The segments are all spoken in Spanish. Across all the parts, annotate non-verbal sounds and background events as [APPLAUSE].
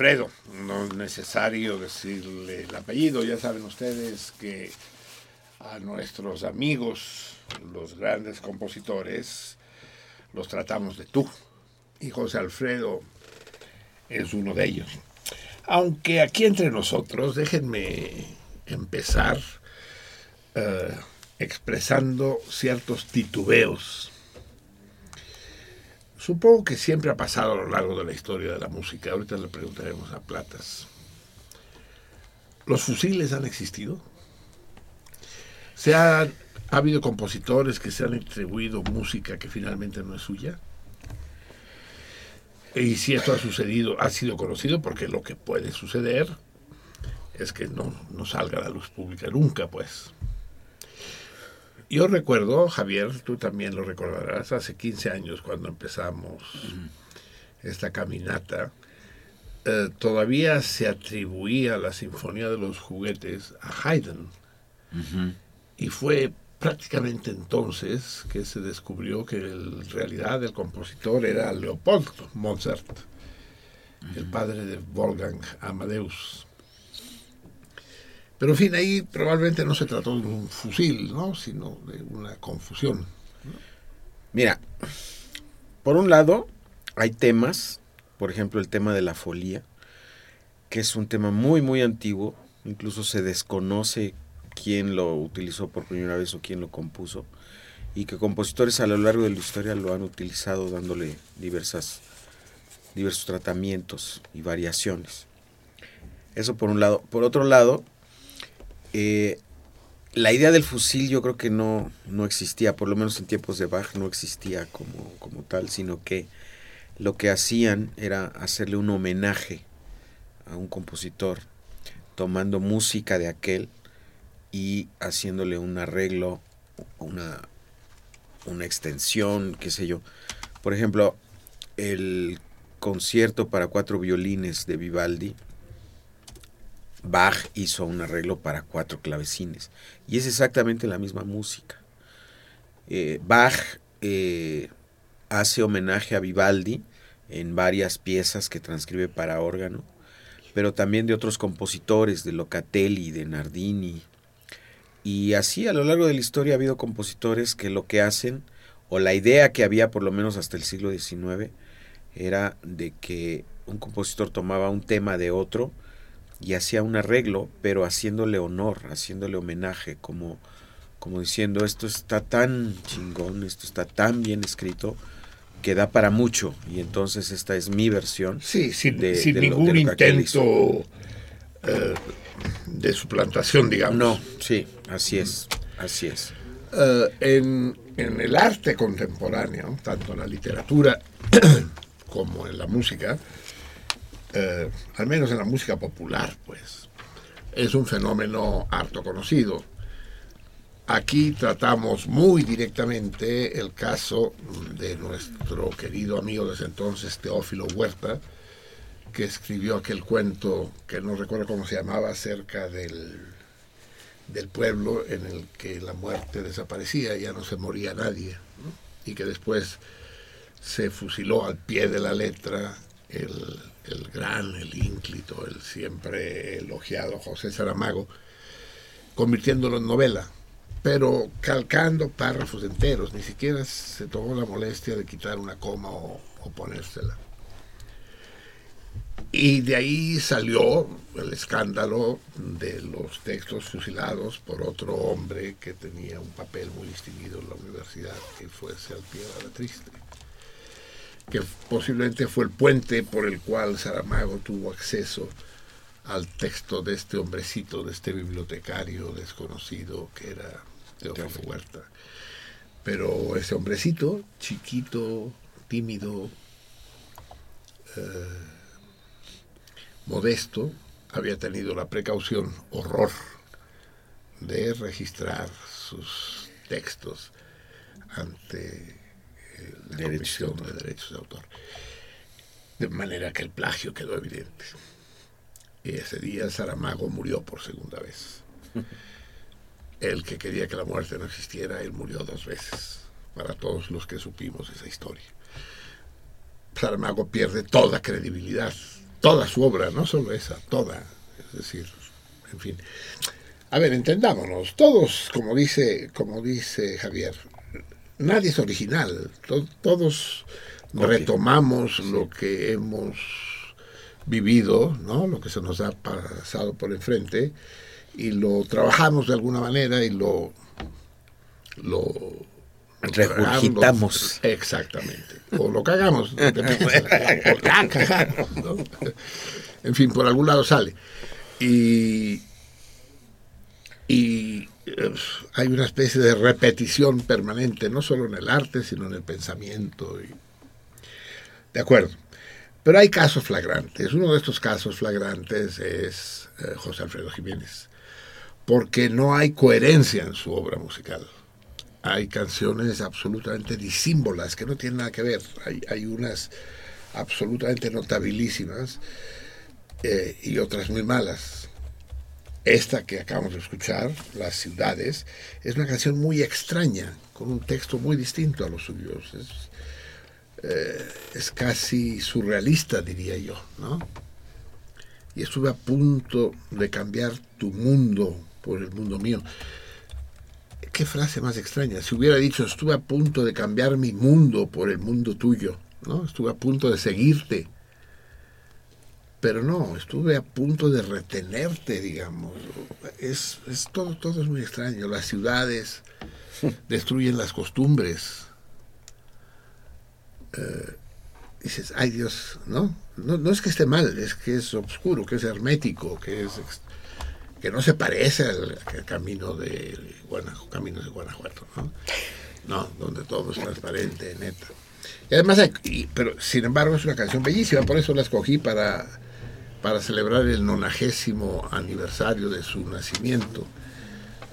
Alfredo, no es necesario decirle el apellido, ya saben ustedes que a nuestros amigos los grandes compositores los tratamos de tú. Y José Alfredo es uno de ellos. Aunque aquí entre nosotros, déjenme empezar eh, expresando ciertos titubeos. Supongo que siempre ha pasado a lo largo de la historia de la música. Ahorita le preguntaremos a Platas. ¿Los fusiles han existido? ¿Se ha, ha habido compositores que se han atribuido música que finalmente no es suya? Y si esto ha sucedido, ha sido conocido, porque lo que puede suceder es que no, no salga a la luz pública nunca, pues. Yo recuerdo, Javier, tú también lo recordarás, hace 15 años cuando empezamos esta caminata, eh, todavía se atribuía la Sinfonía de los Juguetes a Haydn. Y fue prácticamente entonces que se descubrió que en realidad el compositor era Leopold Mozart, el padre de Wolfgang Amadeus. Pero en fin, ahí probablemente no se trató de un fusil, ¿no? sino de una confusión. Mira, por un lado, hay temas, por ejemplo, el tema de la folía, que es un tema muy, muy antiguo, incluso se desconoce quién lo utilizó por primera vez o quién lo compuso, y que compositores a lo largo de la historia lo han utilizado dándole diversas, diversos tratamientos y variaciones. Eso por un lado. Por otro lado, eh, la idea del fusil yo creo que no, no existía, por lo menos en tiempos de Bach no existía como, como tal, sino que lo que hacían era hacerle un homenaje a un compositor, tomando música de aquel y haciéndole un arreglo, una, una extensión, qué sé yo. Por ejemplo, el concierto para cuatro violines de Vivaldi, Bach hizo un arreglo para cuatro clavecines y es exactamente la misma música. Eh, Bach eh, hace homenaje a Vivaldi en varias piezas que transcribe para órgano, pero también de otros compositores, de Locatelli, de Nardini. Y así a lo largo de la historia ha habido compositores que lo que hacen, o la idea que había por lo menos hasta el siglo XIX, era de que un compositor tomaba un tema de otro, y hacía un arreglo, pero haciéndole honor, haciéndole homenaje, como, como diciendo, esto está tan chingón, esto está tan bien escrito, que da para mucho. Y entonces esta es mi versión. Sí, sin, ningún intento eh, de suplantación, digamos. No, sí, así es, así es. Eh, en, en, el arte contemporáneo, tanto en la literatura [CLEARS THROAT] como en la música, eh, al menos en la música popular, pues, es un fenómeno harto conocido. Aquí tratamos muy directamente el caso de nuestro querido amigo desde entonces, Teófilo Huerta, que escribió aquel cuento que no recuerdo cómo se llamaba, acerca del, del pueblo en el que la muerte desaparecía, ya no se moría nadie, y que después se fusiló al pie de la letra el, el gran, el ínclito, el siempre elogiado José Saramago, convirtiéndolo en novela, pero calcando párrafos enteros, ni siquiera se tomó la molestia de quitar una coma o, ponérsela. Y de ahí salió el escándalo de los textos fusilados por otro hombre que tenía un papel muy distinguido en la universidad, que pie de la triste que posiblemente fue el puente por el cual Saramago tuvo acceso al texto de este hombrecito, de este bibliotecario desconocido que era Teófilo Huerta. Pero ese hombrecito, chiquito, tímido, eh, modesto, había tenido la precaución, horror, de registrar sus textos ante la Comisión de Derechos de Autor. De manera que el plagio quedó evidente. Y ese día Saramago murió por segunda vez. [LAUGHS] El que quería que la muerte no existiera, él murió dos veces, para todos los que supimos esa historia. Saramago pierde toda credibilidad, toda su obra, no solo esa, toda. Es decir, en fin. A ver, entendámonos, todos, como dice, como dice Javier, nadie es original, todos retomamos lo que hemos vivido, ¿no? lo que se nos ha pasado por enfrente, y lo trabajamos de alguna manera y lo... lo Regurgitamos. Exactamente. O lo cagamos. [LAUGHS] [LAUGHS] En fin, por algún lado sale. Y, y hay una especie de repetición permanente, no solo en el arte, sino en el pensamiento. Y... De acuerdo. Pero hay casos flagrantes. Uno de estos casos flagrantes es eh, José Alfredo Jiménez, porque no hay coherencia en su obra musical. Hay canciones absolutamente disímbolas que no tienen nada que ver. Hay, hay unas absolutamente notabilísimas eh, y otras muy malas. Esta que acabamos de escuchar, Las ciudades, es una canción muy extraña, con un texto muy distinto a los suyos. Es, eh, es casi surrealista, diría yo, ¿no? Y estuve a punto de cambiar tu mundo por el mundo mío. Qué frase más extraña. Si hubiera dicho, estuve a punto de cambiar mi mundo por el mundo tuyo, ¿no? Estuve a punto de seguirte. Pero no, estuve a punto de retenerte, digamos. Es, es todo, todo es muy extraño. Las ciudades destruyen las costumbres. Eh, dices, ay Dios, ¿no? ¿no? No es que esté mal, es que es oscuro, que es hermético, que es que no se parece al, camino de Guanajuato, caminos de Guanajuato, ¿no? No, donde todo es transparente, neta. Y además, hay, pero sin embargo es una canción bellísima, por eso la escogí para, para celebrar el nonagésimo aniversario de su nacimiento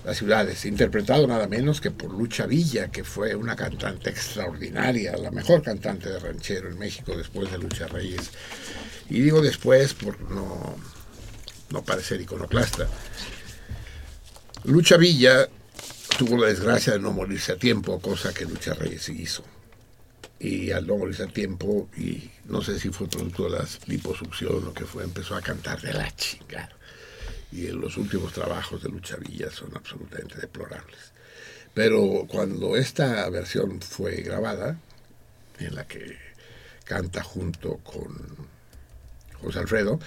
las ciudades, interpretado nada menos que por Lucha Villa, que fue una cantante extraordinaria, la mejor cantante de ranchero en México después de Lucha Reyes. Y digo después por no, no parecer iconoclasta. Lucha Villa tuvo la desgracia de no morirse a tiempo, cosa que Lucha Reyes hizo. Y al no morirse a tiempo, y no sé si fue producto de la liposucción o que fue, empezó a cantar de la chingada y en los últimos trabajos de Lucha Villa son absolutamente deplorables. Pero cuando esta versión fue grabada, en la que canta junto con José Alfredo,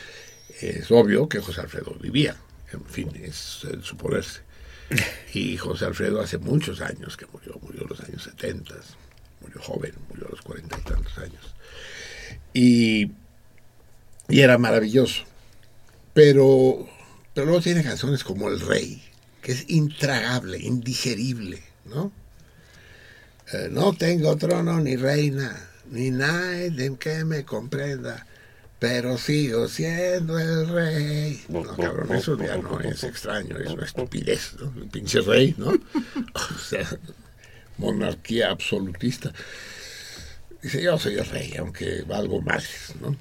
es obvio que José Alfredo vivía, en fin, es el suponerse. [LAUGHS] Y José Alfredo hace muchos años que murió, murió en los años 70, murió joven, murió a los cuarenta y tantos años. Y, y era maravilloso. Pero pero luego tiene canciones como El Rey, que es intragable, indigerible, ¿no? Eh, no tengo trono ni reina, ni nadie que me comprenda, pero sigo siendo el rey. No, cabrón, eso ya no es extraño, es una estupidez, ¿no? El pinche rey, ¿no? [LAUGHS] O sea, monarquía absolutista. Dice, yo soy el rey, aunque valgo más, ¿no?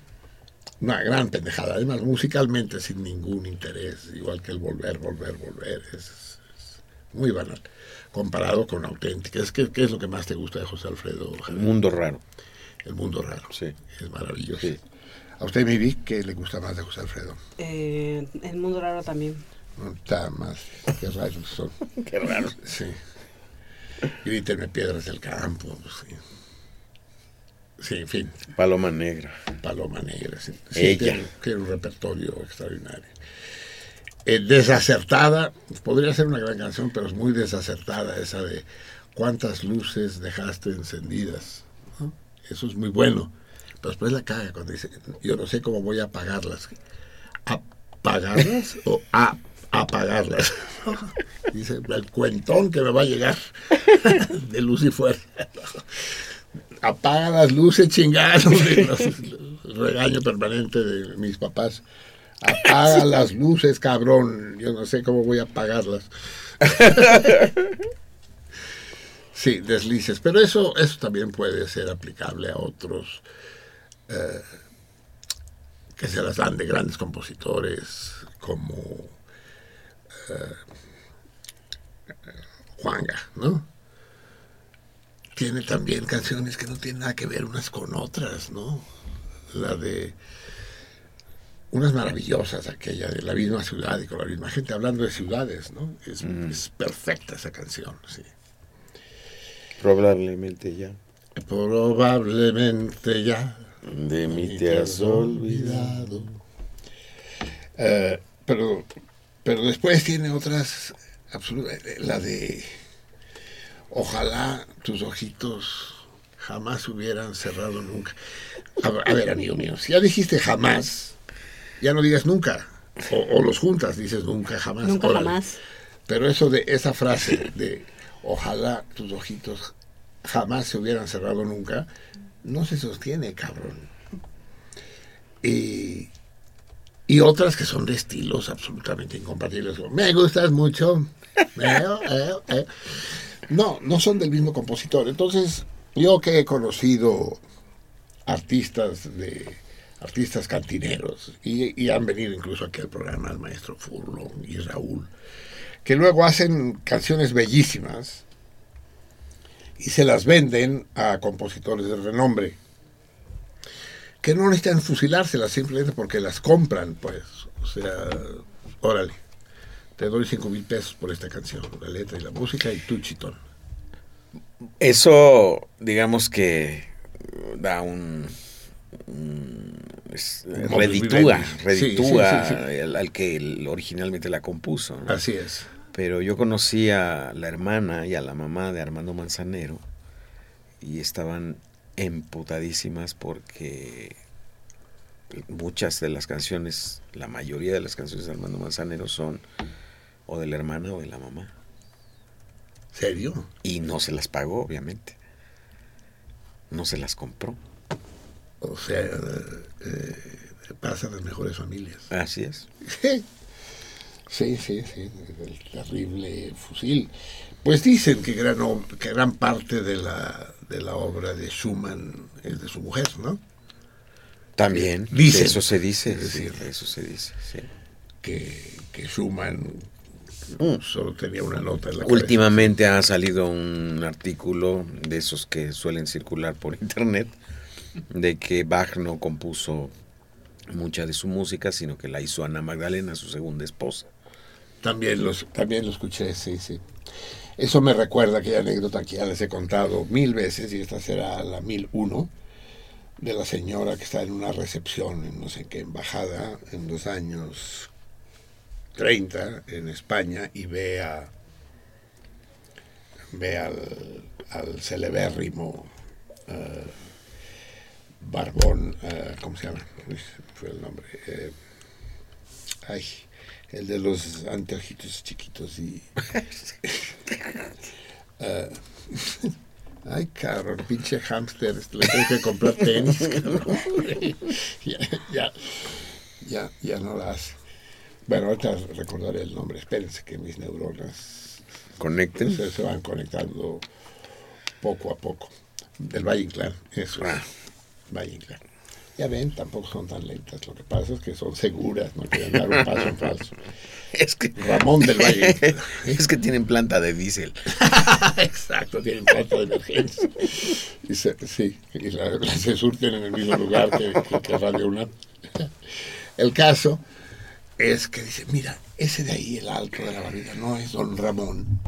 Una gran pendejada. Además, musicalmente sin ningún interés, igual que el volver, volver, volver. Es, muy banal. Comparado con auténtica. ¿Qué, ¿Qué es lo que más te gusta de José Alfredo? El mundo raro. El mundo raro. Sí. Es maravilloso. ¿A usted, vi qué le gusta más de José Alfredo? Eh, el mundo raro también. está más. Qué raros son. [LAUGHS] qué raro. Sí. [LAUGHS] Grítenme piedras del campo. Sí. Sí, en fin. Paloma Negra. Paloma Negra, sí. Ella. Tiene, un repertorio extraordinario. Eh, desacertada, podría ser una gran canción, pero es muy desacertada esa de cuántas luces dejaste encendidas. Eso es muy bueno. Pero después la caga cuando dice, yo no sé cómo voy a apagarlas. ¿Apagarlas o a apagarlas? [LAUGHS] dice, el cuentón que me va a llegar [LAUGHS] de luz y fuerza apaga las luces, chingados. regaño permanente de mis papás. Apaga [LAUGHS] las luces, cabrón. Yo no sé cómo voy a apagarlas. sí, deslices. Pero eso, eso también puede ser aplicable a otros eh, que se las dan de grandes compositores como Juanga, ¿no? tiene también canciones que no tienen nada que ver unas con otras, ¿no? La de unas maravillosas, aquella de la misma ciudad y con la misma gente, hablando de ciudades, ¿no? Es, mm. perfecta esa canción, sí. Probablemente ya. Probablemente ya. De mí te has olvidado. Eh, pero, pero después tiene otras, la de Ojalá tus ojitos jamás hubieran cerrado nunca. A, ver, amigo mío, si ya dijiste jamás, ya no digas nunca. O, los juntas, dices nunca jamás. Nunca jamás. Pero eso de esa frase de ojalá tus ojitos jamás se hubieran cerrado nunca, no se sostiene, cabrón. Y, y otras que son de estilos absolutamente incompatibles. Me gustas mucho. [LAUGHS] Eh, eh, eh. No, no son del mismo compositor. Entonces, yo que he conocido artistas de artistas cantineros y, han venido incluso aquí al programa el maestro Furlong y Raúl, que luego hacen canciones bellísimas y se las venden a compositores de renombre que no necesitan fusilárselas simplemente porque las compran, pues. O sea, órale, te doy cinco mil pesos por esta canción, la letra y la música y tú chitón. Eso, digamos que da un... un- es- Un reditúa, reditúa Sí, sí, sí, Al, al que originalmente la compuso. ¿no? Así es. Pero yo conocí a la hermana y a la mamá de Armando Manzanero y estaban emputadísimas porque muchas de las canciones, la mayoría de las canciones de Armando Manzanero son o de la hermana o de la mamá. ¿Serio? Y no se las pagó, obviamente. No se las compró. O sea, eh, pasa en las mejores familias. Así es. [LAUGHS] Sí, sí, sí, el terrible fusil. Pues dicen que gran, que gran parte de la, de la obra de Schumann es de su mujer, ¿no? También. Dicen. Eso se dice. Es sí, decir, eso se dice. sí. Que, que Schumann Mm. solo tenía una nota en la cabeza. Últimamente ha salido un artículo de esos que suelen circular por internet de que Bach no compuso mucha de su música, sino que la hizo Ana Magdalena, su segunda esposa. También, los, también lo escuché, sí, sí. Eso me recuerda aquella anécdota que ya les he contado mil veces, y esta será la mil uno, de la señora que está en una recepción en no sé qué embajada en los años 30 en España y ve a ve al, al celebérrimo eh, Barbón, eh, ¿cómo se llama? Fue el nombre. eh, ay, el de los anteojitos chiquitos y... Eh, [LAUGHS] [LAUGHS] ay, cabrón, pinche hámster, este, le tengo que comprar tenis, [LAUGHS] cabrón. ya, ya, ya, ya no la hace. Bueno, ahorita recordaré el nombre, espérense que mis neuronas Conecten. se, se van conectando poco a poco. Del Valle Inclán, eso es. Valle Inclán. Ya ven, tampoco son tan lentas. Lo que pasa es que son seguras, no quieren dar un paso en falso. [LAUGHS] Es que, Ramón del Valle. [LAUGHS] es que tienen planta de diésel. [LAUGHS] Exacto, tienen planta de emergencia. Y se- sí, y la, la se surten en el mismo lugar que, que, que Radio UNAM. El caso es que dice, mira, ese de ahí, el alto de la barriga, no es don Ramón,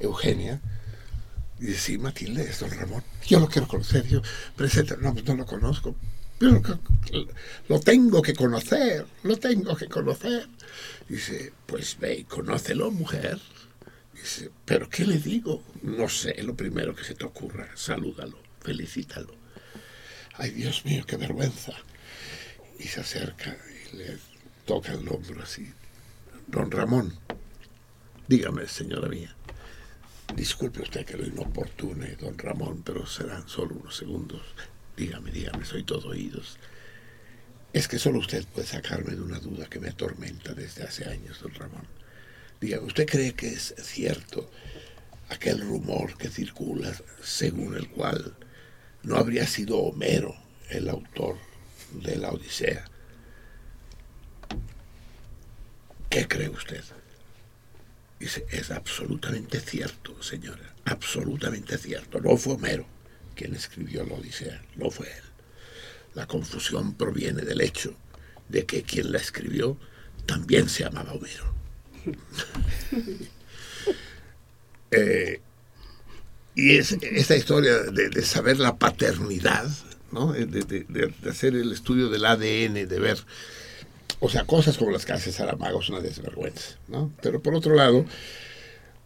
Eugenia. Y dice, sí, Matilde, es don Ramón. Yo lo quiero conocer, yo, presenta, no, pues no lo conozco. Lo tengo que conocer, lo tengo que conocer. Dice, pues ve y conócelo, mujer. Dice, ¿pero qué le digo? No sé, lo primero que se te ocurra, salúdalo, felicítalo. Ay, Dios mío, qué vergüenza. Y se acerca y le toca el hombro así. Don Ramón, dígame, señora mía. Disculpe usted que lo inoportune, don Ramón, pero serán solo unos segundos. Dígame, dígame, soy todo oídos. Es que solo usted puede sacarme de una duda que me atormenta desde hace años, don Ramón. Dígame, ¿usted cree que es cierto aquel rumor que circula según el cual no habría sido Homero el autor de la Odisea? ¿Qué cree usted? Dice, es absolutamente cierto, señora, absolutamente cierto. No fue Homero quien escribió la Odisea, no fue él. La confusión proviene del hecho de que quien la escribió también se llamaba Homero. [LAUGHS] Eh, y es esta historia de, saber la paternidad, ¿no? de hacer el estudio del ADN, de ver, o sea, cosas como las que hace Saramago es una desvergüenza, ¿no? Pero por otro lado,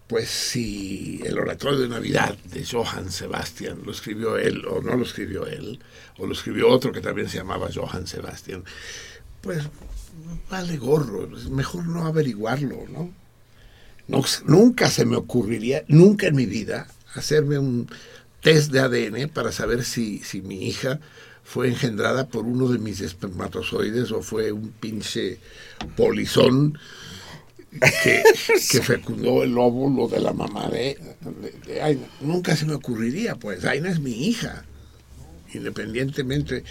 pues si el oratorio de Navidad de Johann Sebastian lo escribió él o no lo escribió él, o lo escribió otro que también se llamaba Johann Sebastian, pues vale gorro, mejor no averiguarlo, ¿no? No, nunca se me ocurriría, nunca en mi vida, hacerme un test de ADN para saber si, si mi hija fue engendrada por uno de mis espermatozoides o fue un pinche polizón que, [LAUGHS] que fecundó el óvulo de la mamá de, de- de Aina. Nunca se me ocurriría, pues. Aina es mi hija. Independientemente.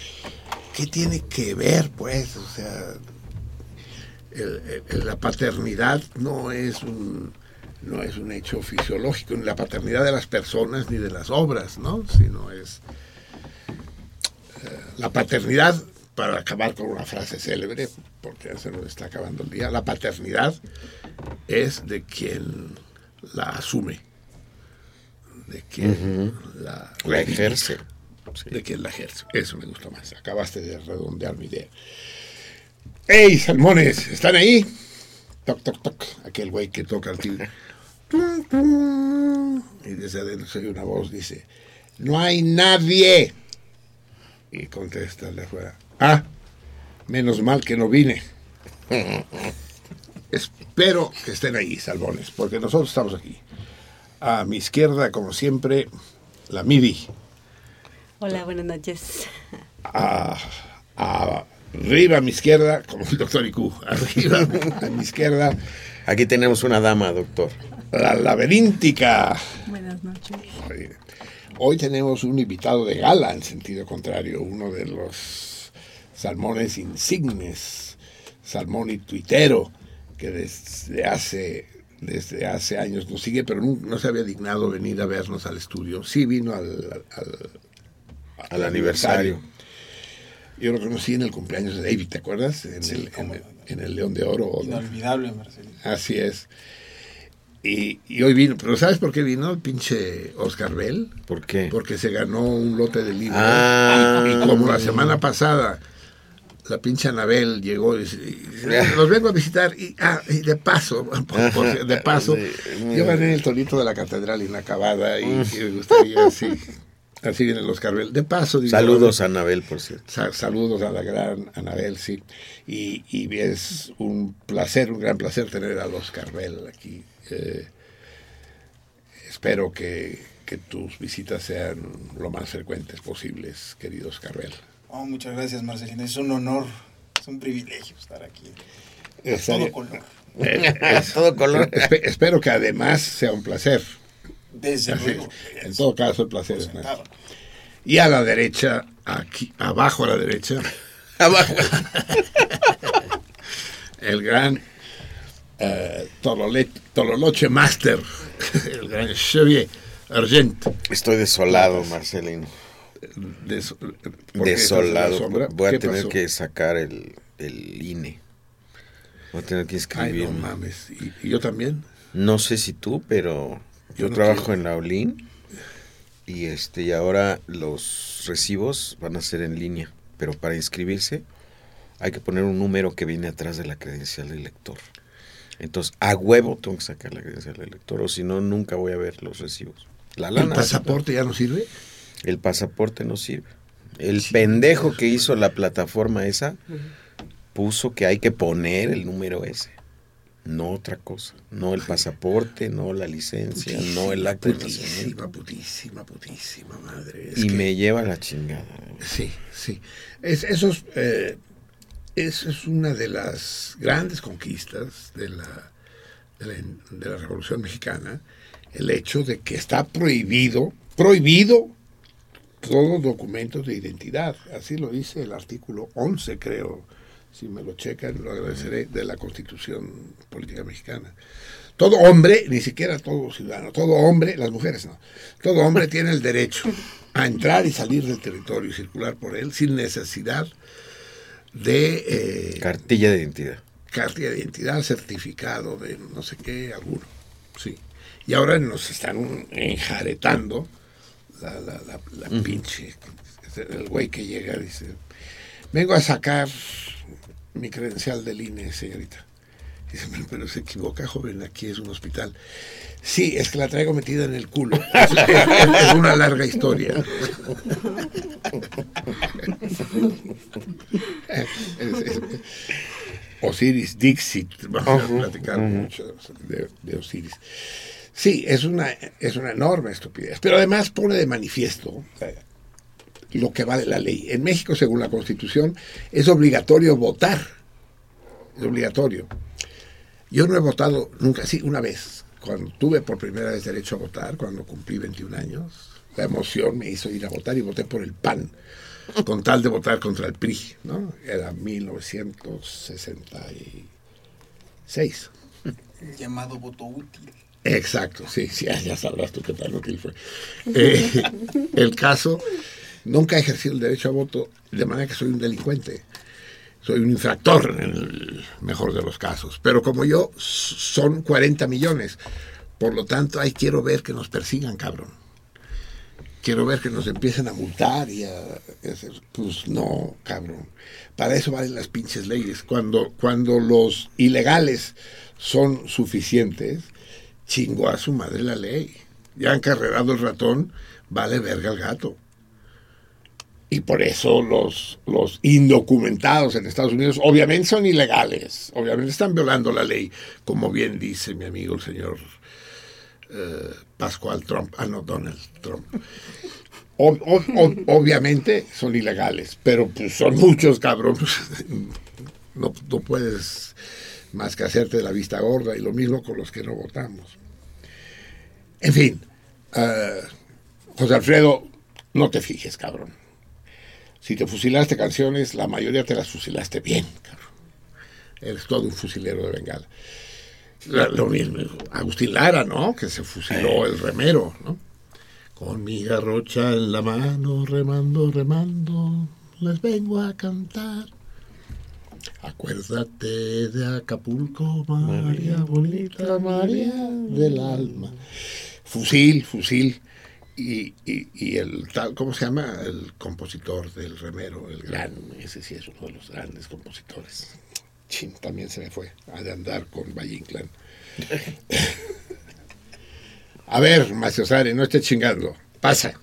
¿Qué tiene que ver, pues? O sea, el- el- la paternidad no es un no es un hecho fisiológico, ni la paternidad de las personas ni de las obras, ¿no? Sino es eh, la paternidad, para acabar con una frase célebre, porque ya se nos está acabando el día, la paternidad es de quien la asume, de quien la, La ejerce. de quien la ejerce. Eso me gusta más. Acabaste de redondear mi idea. ¡Ey, salmones! ¿Están ahí? Toc, toc, toc. Aquel güey que toca el timbre. Y desde adentro se una voz, dice, no hay nadie. Y contesta el de afuera, ah, menos mal que no vine. Espero que estén ahí, salmones, porque nosotros estamos aquí. A mi izquierda, como siempre, la MIDI. Hola, buenas noches. a, a- arriba a mi izquierda, como el doctor Iku, arriba a mi izquierda, Aquí tenemos una dama, doctor. la laberíntica. Buenas noches. Hoy tenemos un invitado de gala en sentido contrario, uno de los salmones insignes, salmón y tuitero, que desde hace, desde hace años nos sigue, pero no, no se había dignado venir a vernos al estudio. Sí vino al, al- Al aniversario. Yo lo conocí en el cumpleaños de David, ¿te acuerdas? En, el, en, el- en el León de Oro. ¿no? Inolvidable, Marcelino. Así es. Y, y hoy vino, pero ¿sabes por qué vino el pinche Oscar Bell? ¿Por qué? Porque se ganó un lote de libros. Ah. y, y como la semana pasada, la pinche Anabel llegó y dice, y [LAUGHS] los vengo a visitar y, ah, y de paso, [LAUGHS] por- por- [LAUGHS] de paso, yo gané el tonito de la catedral inacabada y, y me gustaría así. Así viene el Oscar Bell. De paso, digo, Saludos a Anabel, por cierto. Sa- Saludos a la gran Anabel, sí. Y, y es un placer, un gran placer tener a Oscar Bell aquí. Eh, espero que, que tus visitas sean lo más frecuentes posibles, querido Oscar Bell. Oh, muchas gracias, Marcelino. Es un honor, es un privilegio estar aquí. Estaría- todo color. Eh, es- [LAUGHS] Todo color. espe- espero que además sea un placer. Desde Así luego. es. En todo caso, el placer es nuestro. Y a la derecha, aquí, abajo a la derecha, [LAUGHS] Abajo. [LAUGHS] el gran Tolole- Tololoche Master, el gran Xavier Argent. Estoy desolado, Marcelino. Des- ¿por qué estás en la Desolado. sombra? Voy a ¿Qué tener pasó? que sacar el, el INE. Voy a tener que Ay, inscribirme. no mames. ¿Y, y yo también? No sé si tú, pero yo, Yo no trabajo quiero. en la OLIN y este y ahora los recibos van a ser en línea, pero para inscribirse hay que poner un número que viene atrás de la credencial del lector. Entonces, a huevo tengo que sacar la credencial del lector o si no nunca voy a ver los recibos. La ¿El lana, pasaporte ya no sirve? El pasaporte no sirve. El pendejo que hizo la plataforma esa puso que hay que poner el número ese. No otra cosa. No el pasaporte, no la licencia, no el acta de nacimiento. Putísima, putísima, putísima madre. Es Y que- me lleva la chingada. Sí, sí. Es, eso es, eh, eso es una de las grandes conquistas de la, de la, de la Revolución Mexicana, el hecho de que está prohibido, prohibido todos documentos de identidad. Así lo dice el artículo 11, creo. Si me lo checan, lo agradeceré, de la Constitución Política Mexicana. Todo hombre, ni siquiera todo ciudadano, todo hombre, las mujeres no, todo hombre tiene el derecho a entrar y salir del territorio y circular por él sin necesidad de eh, Cartilla de identidad. carta de identidad, certificado de no sé qué, alguno. Sí. Y ahora nos están enjaretando la, la, la, la pinche. El güey que llega dice: Vengo a sacar mi credencial del INE, señorita. Dice, pero, pero se equivoca, joven, aquí es un hospital. Sí, es que la traigo metida en el culo. Es, [LAUGHS] es- es una larga historia. Es- Osiris Dixit. Vamos a platicar mucho de, de Osiris. Sí, es una, es una enorme estupidez, pero además pone de manifiesto lo que vale la ley. En México, según la Constitución, es obligatorio votar. Es obligatorio. Yo no he votado nunca, sí, una vez, cuando tuve por primera vez derecho a votar, cuando cumplí 21 años, la emoción me hizo ir a votar y voté por el PAN, con tal de votar contra el PRI, ¿no? Era 1966. Llamado voto útil. Exacto, sí, sí, ya sabrás tú qué tan útil fue. Eh, [LAUGHS] el caso, nunca he ejercido el derecho a voto, de manera que soy un delincuente. Soy un infractor en el mejor de los casos. Pero como yo, son 40 millones. Por lo tanto, ahí quiero ver que nos persigan, cabrón. Quiero ver que nos empiecen a multar y a... Pues no, cabrón. Para eso valen las pinches leyes. Cuando, cuando los ilegales son suficientes, chingo a su madre la ley. Ya han carrerado el ratón, vale verga el gato. Y por eso los, los indocumentados en Estados Unidos obviamente son ilegales, obviamente están violando la ley, como bien dice mi amigo el señor eh, Pascual Trump, ah no, Donald Trump. Obviamente son ilegales, pero pues son muchos cabrones. [LAUGHS] No, no puedes más que hacerte la vista gorda y lo mismo con los que no votamos. En fin, eh, José Alfredo, no te fijes, cabrón. Si te fusilaste canciones, la mayoría te las fusilaste bien, cabrón. Eres todo un fusilero de bengala. La- Lo mismo, Agustín Lara, ¿no? Que se fusiló el remero, ¿no? Con mi garrocha en la mano, remando, remando, les vengo a cantar. Acuérdate de Acapulco, María bonita, María del alma. Fusil, fusil. Y, y, y el tal, ¿cómo se llama? El compositor del remero, el gran, ese sí es uno de los grandes compositores. Chin, también se me fue, ha de andar con Valle Inclán. A ver, Maciosare, no esté chingando. Pasa.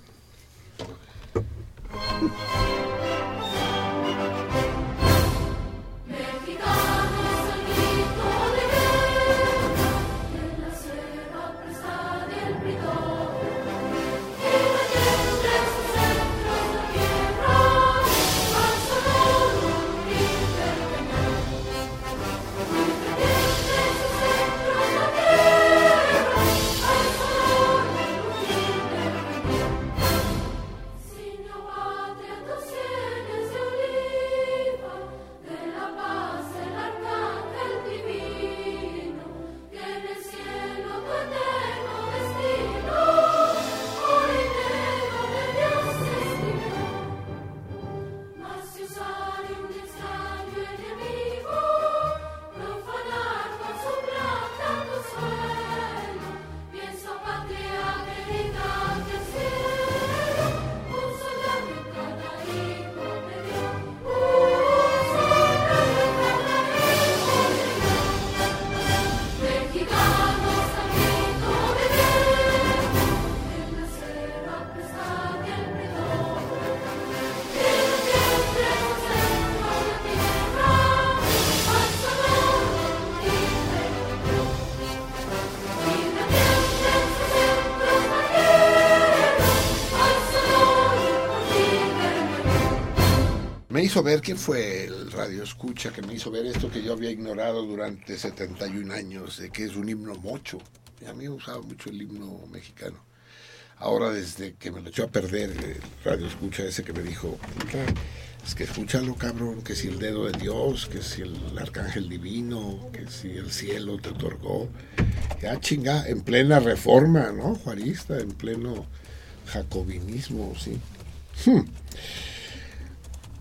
Hizo ver quién fue el radio escucha que me hizo ver esto que yo había ignorado durante 71 años, de que es un himno mocho. A mí me usaba mucho el himno mexicano. Ahora desde que me lo echó a perder el radio escucha ese que me dijo, es que escúchalo cabrón, que si el dedo de Dios, que si el arcángel divino, que si el cielo te otorgó. Ya chinga, en plena reforma, ¿no? Juarista, en pleno jacobinismo, sí. Hmm.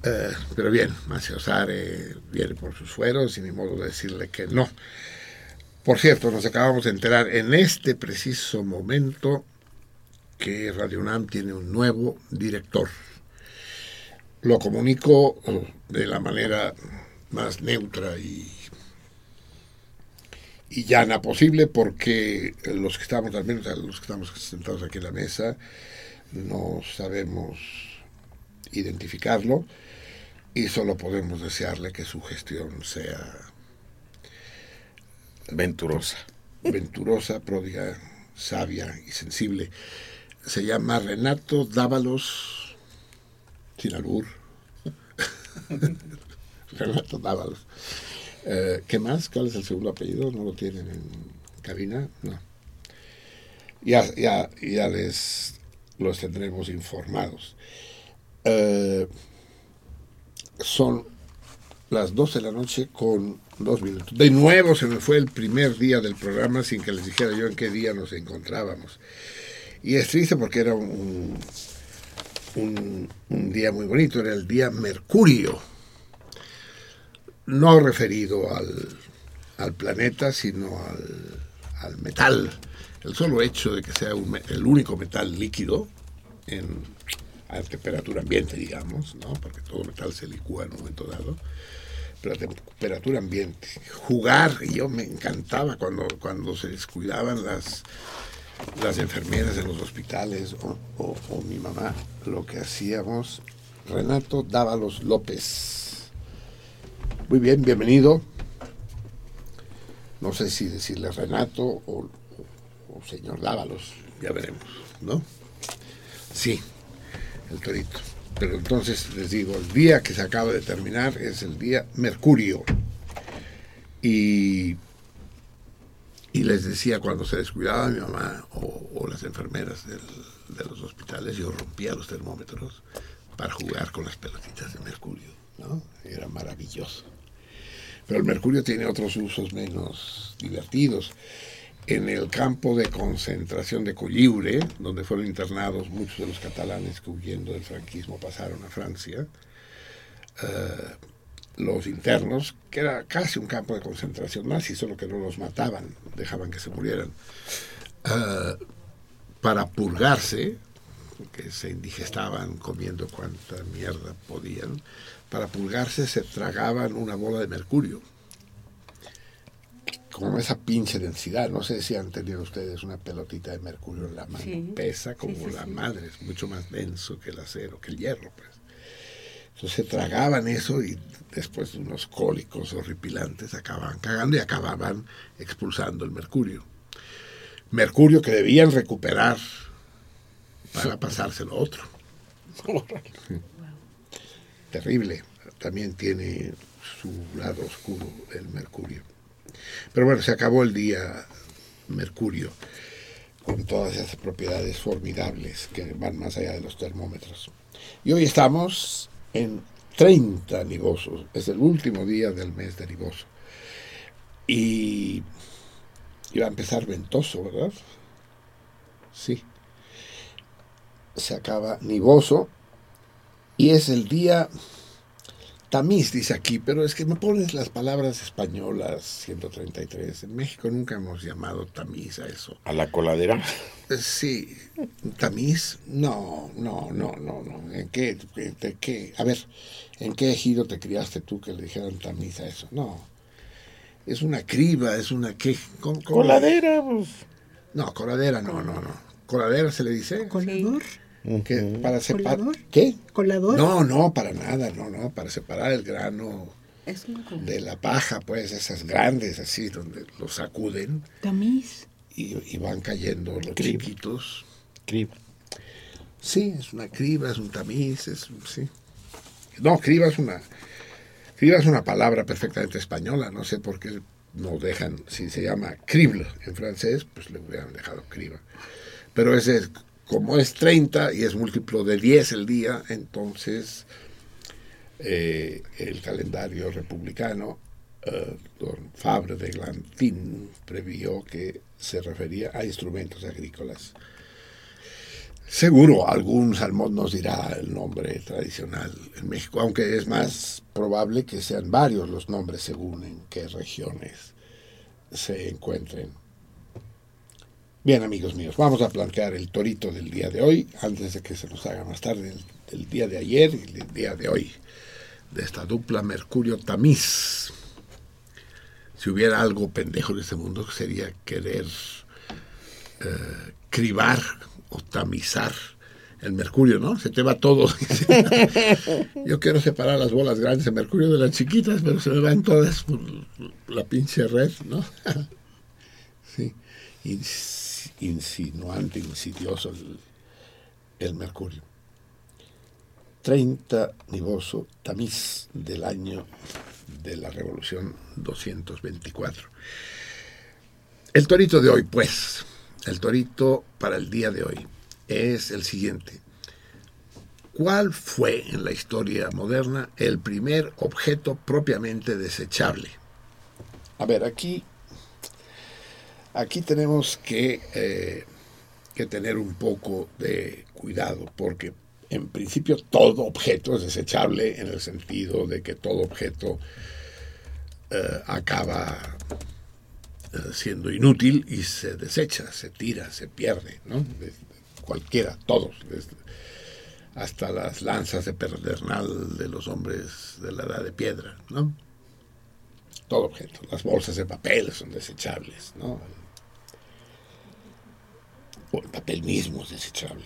Eh, pero bien, Macio Sare viene por sus fueros y ni modo de decirle que no. Por cierto, nos acabamos de enterar en este preciso momento que Radio UNAM tiene un nuevo director. Lo comunico eh, de la manera más neutra y, y llana posible porque los que estamos, al menos los que estamos sentados aquí en la mesa, no sabemos identificarlo y solo podemos desearle que su gestión sea Venturosa. venturosa, pródiga, sabia y sensible. Se llama Renato Dávalos, sin albur. [LAUGHS] Renato Dávalos. Eh, ¿Qué más? ¿Cuál es el segundo apellido? ¿No lo tienen en cabina? No. Ya, ya, ya les los tendremos informados. Eh, son las 12 de la noche con dos minutos. De nuevo se me fue el primer día del programa sin que les dijera yo en qué día nos encontrábamos. Y es triste porque era un, un, día muy bonito, era el día Mercurio. No referido al, al planeta, sino al, al metal. El solo hecho de que sea el único metal líquido en, a temperatura ambiente, digamos, ¿no? porque todo metal se licúa en un momento dado pero a temperatura ambiente. Jugar, yo me encantaba cuando, cuando se descuidaban las, las enfermeras en los hospitales o, o- o mi mamá, lo que hacíamos. Renato Dávalos López. Muy bien, bienvenido. No sé si decirle Renato o- o señor Dávalos, ya veremos, ¿no? Sí, el torito. Pero entonces les digo, el día que se acaba de terminar es el día Mercurio. Y, y les decía, cuando se descuidaba mi mamá o, las enfermeras de los hospitales, yo rompía los termómetros para jugar con las pelotitas de mercurio. Era maravilloso. Pero el mercurio tiene otros usos menos divertidos. En el campo de concentración de Colliure, donde fueron internados muchos de los catalanes que huyendo del franquismo pasaron a Francia, eh, los internos, que era casi un campo de concentración nazi, solo que no los mataban, dejaban que se murieran, eh, para purgarse, que se indigestaban comiendo cuanta mierda podían, para purgarse se tragaban una bola de mercurio como esa pinche densidad. No sé si han tenido ustedes una pelotita de mercurio en la mano. Sí. Pesa como Sí, sí, la madre, es mucho más denso que el acero, que el hierro, pues. Entonces se tragaban eso y después de unos cólicos horripilantes acababan cagando y acababan expulsando el mercurio. Mercurio que debían recuperar para [LAUGHS] pasárselo a otro. [LAUGHS] Terrible. También tiene su lado oscuro el mercurio. Pero bueno, se acabó el día Mercurio con todas esas propiedades formidables que van más allá de los termómetros. Y hoy estamos en 30 nivosos, es el último día del mes de nivoso. Y iba a empezar ventoso, ¿verdad? Sí. Se acaba nivoso y es el día tamiz, dice aquí, pero es que me pones las palabras españolas 133. En México nunca hemos llamado tamiz a eso. A la coladera. Eh, Sí, tamiz, no, no, no, no, no. ¿En qué, de qué? A ver, ¿en qué ejido te criaste tú que le dijeran tamiz a eso? No. Es una criba, es una qué. ¿Cómo- cómo? Coladera, pues. No, coladera, no, no, no. ¿Coladera se le dice? ¿Colador? Que para separar. ¿Colador? ¿Qué? ¿Colador? No, no, para nada, no, no, para separar el grano Es de la paja, pues, esas grandes así, donde lo sacuden Tamiz. y, y van cayendo los Criba. chiquitos. Criba. Sí, es una criba, es un tamiz, es un- sí. No, criba es una criba es una palabra perfectamente española, no sé por qué no dejan, si se llama crible en francés, pues le hubieran dejado criba. Pero ese como es 30 y es múltiplo de 10 el día, entonces eh, el calendario republicano, eh, don Fabre de Glantin previó que se refería a instrumentos agrícolas. Seguro algún salmón nos dirá el nombre tradicional en México, aunque es más probable que sean varios los nombres según en qué regiones se encuentren. Bien, amigos míos, vamos a plantear el torito del día de hoy, antes de que se nos haga más tarde el, día de ayer y el día de hoy, de esta dupla Mercurio-Tamiz. Si hubiera algo pendejo en este mundo, sería querer eh, cribar o tamizar el mercurio, ¿no? Se te va todo. [LAUGHS] Yo quiero separar las bolas grandes de mercurio de las chiquitas, pero se me van todas por la pinche red, ¿no? [LAUGHS] ¿sí? Insinuante, insidioso el, el mercurio. 30 Niboso, tamiz del año de la Revolución 224. El torito de hoy, pues, el torito para el día de hoy es el siguiente. ¿Cuál fue en la historia moderna el primer objeto propiamente desechable? A ver, aquí, aquí tenemos que, eh, que tener un poco de cuidado, porque en principio todo objeto es desechable en el sentido de que todo objeto eh, acaba eh, siendo inútil y se desecha, se tira, se pierde, ¿no? Cualquiera, todos, hasta las lanzas de pedernal de los hombres de la edad de piedra, ¿no? Todo objeto. Las bolsas de papel son desechables, ¿no? O el papel mismo es desechable.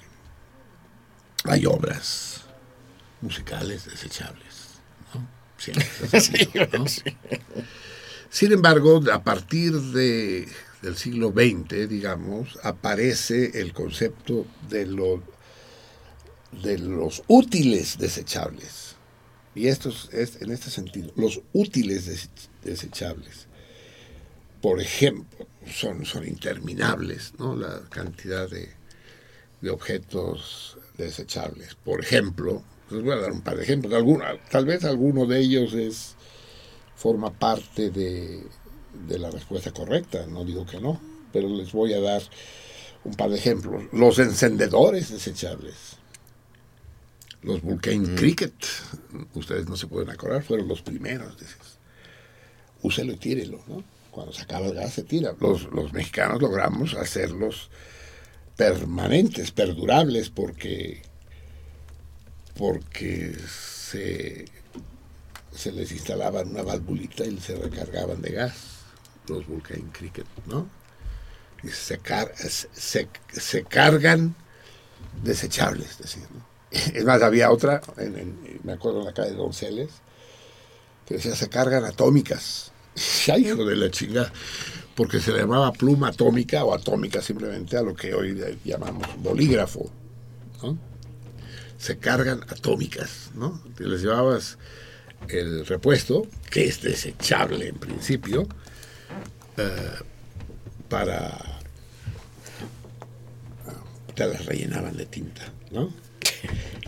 Hay obras musicales desechables, ¿no? Siempre es [LAUGHS] así, ¿no? Sin embargo, a partir de, del siglo XX, digamos, aparece el concepto de, lo- de los útiles desechables. Y esto es, en este sentido, los útiles des- desechables. Por ejemplo, son, son interminables ¿no? la cantidad de, de objetos desechables. Por ejemplo, les voy a dar un par de ejemplos. Tal vez alguno de ellos es forma parte de, de la respuesta correcta, no digo que no, pero les voy a dar un par de ejemplos. Los encendedores desechables. Los Vulcan Cricket, ustedes no se pueden acordar, fueron los primeros. Dices. Úselo y tírelo, ¿no? Cuando se acaba el gas se tira. Los, los mexicanos logramos hacerlos permanentes, perdurables, porque, porque se, se les instalaba una valvulita y se recargaban de gas, los Vulcan Cricket, ¿no? Y se, car- se, se- se cargan desechables, decir, ¿no? [LAUGHS] Es más, había otra, me acuerdo en la calle de Donceles, que decía, se cargan atómicas. Ya, hijo de la chinga, porque se le llamaba pluma atómica o atómica simplemente a lo que hoy llamamos bolígrafo, ¿no? Se cargan atómicas, ¿no? Te les llevabas el repuesto, que es desechable en principio, eh, para... te las rellenaban de tinta, ¿no?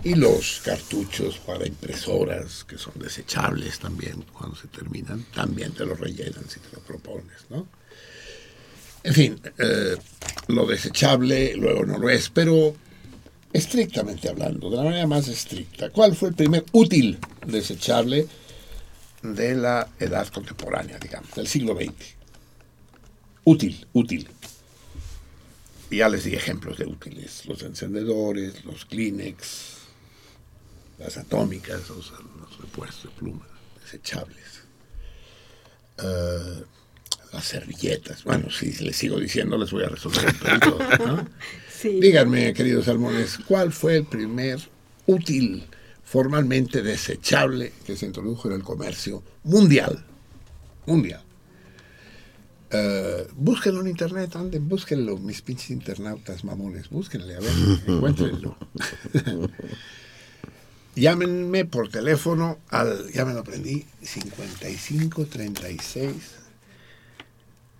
Y los cartuchos para impresoras, que son desechables también cuando se terminan, también te los rellenan si te lo propones, ¿no? En fin, eh, lo desechable luego no lo es, pero estrictamente hablando, de la manera más estricta, ¿cuál fue el primer útil desechable de la edad contemporánea, digamos, del siglo XX? Útil, útil. Ya les di ejemplos de útiles, los encendedores, los Kleenex, las atómicas, los, los repuestos de pluma, desechables. Eh, las servilletas. Bueno, si les sigo diciendo, les voy a resolver el. [LAUGHS] Sí. Díganme, queridos salmones, ¿cuál fue el primer útil formalmente desechable que se introdujo en el comercio mundial? Mundial. Eh, búsquenlo en internet, anden, búsquenlo, mis pinches internautas mamones, búsquenle, a ver, [LAUGHS] encuéntrenlo. [LAUGHS] Llámenme por teléfono al, ya me lo aprendí, 55 36.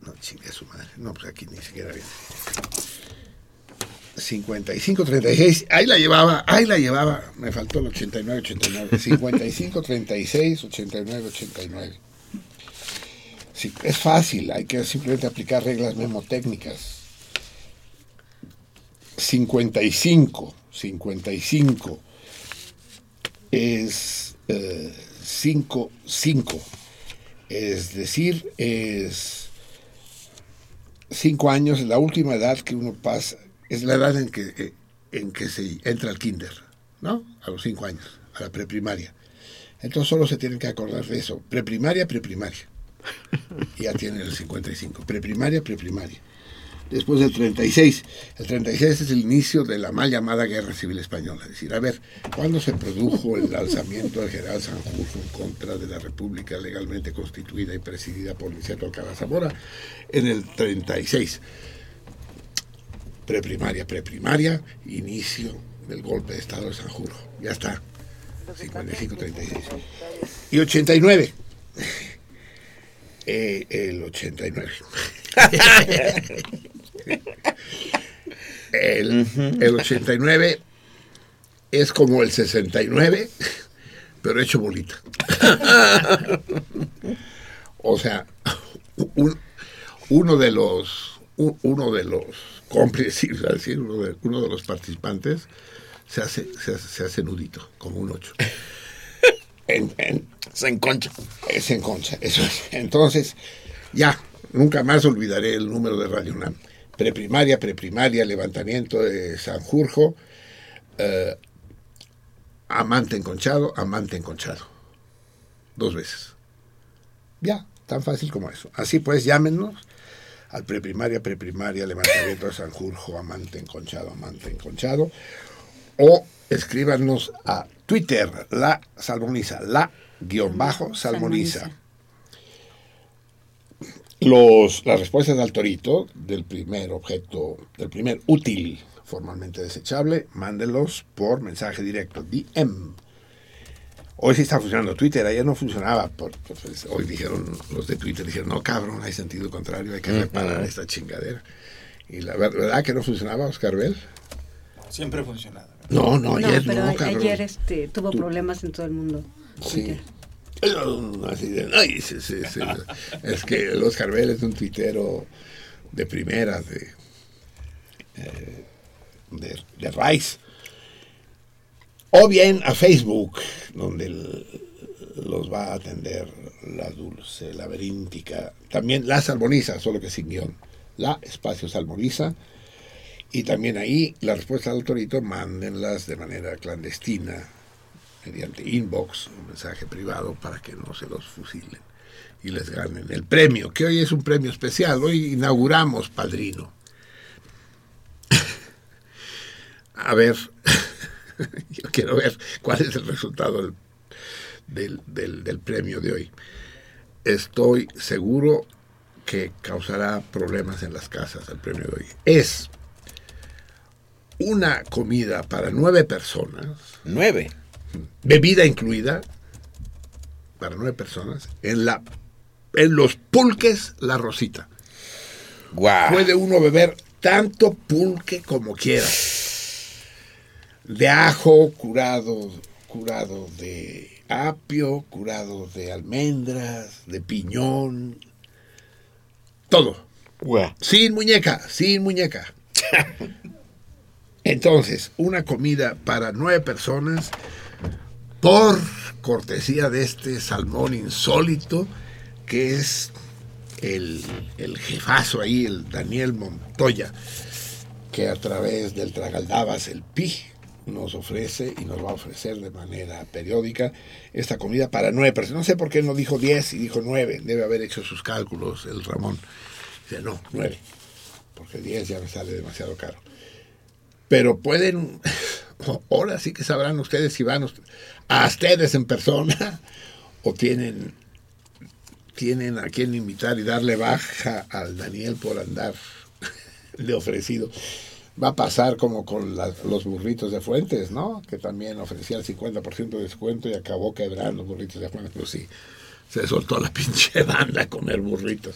No, chingue su madre. No, pues aquí ni siquiera viene. 55 36. Ahí la llevaba, ahí la llevaba. Me faltó el 89 89. 55 36 89 89. Sí, es fácil, hay que simplemente aplicar reglas memotécnicas. 55, 55 es 5, 5. Es decir, es 5 años, la última edad que uno pasa, es la edad en que, eh, en que se entra al kinder, ¿no? A los 5 años, a la preprimaria. Entonces solo se tienen que acordar de eso. Preprimaria, preprimaria. Ya tienen el 55. Preprimaria, preprimaria. Después del 36. El 36 es el inicio de la mal llamada Guerra Civil Española. Es decir, a ver, ¿cuándo se produjo el alzamiento del general Sanjurjo en contra de la República legalmente constituida y presidida por Luciano Alcalá Zamora? En el 36. Preprimaria, preprimaria, inicio del golpe de Estado de Sanjurjo. Ya está. 55-36. Y 89. [LAUGHS] Eh, el 89. [LAUGHS] el, el 89 es como el 69, pero hecho bolita. o sea, un- uno de los uno de los cómplices, decir, uno de, uno de los participantes se hace, se hace, se hace nudito, como un 8. En, en- Se enconcha. es en concha, eso es. Entonces, ya, nunca más olvidaré el número de Radio UNAM. Preprimaria, preprimaria, levantamiento de Sanjurjo, eh, amante enconchado, amante enconchado. Dos veces. Ya, tan fácil como eso. Así pues, llámenos al preprimaria, preprimaria, levantamiento de Sanjurjo, amante enconchado, amante enconchado. O escríbanos a Twitter, la salmoniza, la guion bajo salmoniza. Los, las respuestas del torito del primer objeto, del primer útil formalmente desechable, mándenlos por mensaje directo, DM. Hoy sí está funcionando Twitter, ayer no funcionaba. por- pues, hoy dijeron los de Twitter, dijeron, no cabrón, hay sentido contrario, hay que reparar esta chingadera. Y la ver- verdad que no funcionaba, Oscar Bell. Siempre ha funcionado. No, no, No, ayer pero no, cabrón. ayer este, tuvo problemas en todo el mundo. Sí. [LAUGHS] Así. Es que el Oscar Bell es un tuitero de primera, de, eh, de, Rice. O bien a Facebook, donde los va a atender la dulce, laberíntica. También la salmoniza, solo que sin guion. La espacio salmoniza. Y también ahí la respuesta al torito, mándenlas de manera clandestina, mediante inbox, un mensaje privado para que no se los fusilen y les ganen el premio, que hoy es un premio especial. Hoy inauguramos Padrino. A ver, [LAUGHS] yo quiero ver cuál es el resultado del, del, del- premio de hoy. Estoy seguro que causará problemas en las casas el premio de hoy. Es una comida para nueve personas Nueve. Bebida incluida para nueve personas en la en los pulques la rosita. Puede uno beber tanto pulque como quiera. De ajo curado curado de apio curado de almendras de piñón. Todo. Sin muñeca, sin muñeca. [LAUGHS] Entonces, una comida para nueve personas por cortesía de este salmón insólito que es el, el jefazo ahí, el Daniel Montoya, que a través del Tragaldabas, el PI, nos ofrece y nos va a ofrecer de manera periódica esta comida para nueve personas. No sé por qué no dijo diez y dijo nueve. Debe haber hecho sus cálculos el Ramón. Dice, no, nueve. Porque diez ya me sale demasiado caro. Pero pueden, [LAUGHS] ahora sí que sabrán ustedes si van a ustedes en persona o tienen, tienen a quien invitar y darle baja al Daniel por andar de ofrecido. Va a pasar como con los burritos de Fuentes, ¿no? Que también ofrecía el 50% de descuento y acabó quebrando burritos de Fuentes. Pues sí, se soltó la [LAUGHS] pinche banda a comer burritos.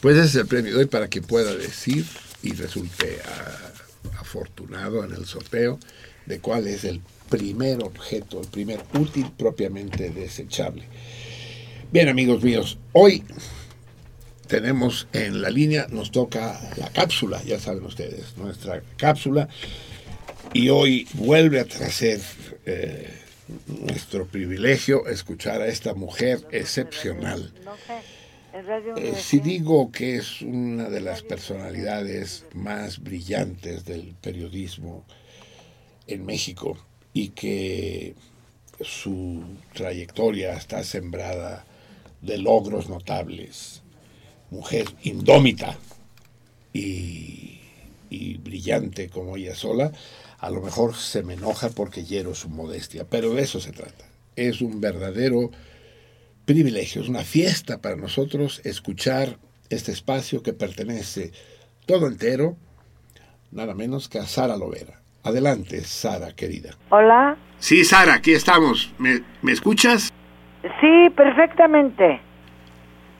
Pues ese es el premio de hoy para que pueda decir y resulte ah, afortunado en el sorteo de cuál es el primer objeto, el primer útil propiamente desechable. Bien, amigos míos, hoy tenemos en la línea, nos toca la cápsula, ya saben ustedes, nuestra cápsula, y hoy vuelve a traer eh, nuestro privilegio escuchar a esta mujer excepcional. Eh, si digo que es una de las personalidades más brillantes del periodismo en México y que su trayectoria está sembrada de logros notables, mujer indómita, y, y brillante como ella sola, a lo mejor se me enoja porque hiero su modestia, pero de eso se trata. Es un verdadero privilegio, es una fiesta para nosotros escuchar este espacio que pertenece todo entero, nada menos que a Sara Lovera. Adelante, Sara, querida. Hola. Sí, Sara, aquí estamos. ¿Me, me escuchas? Sí, perfectamente.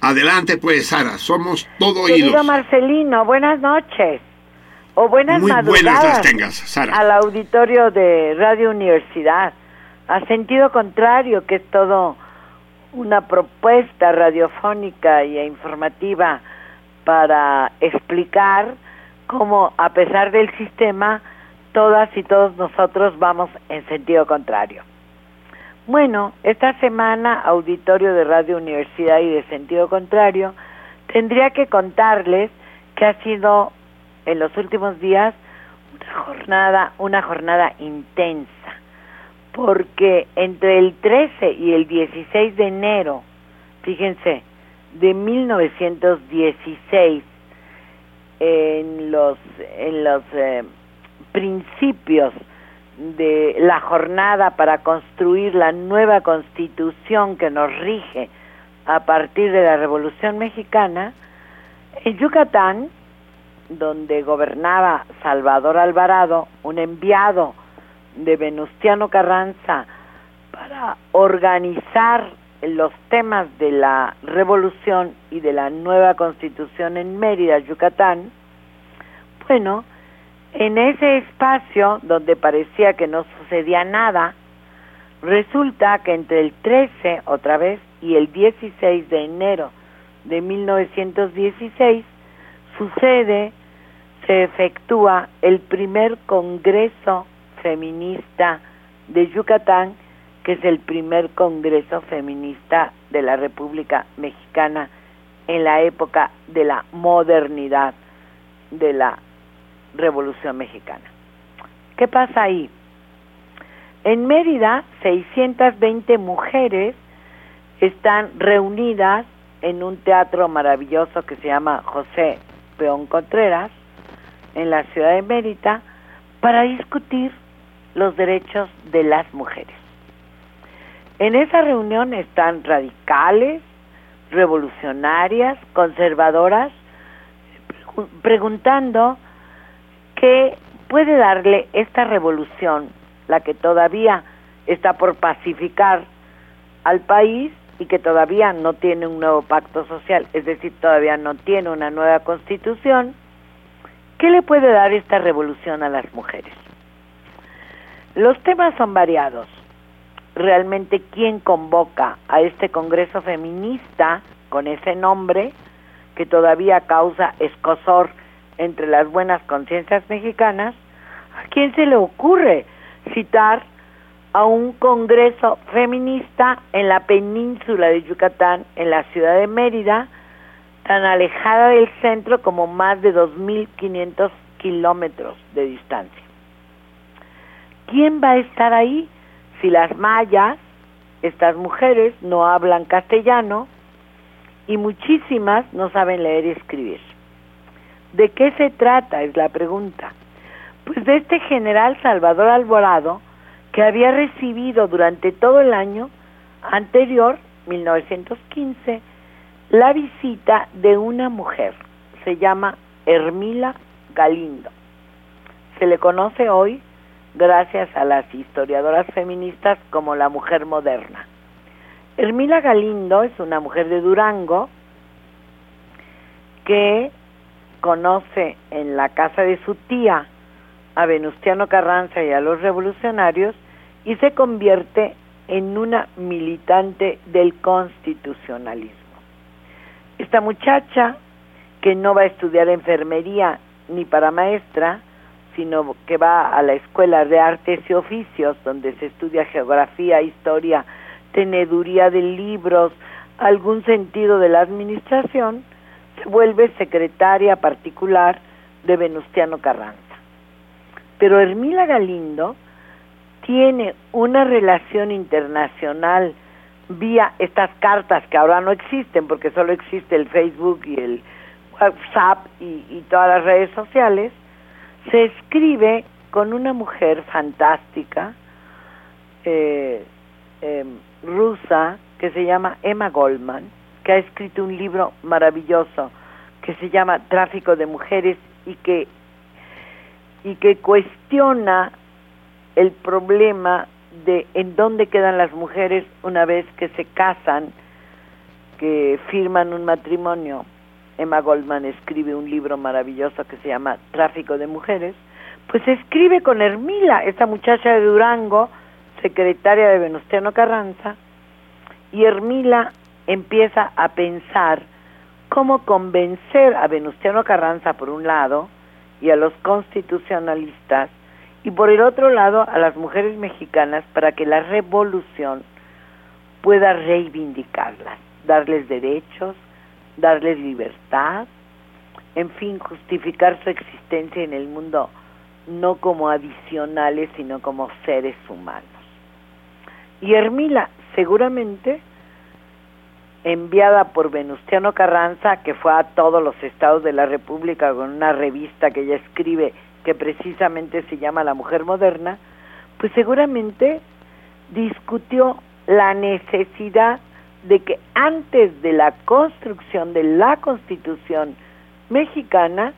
Adelante, pues, Sara, somos todo Querido oídos. Marcelino, buenas noches. O buenas Muy buenas las tengas, Sara. al auditorio de Radio Universidad. A sentido contrario, que es todo una propuesta radiofónica y informativa para explicar cómo, a pesar del sistema, todas y todos nosotros vamos en sentido contrario. Bueno, esta semana, auditorio de Radio Universidad y de sentido contrario, tendría que contarles que ha sido en los últimos días una jornada, una jornada intensa, porque entre el 13 y el 16 de enero, fíjense, de 1916, en los en los eh, principios de la jornada para construir la nueva constitución que nos rige a partir de la Revolución Mexicana, en Yucatán, donde gobernaba Salvador Alvarado, un enviado de Venustiano Carranza para organizar los temas de la revolución y de la nueva constitución en Mérida, Yucatán, bueno, en ese espacio donde parecía que no sucedía nada, resulta que entre el 13 otra vez y el 16 de enero de 1916 sucede, se efectúa el primer Congreso Feminista de Yucatán, que es el primer Congreso Feminista de la República Mexicana en la época de la modernidad de la Revolución Mexicana. ¿Qué pasa ahí? En Mérida, 620 mujeres están reunidas en un teatro maravilloso que se llama José Peón Contreras, en la ciudad de Mérida, para discutir los derechos de las mujeres. En esa reunión están radicales, revolucionarias, conservadoras, pregu- preguntando qué puede darle esta revolución, la que todavía está por pacificar al país y que todavía no tiene un nuevo pacto social, es decir, todavía no tiene una nueva constitución, ¿qué le puede dar esta revolución a las mujeres? Los temas son variados. Realmente, ¿quién convoca a este Congreso Feminista con ese nombre que todavía causa escosor entre las buenas conciencias mexicanas? ¿A quién se le ocurre citar a un Congreso Feminista en la península de Yucatán, en la ciudad de Mérida, tan alejada del centro como más de 2.500 kilómetros de distancia? ¿Quién va a estar ahí si las mayas, estas mujeres, no hablan castellano y muchísimas no saben leer y escribir? ¿De qué se trata? Es la pregunta. Pues de este general Salvador Alvarado, que había recibido durante todo el año anterior, 1915, la visita de una mujer, se llama Hermila Galindo. Se le conoce hoy gracias a las historiadoras feministas como la mujer moderna. Hermila Galindo es una mujer de Durango que conoce en la casa de su tía a Venustiano Carranza y a los revolucionarios y se convierte en una militante del constitucionalismo. Esta muchacha, que no va a estudiar enfermería ni para maestra, sino que va a la Escuela de Artes y Oficios, donde se estudia geografía, historia, teneduría de libros, algún sentido de la administración, se vuelve secretaria particular de Venustiano Carranza. Pero Hermila Galindo tiene una relación internacional vía estas cartas que ahora no existen porque solo existe el Facebook y el WhatsApp y, y todas las redes sociales, se escribe con una mujer fantástica, eh, em, rusa, que se llama Emma Goldman, que ha escrito un libro maravilloso que se llama Tráfico de Mujeres y que, y que cuestiona el problema de en dónde quedan las mujeres una vez que se casan, que firman un matrimonio. Emma Goldman escribe un libro maravilloso que se llama Tráfico de Mujeres, pues escribe con Hermila, esta muchacha de Durango, secretaria de Venustiano Carranza, y Hermila empieza a pensar cómo convencer a Venustiano Carranza por un lado y a los constitucionalistas y por el otro lado a las mujeres mexicanas para que la revolución pueda reivindicarlas, darles derechos, darles libertad, en fin, justificar su existencia en el mundo no como adicionales, sino como seres humanos. Y Hermila, seguramente enviada por Venustiano Carranza, que fue a todos los estados de la República con una revista que ella escribe que precisamente se llama La Mujer Moderna, pues seguramente discutió la necesidad de que antes de la construcción de la Constitución mexicana,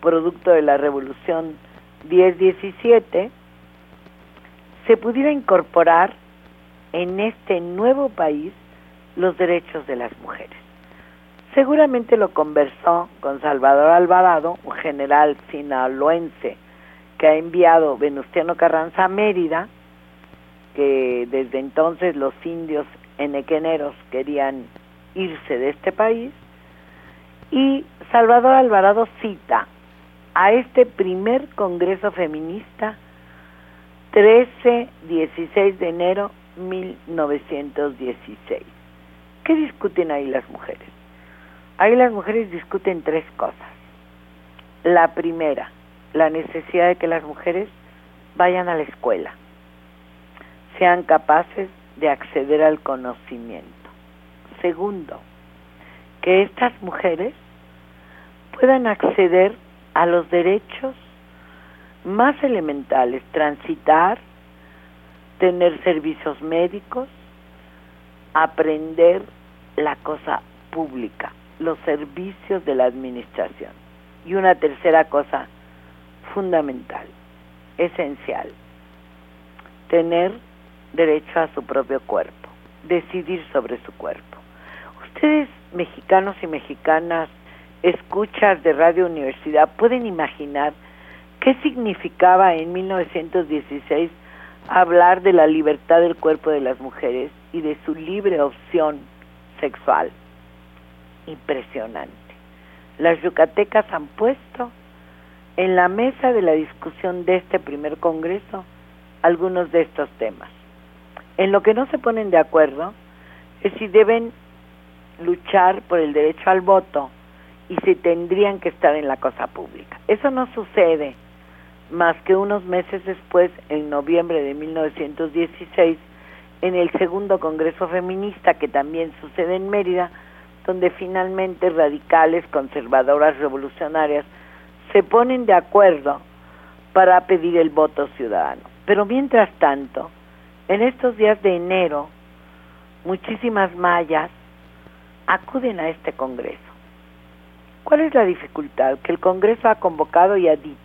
producto de la Revolución 10-17, se pudiera incorporar en este nuevo país los derechos de las mujeres. Seguramente lo conversó con Salvador Alvarado, un general sinaloense que ha enviado Venustiano Carranza a Mérida, que desde entonces los indios enequeneros querían irse de este país, y Salvador Alvarado cita a este primer Congreso Feminista 13-16 de enero 1916. ¿Qué discuten ahí las mujeres? Ahí las mujeres discuten tres cosas. La primera, la necesidad de que las mujeres vayan a la escuela, sean capaces de acceder al conocimiento. Segundo, que estas mujeres puedan acceder a los derechos más elementales, transitar, tener servicios médicos, aprender la cosa pública, los servicios de la administración. Y una tercera cosa fundamental, esencial, tener derecho a su propio cuerpo, decidir sobre su cuerpo. Ustedes, mexicanos y mexicanas, escuchas de Radio Universidad, pueden imaginar qué significaba en 1916 hablar de la libertad del cuerpo de las mujeres y de su libre opción sexual. Impresionante. Las yucatecas han puesto en la mesa de la discusión de este primer congreso algunos de estos temas. En lo que no se ponen de acuerdo es si deben luchar por el derecho al voto y si tendrían que estar en la cosa pública. Eso no sucede más que unos meses después, en noviembre de 1916, en el segundo Congreso Feminista, que también sucede en Mérida, donde finalmente radicales, conservadoras, revolucionarias se ponen de acuerdo para pedir el voto ciudadano. Pero mientras tanto, en estos días de enero, muchísimas mayas acuden a este Congreso. ¿Cuál es la dificultad? Que el Congreso ha convocado y ha dicho,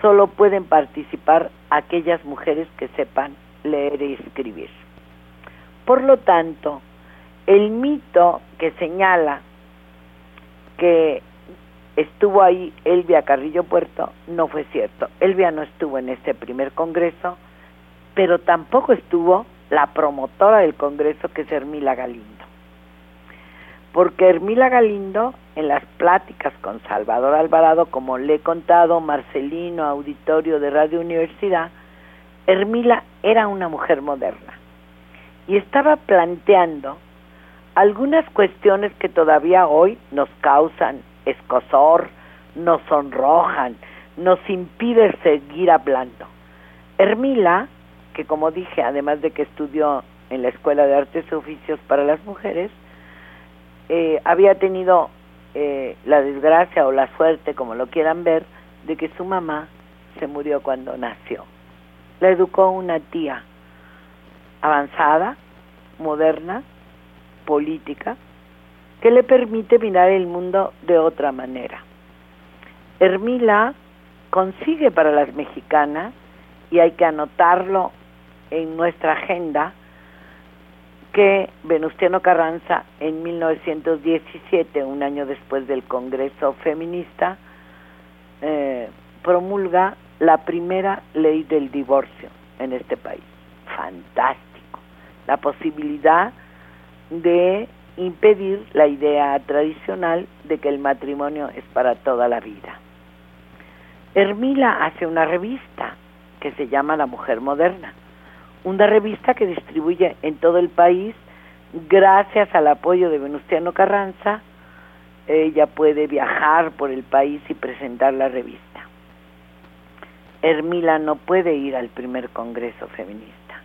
solo pueden participar aquellas mujeres que sepan leer y escribir. Por lo tanto, el mito que señala que estuvo ahí Elvia Carrillo Puerto no fue cierto. Elvia no estuvo en este primer congreso, pero tampoco estuvo la promotora del congreso que es Hermila Galindo. Porque Hermila Galindo, en las pláticas con Salvador Alvarado, como le he contado, Marcelino, auditorio de Radio Universidad, Hermila era una mujer moderna y estaba planteando algunas cuestiones que todavía hoy nos causan escosor, nos sonrojan, nos impide seguir hablando. Hermila, que como dije, además de que estudió en la Escuela de Artes y Oficios para las Mujeres, eh, había tenido eh, la desgracia o la suerte, como lo quieran ver, de que su mamá se murió cuando nació. La educó una tía avanzada, moderna, política, que le permite mirar el mundo de otra manera. Hermila consigue para las mexicanas, y hay que anotarlo en nuestra agenda, que Venustiano Carranza en 1917, un año después del Congreso Feminista, eh, promulga la primera ley del divorcio en este país. Fantástico. La posibilidad de impedir la idea tradicional de que el matrimonio es para toda la vida. Hermila hace una revista que se llama La Mujer Moderna, una revista que distribuye en todo el país gracias al apoyo de Venustiano Carranza. Ella puede viajar por el país y presentar la revista. Hermila no puede ir al primer Congreso Feminista.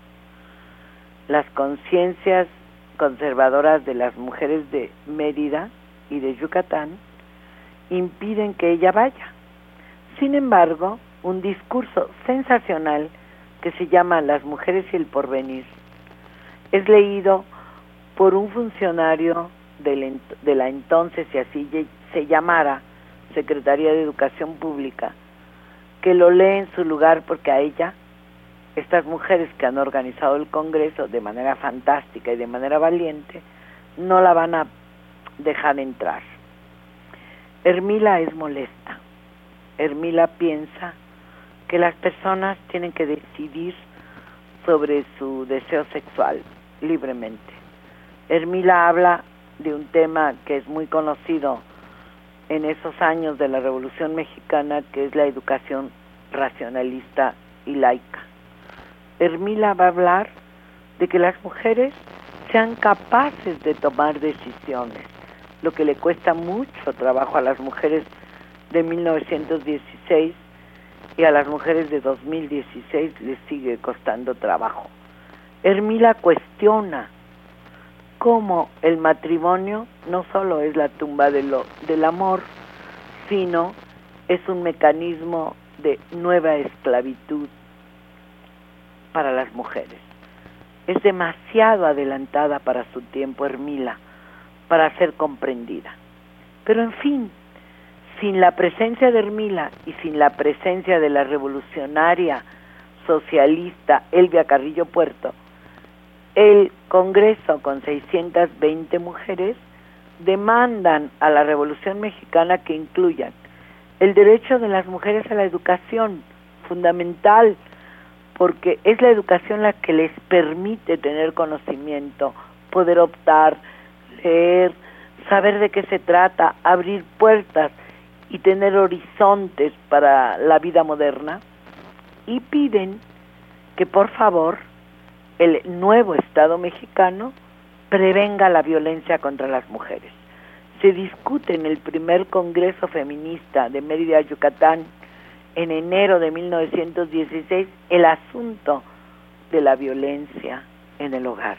Las conciencias conservadoras de las mujeres de Mérida y de Yucatán impiden que ella vaya. Sin embargo, un discurso sensacional que se llama Las mujeres y el porvenir es leído por un funcionario de la entonces, y así se llamara, Secretaría de Educación Pública, que lo lee en su lugar porque a ella, estas mujeres que han organizado el Congreso de manera fantástica y de manera valiente, no la van a dejar entrar. Hermila es molesta. Hermila piensa que las personas tienen que decidir sobre su deseo sexual libremente. Hermila habla de un tema que es muy conocido en esos años de la Revolución Mexicana, que es la educación racionalista y laica. Hermila va a hablar de que las mujeres sean capaces de tomar decisiones, lo que le cuesta mucho trabajo a las mujeres de 1916 y a las mujeres de 2016 les sigue costando trabajo. Hermila cuestiona cómo el matrimonio no solo es la tumba del amor, sino es un mecanismo de nueva esclavitud para las mujeres. Es demasiado adelantada para su tiempo Hermila para ser comprendida. Pero en fin, sin la presencia de Hermila y sin la presencia de la revolucionaria socialista Elvia Carrillo Puerto, el Congreso con 620 mujeres demandan a la Revolución Mexicana que incluyan el derecho de las mujeres a la educación, fundamental, porque es la educación la que les permite tener conocimiento, poder optar, leer, saber de qué se trata, abrir puertas y tener horizontes para la vida moderna. Y piden que por favor el nuevo Estado mexicano prevenga la violencia contra las mujeres. Se discute en el primer Congreso Feminista de Mérida, Yucatán, en enero de 1916, el asunto de la violencia en el hogar.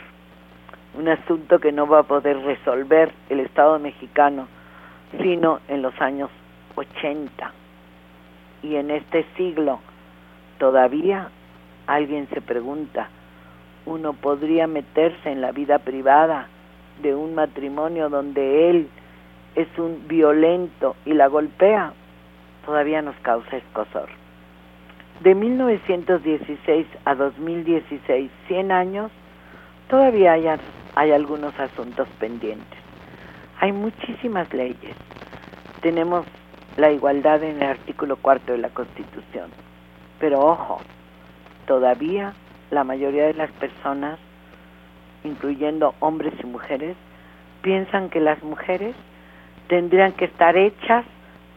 Un asunto que no va a poder resolver el Estado mexicano, sino en los años 80. Y en este siglo todavía alguien se pregunta, uno podría meterse en la vida privada de un matrimonio donde él es un violento y la golpea, todavía nos causa escosor. De 1916 a 2016, 100 años, todavía hay, hay algunos asuntos pendientes. Hay muchísimas leyes. Tenemos la igualdad en el artículo cuarto de la Constitución. Pero ojo, todavía la mayoría de las personas, incluyendo hombres y mujeres, piensan que las mujeres tendrían que estar hechas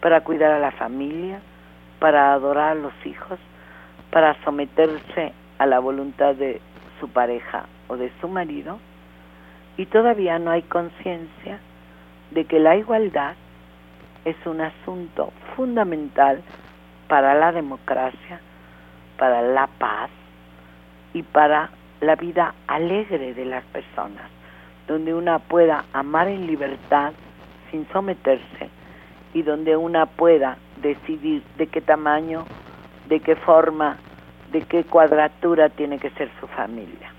para cuidar a la familia, para adorar a los hijos, para someterse a la voluntad de su pareja o de su marido, y todavía no hay conciencia de que la igualdad es un asunto fundamental para la democracia, para la paz y para la vida alegre de las personas, donde una pueda amar en libertad sin someterse y donde una pueda decidir de qué tamaño, de qué forma, de qué cuadratura tiene que ser su familia.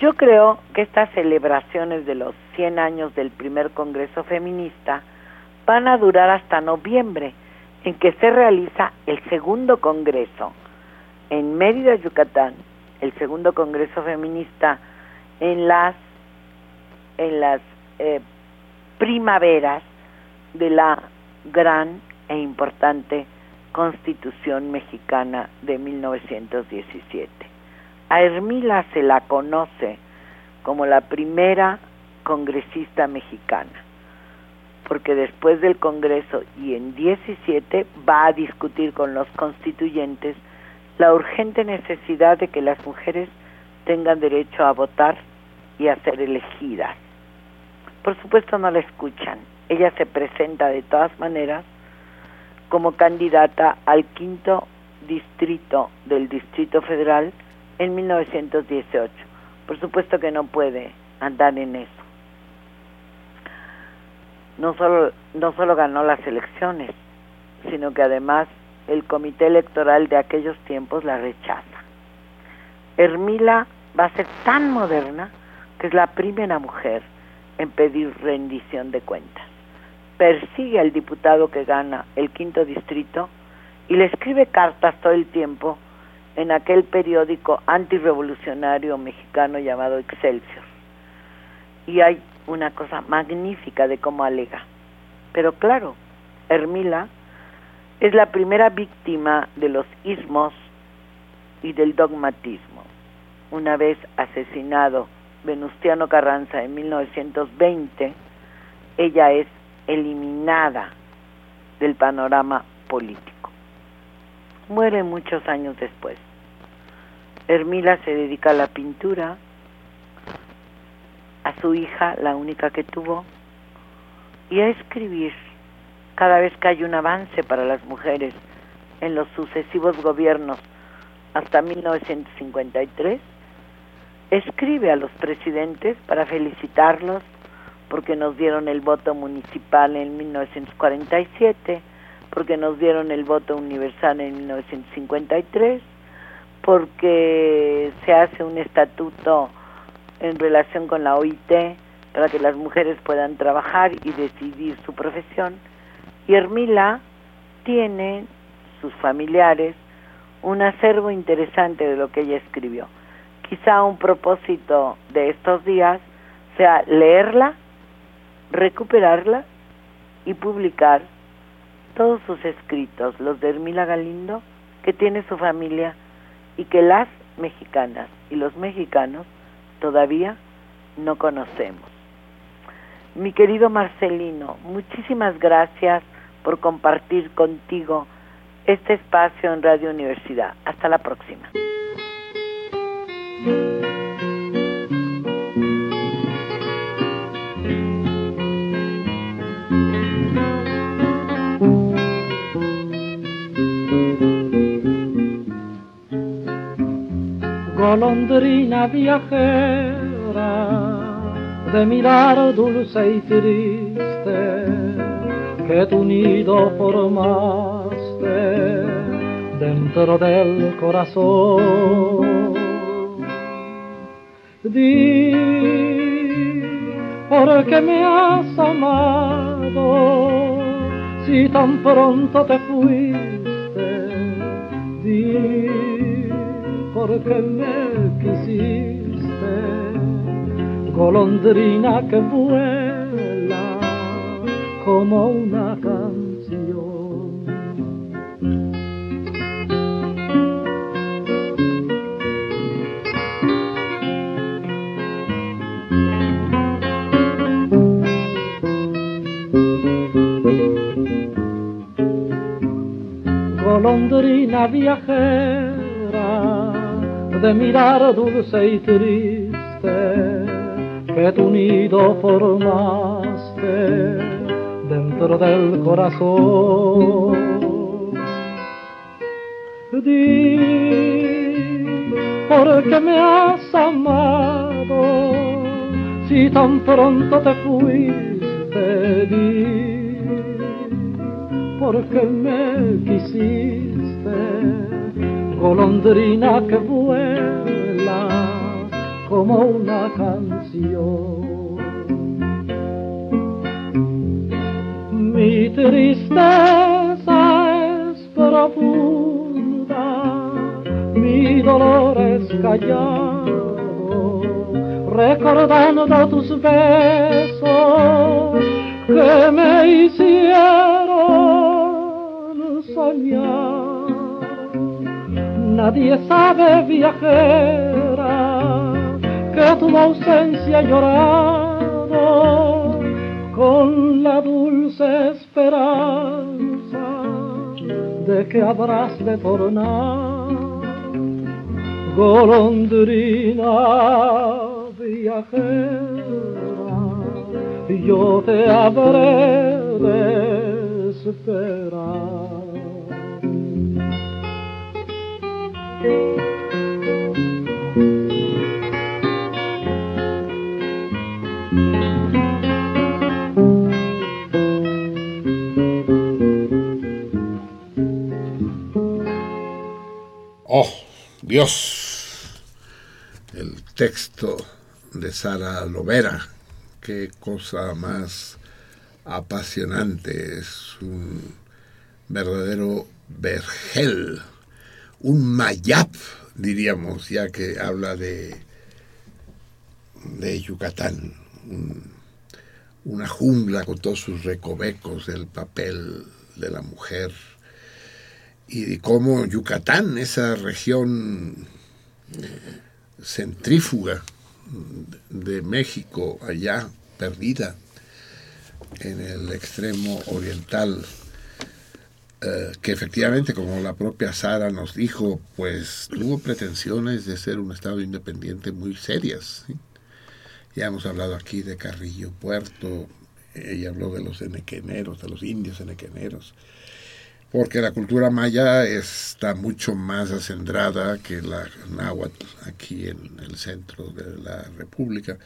Yo creo que estas celebraciones de los 100 años del primer Congreso Feminista van a durar hasta noviembre, en que se realiza el segundo Congreso en Mérida, Yucatán, el segundo Congreso Feminista en las en las eh, primaveras de la gran e importante Constitución mexicana de 1917. A Hermila se la conoce como la primera congresista mexicana, porque después del Congreso y en 17 va a discutir con los constituyentes la urgente necesidad de que las mujeres tengan derecho a votar y a ser elegidas. Por supuesto no la escuchan. Ella se presenta de todas maneras como candidata al quinto distrito del Distrito Federal en 1918. Por supuesto que no puede andar en eso. No solo, no solo ganó las elecciones, sino que además el comité electoral de aquellos tiempos la rechaza. Hermila va a ser tan moderna que es la primera mujer en pedir rendición de cuentas. Persigue al diputado que gana el quinto distrito y le escribe cartas todo el tiempo en aquel periódico antirrevolucionario mexicano llamado Excelsior. Y hay una cosa magnífica de cómo alega. Pero claro, Hermila es la primera víctima de los ismos y del dogmatismo. Una vez asesinado Venustiano Carranza en 1920, ella es eliminada del panorama político. Muere muchos años después. Hermila se dedica a la pintura, a su hija, la única que tuvo, y a escribir cada vez que hay un avance para las mujeres en los sucesivos gobiernos hasta 1953, escribe a los presidentes para felicitarlos porque nos dieron el voto municipal en 1947, porque nos dieron el voto universal en 1953, porque se hace un estatuto en relación con la OIT para que las mujeres puedan trabajar y decidir su profesión. Y Hermila tiene, sus familiares, un acervo interesante de lo que ella escribió. Quizá un propósito de estos días sea leerla, recuperarla y publicar todos sus escritos, los de Hermila Galindo, que tiene su familia y que las mexicanas y los mexicanos todavía no conocemos. Mi querido Marcelino, muchísimas gracias por compartir contigo este espacio en Radio Universidad. Hasta la próxima. Golondrina viajera, de mirar dulce y triste, que tu nido formaste dentro del corazón. Di, ¿por qué me has amado si tan pronto te porque me quisiste, golondrina que vuela como una canción. Golondrina viajera, de mirar dulce y triste que tu nido formaste dentro del corazón. Di, ¿por qué me has amado si tan pronto te fuiste? feliz porque me quisiste, golondrina que vuela como una canción. Mi tristeza es profunda, mi dolor es callado, recordando tus besos que me hicieron soñar. Nadie sabe, tu ausencia llorado con la dulce esperanza de que habrás de tornar. Golondrina viajera yo te habré de esperar El texto de Sara Lovera. Qué cosa más apasionante. Es un verdadero vergel. Un mayap, diríamos, ya que habla de, de Yucatán. Un- una jungla con todos sus recovecos, el papel de la mujer y de cómo Yucatán, esa región centrífuga de México, allá perdida en el extremo oriental, eh, que efectivamente, como la propia Sara nos dijo, pues tuvo pretensiones de ser un Estado independiente muy serias. Ya hemos hablado aquí de Carrillo Puerto, ella habló de los enequeneros, de los indios enequeneros porque la cultura maya está mucho más acendrada que la náhuatl aquí en el centro de la República.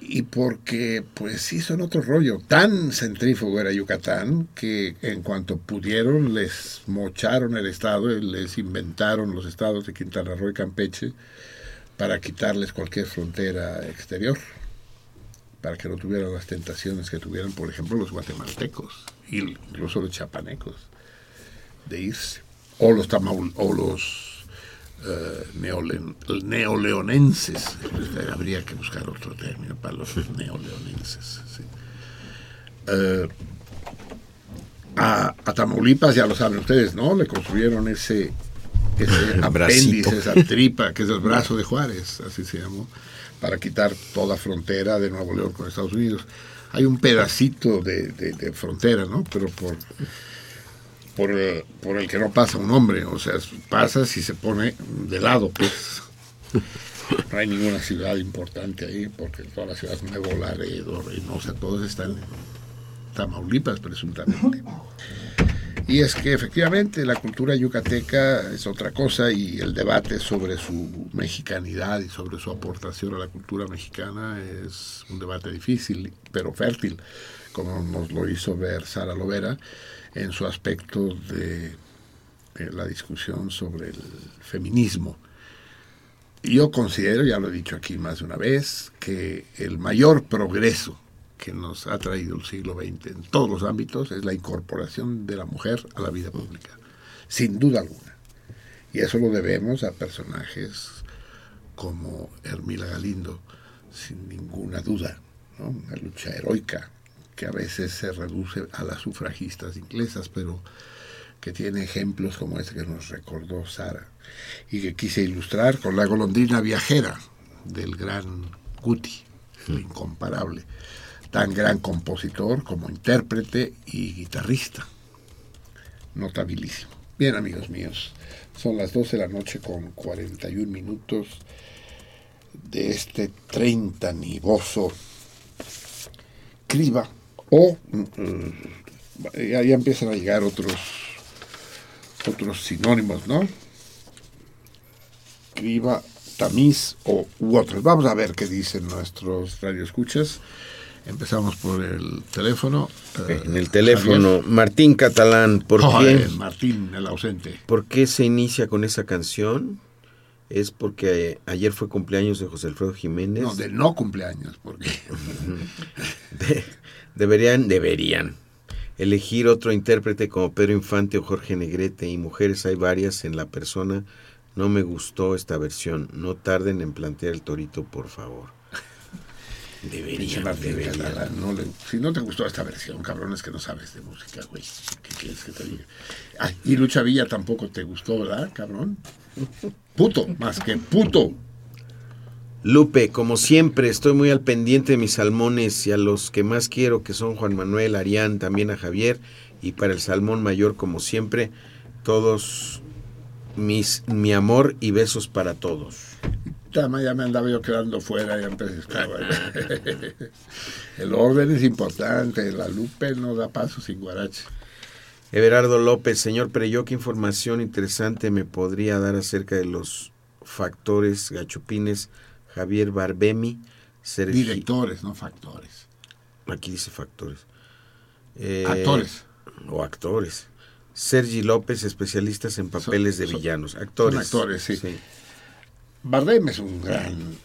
Y porque, pues sí, son otro rollo. Tan centrífugo era Yucatán que en cuanto pudieron les mocharon el estado y les inventaron los estados de Quintana Roo y Campeche para quitarles cualquier frontera exterior, para que no tuvieran las tentaciones que tuvieran, por ejemplo, los guatemaltecos, incluso los chapanecos, de irse, o los tamaul, o los neolen- neoleonenses, habría que buscar otro término para los neoleonenses. sí. Eh, a, a Tamaulipas, ya lo saben ustedes, ¿no? Le construyeron ese, ese [LAUGHS] apéndice, esa tripa, que es el brazo de Juárez, así se llamó, para quitar toda frontera de Nuevo León con Estados Unidos. Hay un pedacito de, de- frontera, ¿no? Pero por, el, por el que no pasa un hombre, o sea, pasa si se pone de lado, pues. No hay ninguna ciudad importante ahí, porque todas las ciudades Nuevo Laredo, Reynosa, todos están en Tamaulipas, presuntamente. Y es que efectivamente la cultura yucateca es otra cosa y el debate sobre su mexicanidad y sobre su aportación a la cultura mexicana es un debate difícil, pero fértil, como nos lo hizo ver Sara Lovera en su aspecto de, la discusión sobre el feminismo. Yo considero, ya lo he dicho aquí más de una vez, que el mayor progreso que nos ha traído el siglo XX en todos los ámbitos es la incorporación de la mujer a la vida pública, sin duda alguna. Y eso lo debemos a personajes como Hermila Galindo, sin ninguna duda, una lucha heroica que a veces se reduce a las sufragistas inglesas, pero que tiene ejemplos como este que nos recordó Sara y que quise ilustrar con la golondrina viajera del gran Guti, el incomparable, tan gran compositor como intérprete y guitarrista. Notabilísimo. Bien, amigos míos, son las 12 de la noche con 41 minutos de este 30 nivoso criba o mm, ya, ya empiezan a llegar otros otros sinónimos, ¿no? Criba, tamiz o u otros. Vamos a ver qué dicen nuestros radioescuchas. Empezamos por el teléfono. eh, En el teléfono, Martín Catalán, ¿por qué? Martín, el ausente. ¿Por qué se inicia con esa canción? Es porque eh, ayer fue cumpleaños de José Alfredo Jiménez. No, de no cumpleaños, porque [LAUGHS] De- deberían, deberían elegir otro intérprete como Pedro Infante o Jorge Negrete y mujeres hay varias en la persona. No me gustó esta versión. No tarden en plantear el torito, por favor. Catalán, no le- si no te gustó esta versión, cabrón, es que no sabes de música, güey. ¿Qué quieres que te diga? Ah, y Lucha Villa tampoco te gustó, ¿verdad, cabrón? Puto, más que puto. Lupe, como siempre, estoy muy al pendiente de mis salmones y a los que más quiero, que son Juan Manuel, Arián, también a Javier, y para el salmón mayor, como siempre, todos mis, mi amor y besos para todos. Ya me andaba yo quedando fuera, ya empecé. [LAUGHS] El orden es importante, la Lupe no da paso sin guarache. Everardo López, señor Pereyó, ¿qué información interesante me podría dar acerca de los factores gachupines Javier Barbemi? Sergi- Directores, no factores. Aquí dice factores. Eh, Actores. O actores. Sergi López, especialistas en papeles de villanos. Actores. son actores, sí. Bardem es un gran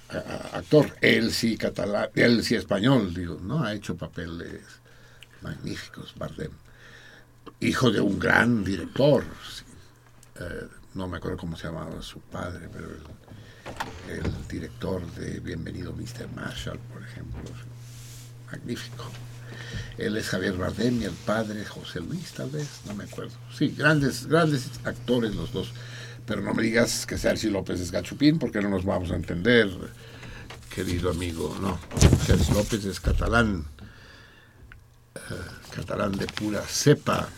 actor. Él sí catalán, él sí español, digo, ¿no? Ha hecho papeles magníficos, Bardem. Hijo de un gran director. Eh, no me acuerdo cómo se llamaba su padre, pero el, el director de Bienvenido Mr. Marshall, por ejemplo. Magnífico. Él es Javier Bardem y el padre José Luis, tal vez, no me acuerdo. Sí, grandes, grandes actores los dos. Pero no me digas que Sergi López es gachupín, porque no nos vamos a entender, querido amigo. No, Sergi López es catalán, eh, catalán de pura cepa.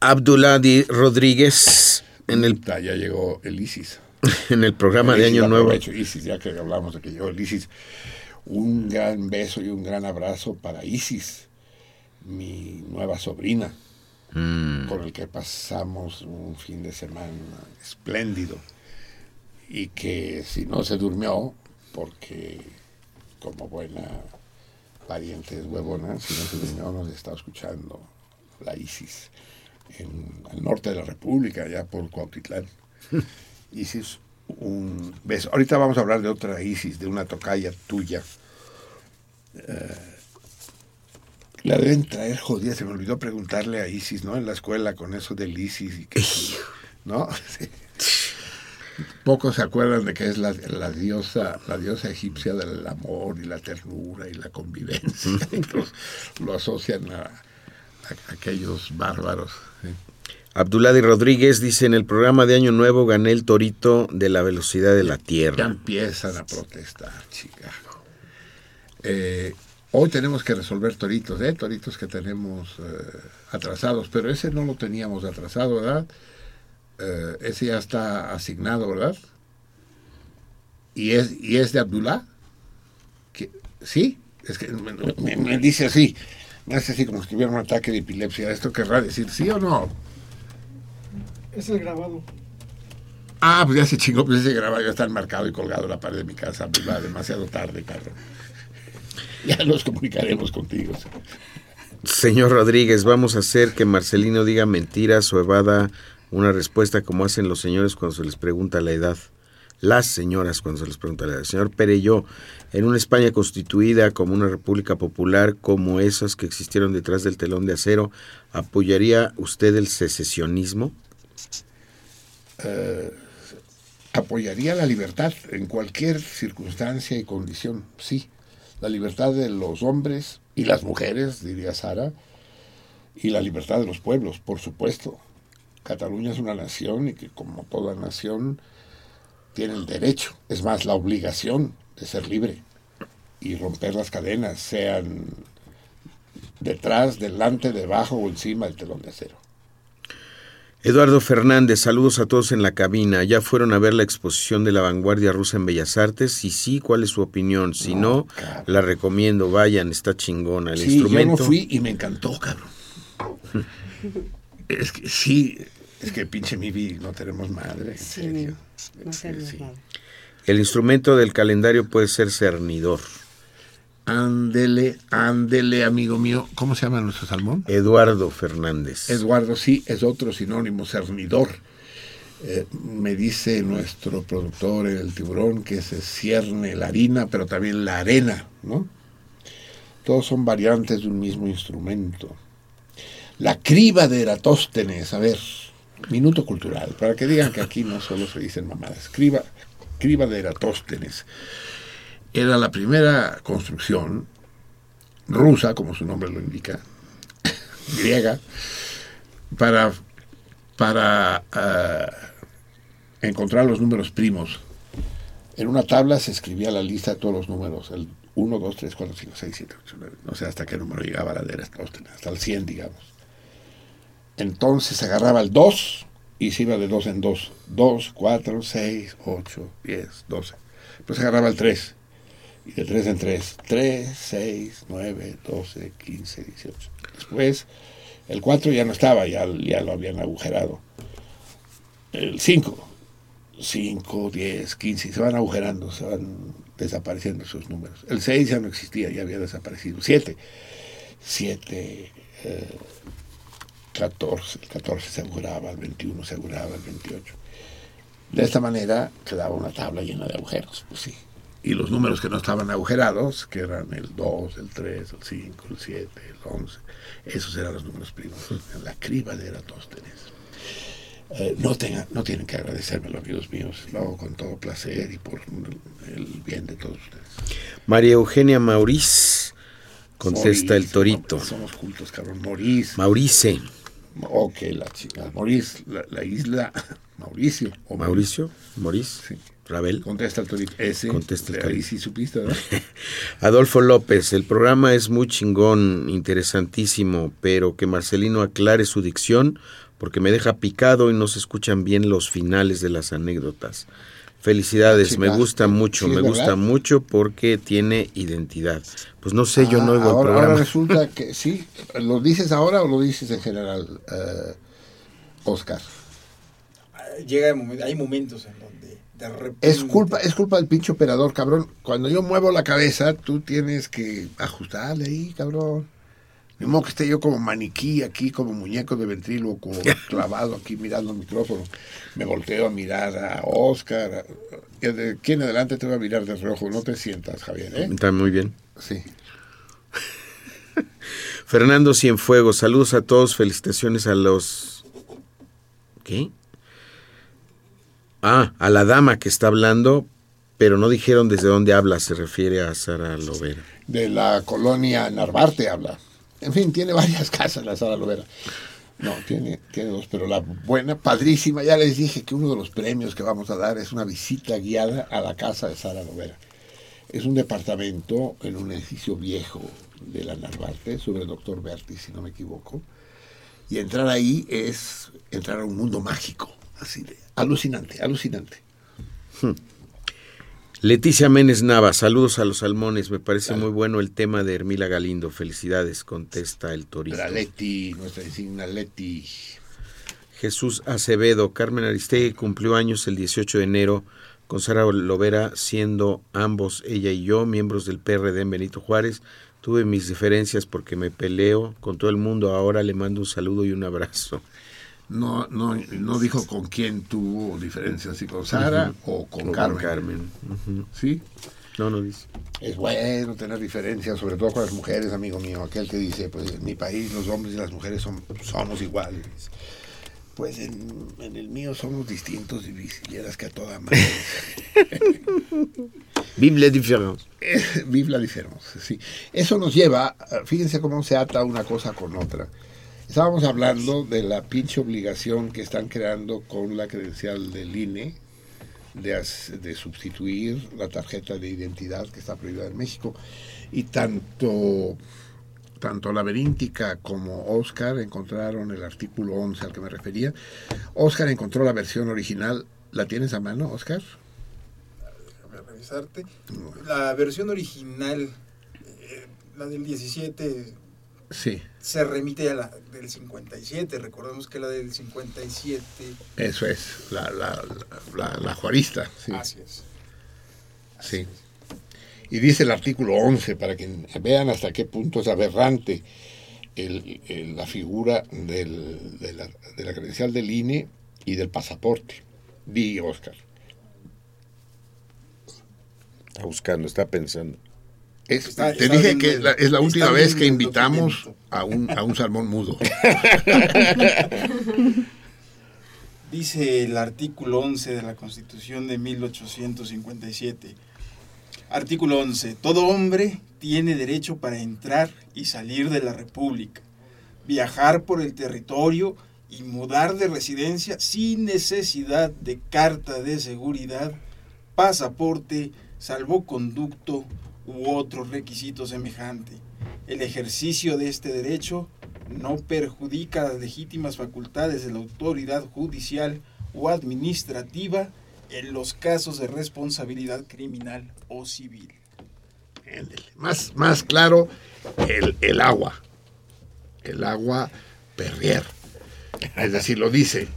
Abduladi Rodríguez, en el, Ya llegó el ISIS. [LAUGHS] en el programa El de Año Nuevo. ISIS, ya que hablamos de que llegó el ISIS. Un gran beso y un gran abrazo para Isis, mi nueva sobrina. Mm, con el que pasamos un fin de semana espléndido y que si no se durmió, porque como buena pariente es huevona, si no se durmió nos está escuchando la ISIS en el norte de la República, allá por Cuautitlán. [LAUGHS] ISIS, un beso. Ahorita vamos a hablar de otra ISIS, de una tocaya tuya. Eh, la deben traer jodida, se me olvidó preguntarle a Isis, ¿no? En la escuela con eso del Isis y que... ¿No? [LAUGHS] Sí. Pocos se acuerdan de que es la, la diosa la diosa egipcia del amor y la ternura y la convivencia. [LAUGHS] lo, lo asocian a, a aquellos bárbaros. ¿sí? Abduladi Rodríguez dice, en el programa de Año Nuevo gané el torito de la velocidad de la Ya Tierra. empiezan a protestar, chica. Eh, hoy tenemos que resolver toritos, ¿eh? Toritos que tenemos eh, atrasados, pero ese no lo teníamos atrasado, ¿verdad? Eh, ese ya está asignado, ¿verdad? ¿Y es, y es de Abdullah? ¿Qué? ¿Sí? Es que me, me- me dice así, me hace así como si tuviera un ataque de epilepsia. ¿Esto querrá decir sí o no? Es el grabado. Ah, pues ya se chingó, pues ese grabado ya está enmarcado y colgado en la pared de mi casa. Va demasiado tarde, cabrón. [LAUGHS] Ya nos comunicaremos contigo. Señor Rodríguez, vamos a hacer que Marcelino diga mentiras o evada una respuesta como hacen los señores cuando se les pregunta la edad. Las señoras cuando se les pregunta la edad. Señor Pereyó, en una España constituida como una república popular como esas que existieron detrás del telón de acero, ¿apoyaría usted el secesionismo? Eh, apoyaría la libertad en cualquier circunstancia y condición, sí. La libertad de los hombres y las mujeres, diría Sara, y la libertad de los pueblos, por supuesto. Cataluña es una nación y que como toda nación tiene el derecho, es más, la obligación de ser libre y romper las cadenas, sean detrás, delante, debajo o encima del telón de acero. Eduardo Fernández, saludos a todos en la cabina. ¿Ya fueron a ver la exposición de la vanguardia rusa en Bellas Artes? Si sí, ¿cuál es su opinión? Si no, la recomiendo, vayan, está chingona. El sí, instrumento. yo no fui y me encantó, cabrón. [LAUGHS] es que sí, es que pinche Mivi no tenemos madre, en Sí, serio. no tenemos sí. nada. El instrumento del calendario puede ser cernidor. Ándele, ándele, amigo mío. ¿Cómo se llama nuestro salmón? Eduardo Fernández. Eduardo, sí, es otro sinónimo, cernidor. Eh, me dice nuestro productor, el tiburón, que se cierne la harina, pero también la arena, ¿no? Todos son variantes de un mismo instrumento. La criba de Eratóstenes, a ver, minuto cultural, para que digan que aquí no solo se dicen mamadas. Criba, criba de Eratóstenes. Era la primera construcción rusa, como su nombre lo indica, [LAUGHS] griega, para, para ah, encontrar los números primos. En una tabla se escribía la lista de todos los números, el 1, 2, 3, 4, 5, 6, 7, 8, 9, no sé hasta qué número llegaba la de hasta el 100, digamos. Entonces agarraba el 2 y se iba de 2 en 2. 2, 4, 6, 8, 10, 12. Pues se agarraba el 3. Y de 3 en 3. 3, 6, 9, 12, 15, 18. Después el 4 ya no estaba, ya, ya lo habían agujerado. El 5. 5, 10, 15. Y se van agujerando, se van desapareciendo esos números. El 6 ya no existía, ya había desaparecido. 7. 7. Eh, 14, el 14 se auguraba, el 21 se auguraba, el 28. De esta manera quedaba una tabla llena de agujeros, pues sí. Y los números que no estaban agujerados, que eran el 2, el 3, el 5, el 7, el 11, esos eran los números primos, en la criba de Eratóstenes. Eh, no, tenga, no tienen que agradecérmelo, amigos míos, lo hago con todo placer y por el bien de todos ustedes. María Eugenia Mauriz contesta el torito. Somos, cultos, cabrón. Morís. Maurice. Ok, la chica. Morís, la, la isla Mauricio. O Mauricio, Morís, Sí. Rabel. Contesta el torito. Ese. Contesta el. Ahí sí supiste, ¿verdad? [LAUGHS] Adolfo López, el programa es muy chingón, interesantísimo, pero que Marcelino aclare su dicción porque me deja picado y no se escuchan bien los finales de las anécdotas. Felicidades, Sí, me gusta mucho, Sí, me ¿verdad? gusta mucho porque tiene identidad. Pues no sé, yo no Ah, oigo el ahora, programa. ahora resulta [LAUGHS] que sí. ¿Lo dices ahora o lo dices en general, eh, Oscar? Llega el momento, hay momentos en de repente... Es culpa, es culpa del pinche operador, cabrón. Cuando yo muevo la cabeza, tú tienes que ajustarle ahí, cabrón. De modo que esté yo como maniquí aquí, como muñeco de ventríloco, [LAUGHS] clavado aquí mirando el micrófono. Me volteo a mirar a Oscar. a- de aquí en adelante te voy a mirar de reojo. No te sientas, Javier, ¿eh? Está muy bien. Sí. [LAUGHS] Fernando Cienfuegos, saludos a todos, felicitaciones a los... ¿Qué? Ah, a la dama que está hablando, pero no dijeron desde dónde habla, se refiere a Sara Lovera. De la colonia Narvarte habla. En fin, tiene varias [LAUGHS] casas la Sara Lovera. No, tiene, tiene dos, pero la buena, padrísima, ya les dije que uno de los premios que vamos a dar es una visita guiada a la casa de Sara Lovera. Es un departamento en un edificio viejo de la Narvarte, sobre el Doctor Berti, si no me equivoco. Y entrar ahí es entrar a un mundo mágico, así de alucinante, alucinante. Leticia Méndez Nava, saludos a los salmones, me parece muy bueno el tema de Hermila Galindo, felicidades, contesta el torito. La Leti, nuestra insignia Leti. Jesús Acevedo, Carmen Aristegui cumplió años el 18 de enero con Sara Lovera, siendo ambos, ella y yo, miembros del PRD en Benito Juárez. Tuve mis diferencias porque me peleo con todo el mundo. Ahora le mando un saludo y un abrazo. No, no, no dijo con quién tuvo diferencias, si con Sara o con O Carmen. Carmen. Ujú. ¿Sí? No, no dice. Es bueno tener diferencias, sobre todo con las mujeres, amigo mío. Aquel que dice, pues en mi país los hombres y las mujeres son, somos iguales. Pues en, en el mío somos distintos y visilleras que a toda madre. [LAUGHS] Vive la différence. Eh, [LAUGHS] Vive la diferencia, sí. Eso nos lleva, fíjense cómo se ata una cosa con otra. Estábamos hablando de la pinche obligación que están creando con la credencial del INE de, de sustituir la tarjeta de identidad que está prohibida en México. Y tanto, tanto Laberíntica como Oscar encontraron el artículo 11 al que me refería. Oscar encontró la versión original. ¿La tienes a mano, Oscar? Déjame revisarte. La versión original, eh, la del 17, Sí. se remite a la del 57. Recordemos que la del 57, Eso es, la, la, la, la juarista. Sí. así es. Sí. Y dice el artículo 11, para que vean hasta qué punto es aberrante el- el- la figura del- de, la, de la credencial del INE y del pasaporte. Di, Oscar. Está buscando, está pensando. Es- Está- te está dije que la- es la última vez que invitamos a un, a un salmón mudo. [LAUGHS] Dice el artículo 11 de la Constitución de 1857. Artículo 11. Todo hombre tiene derecho para entrar y salir de la República, viajar por el territorio y mudar de residencia sin necesidad de carta de seguridad, pasaporte, salvoconducto u otro requisito semejante. El ejercicio de este derecho no perjudica las legítimas facultades de la autoridad judicial o administrativa en los casos de responsabilidad criminal o civil. Más, más claro, el, el agua. El agua perrier. Es decir, lo dice,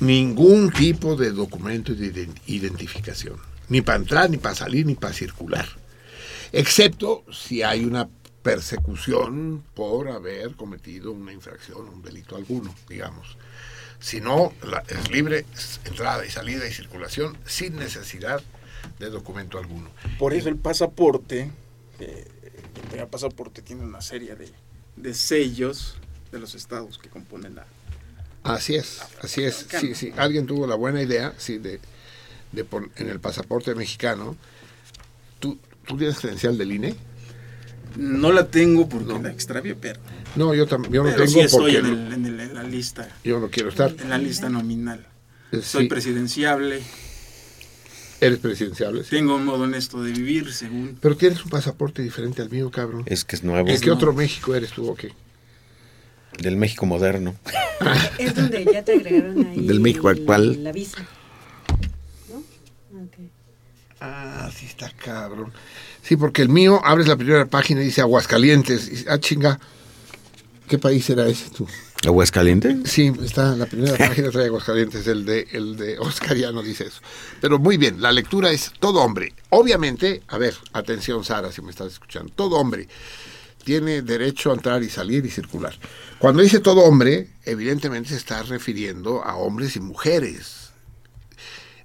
ningún tipo de documento de ident- identificación. Ni para entrar, ni para salir, ni para circular. Excepto si hay una persecución por haber cometido una infracción, un delito alguno, digamos. Si no, la- es libre entrada y salida y circulación sin necesidad de documento alguno. Por eso el pasaporte, eh, tenga pasaporte tiene una serie de, de sellos de los estados que componen la... Así es, así es. Sí, sí. Alguien tuvo la buena idea, sí, de, de en el pasaporte mexicano. ¿Tú, ¿Tú tienes credencial del INE? No la tengo porque la extravié, pero, No, yo, tam- yo no pero tengo sí estoy porque en, no- el- en el- en la lista, yo no quiero estar. en la lista nominal. Eh, Soy presidenciable, eres presidenciable, sí. tengo un modo honesto de vivir, según... Pero tienes un pasaporte diferente al mío, cabrón. Es que es nuevo. ¿En qué otro México eres tú o qué? Del México moderno. Es donde ya te agregaron ahí. [LAUGHS] Del México actual. La visa. Ah, sí está cabrón. Sí, porque el mío, abres la primera página y dice Aguascalientes. Y ah, chinga. ¿Qué país era ese tú? ¿Aguascaliente? Sí, está en la primera página trae Aguascalientes, el de, el de Oscar ya no dice eso. Pero muy bien, la lectura es todo hombre. Obviamente, a ver, atención Sara, si me estás escuchando, todo hombre tiene derecho a entrar y salir y circular. Cuando dice todo hombre, evidentemente se está refiriendo a hombres y mujeres.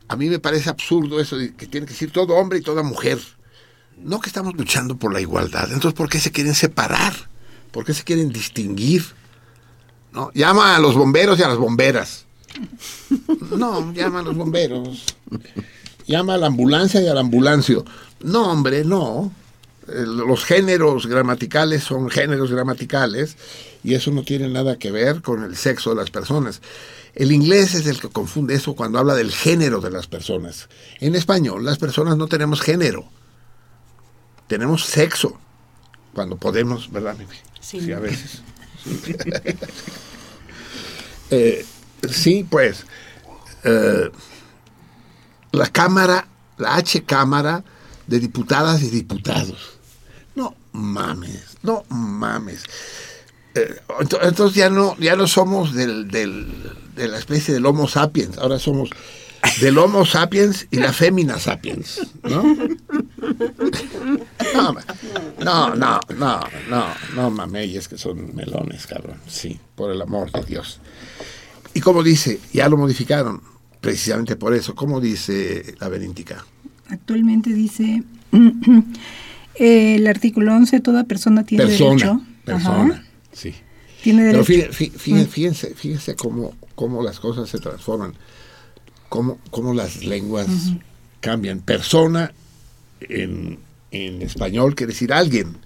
A mí me parece absurdo eso de que tiene que decir todo hombre y toda mujer. No que estamos luchando por la igualdad. Entonces, ¿por qué se quieren separar? ¿Por qué se quieren distinguir? ¿no? Llama a los bomberos y a las bomberas. No, llama a los bomberos. Llama a la ambulancia y al ambulancio. No, hombre, no. Los géneros gramaticales son géneros gramaticales y eso no tiene nada que ver con el sexo de las personas. El inglés es el que confunde eso cuando habla del género de las personas. En español, las personas no tenemos género. Tenemos sexo. Cuando podemos, ¿verdad, Mimi? Sí. a veces. [LAUGHS] Eh, sí, pues, eh, la Cámara, la H Cámara de Diputadas y Diputados. No mames, no mames. Eh, ento- entonces ya no, ya no somos del, del- de la especie del Homo sapiens, ahora somos del Homo sapiens y la Femina sapiens, [LAUGHS] ¿no? No, no, no, no, no, mameyes que son melones, cabrón. Sí, por el amor de Dios. Y como dice, ya lo modificaron, precisamente por eso. ¿Cómo dice la Beníntica? Actualmente dice [CLEARS THROAT] eh, el artículo 11, toda persona tiene Persona, derecho. persona, Ajá, sí. tiene Pero derecho. fí- fí- fíjense, fíjense cómo, cómo las cosas se transforman, cómo, cómo las lenguas cambian. Persona en, en español quiere decir alguien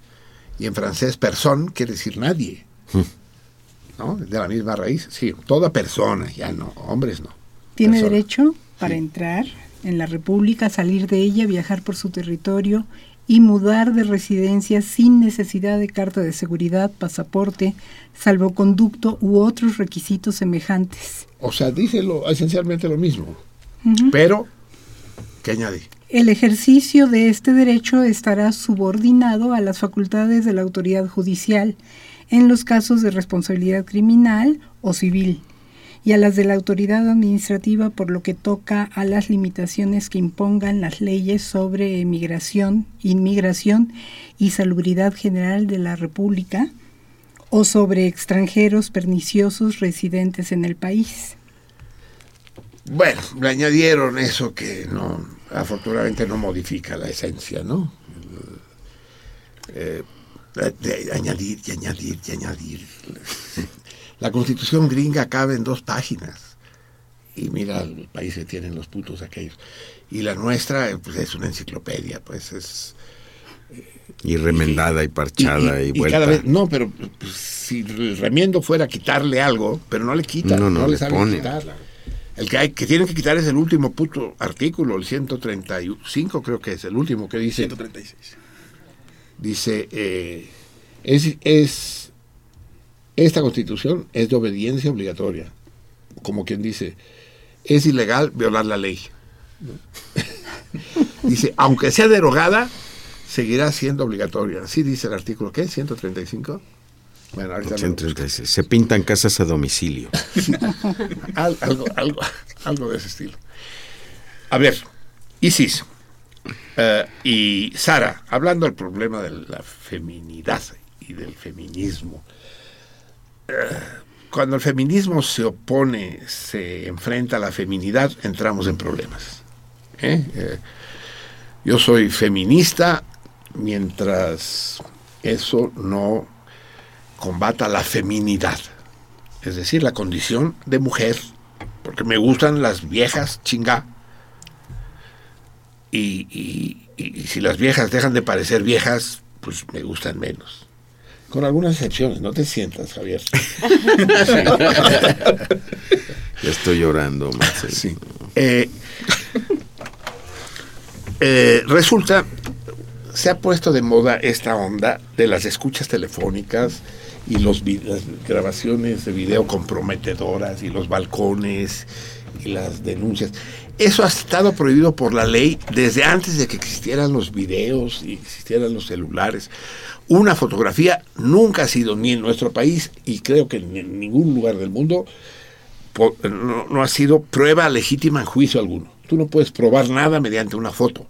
y en francés person quiere decir nadie. ¿No? De la misma raíz. Sí, toda persona, ya no, hombres no. Tiene persona. derecho para entrar en la República, salir de ella, viajar por su territorio y mudar de residencia sin necesidad de carta de seguridad, pasaporte, salvoconducto u otros requisitos semejantes. O sea, dice lo, esencialmente lo mismo. Pero, ¿qué añade? El ejercicio de este derecho estará subordinado a las facultades de la autoridad judicial en los casos de responsabilidad criminal o civil, y a las de la autoridad administrativa por lo que toca a las limitaciones que impongan las leyes sobre emigración, inmigración y salubridad general de la República o sobre extranjeros perniciosos residentes en el país. Bueno, le añadieron eso que no, afortunadamente no modifica la esencia, ¿no? Eh, de añadir y añadir y añadir. La constitución gringa cabe en dos páginas. Y mira el país que tienen los putos aquellos. Y la nuestra, eh, pues es una enciclopedia, pues es... Y remendada y parchada y, vuelta. cada vez, no, pero pues, si el remiendo fuera quitarle algo, pero no le quita, No, no, no, le le sabe pone. quitar. El que, hay, que tienen que quitar es el último puto artículo, el 135 creo que es, el último que dice... 136. Dice, eh, es, es, esta constitución es de obediencia obligatoria. Como quien dice, es ilegal violar la ley. [LAUGHS] dice, aunque sea derogada, seguirá siendo obligatoria. Así dice el artículo, ¿qué? ¿135? Bueno, ahorita lo- 136. Se pintan casas a domicilio. [LAUGHS] Al- algo, algo, algo de ese estilo. A ver, Isis eh, y Sara, hablando del problema de la feminidad y del feminismo. Cuando el feminismo se opone, se enfrenta a la feminidad, entramos en problemas. ¿eh? Eh, yo soy feminista mientras eso no combata la feminidad es decir, la condición de mujer, porque me gustan las viejas chinga. Y si las viejas dejan de parecer viejas, pues me gustan menos. Con algunas excepciones, no te sientas, Javier. Ya estoy llorando, Marcelo. Eh, eh, resulta, se ha puesto de moda esta onda de las escuchas telefónicas y los las grabaciones de video comprometedoras y los balcones y las denuncias. Eso ha estado prohibido por la ley desde antes de que existieran los videos y existieran los celulares. Una fotografía nunca ha sido ni en nuestro país y creo que en ningún lugar del mundo no ha sido prueba legítima en juicio alguno. Tú no puedes probar nada mediante una foto.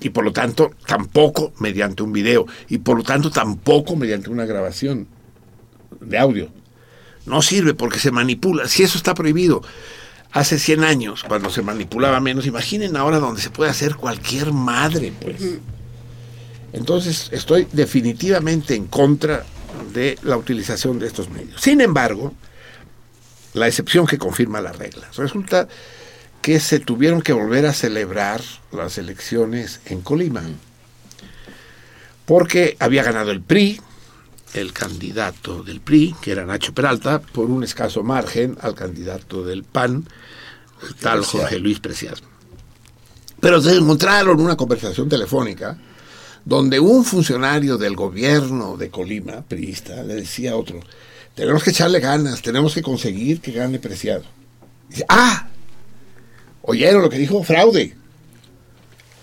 Y por lo tanto, tampoco mediante un video. Y por lo tanto, tampoco mediante una grabación de audio. No sirve porque se manipula. Si eso está prohibido hace 100 años, cuando se manipulaba menos, imaginen ahora donde se puede hacer cualquier madre, pues. Entonces, estoy definitivamente en contra de la utilización de estos medios. Sin embargo, la excepción que confirma la regla. Resulta que se tuvieron que volver a celebrar las elecciones en Colima, porque había ganado el PRI, el candidato del PRI, que era Nacho Peralta, por un escaso margen al candidato del PAN, el tal Jorge Luis Preciado. Pero se encontraron una conversación telefónica donde un funcionario del gobierno de Colima, priista, le decía a otro, tenemos que echarle ganas, tenemos que conseguir que gane Preciado. Dice, ah, oyeron lo que dijo fraude.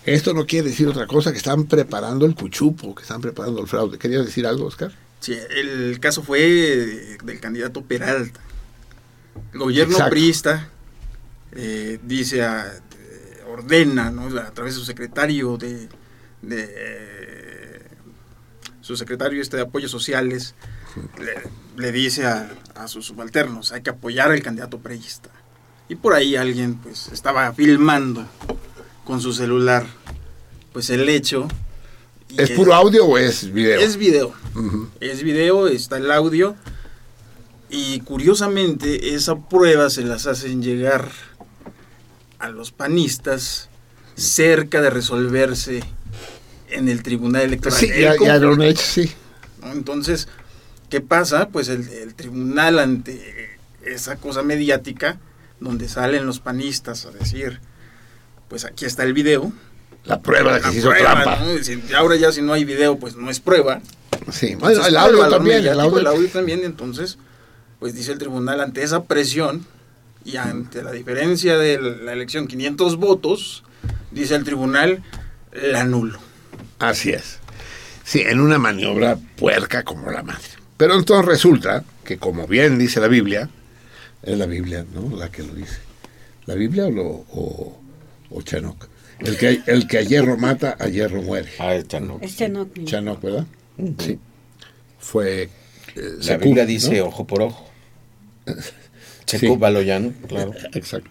Esto no quiere decir otra cosa que están preparando el puchupo, que están preparando el fraude. ¿Querías decir algo, Oscar? Sí, el caso fue de- del candidato Peralta. El gobierno Exacto. priista eh, dice, a- eh, ordena, ¿no? a través de su secretario de, de, eh, su secretario este de apoyos sociales, le, le dice a, a sus subalternos, hay que apoyar al candidato priista. Y por ahí alguien pues estaba filmando con su celular pues el hecho. ¿Es puro audio o es video? Es video. Es video, está el audio. Y curiosamente, esa prueba se las hacen llegar a los panistas cerca de resolverse en el Tribunal Electoral. Sí, El ya, ya lo han hecho, sí. Entonces, ¿qué pasa? Pues el, el tribunal ante esa cosa mediática, donde salen los panistas a decir, pues aquí está el video. La prueba de que se hizo trampa. ¿no? Si- ahora ya si no hay video, pues no es prueba. Sí, bueno, el audio también, el audio- el audio también, entonces, pues dice el tribunal, ante esa presión y ante la diferencia de la elección 500 votos, dice el tribunal, la anulo. Así es. Sí, en una maniobra puerca como la madre. Pero entonces resulta que, como bien dice la Biblia, Es la Biblia, ¿no? La que lo dice. ¿La Biblia o, lo, o, o Chanok? El que, el que a hierro mata, a hierro muere. Ah, es Chanok. Es Chanok. ¿verdad? Sí. Fue... eh, La Sekub, Biblia dice ¿no? ojo por ojo. [LAUGHS] Sí. Checo Baloyano, claro. [LAUGHS] Exacto.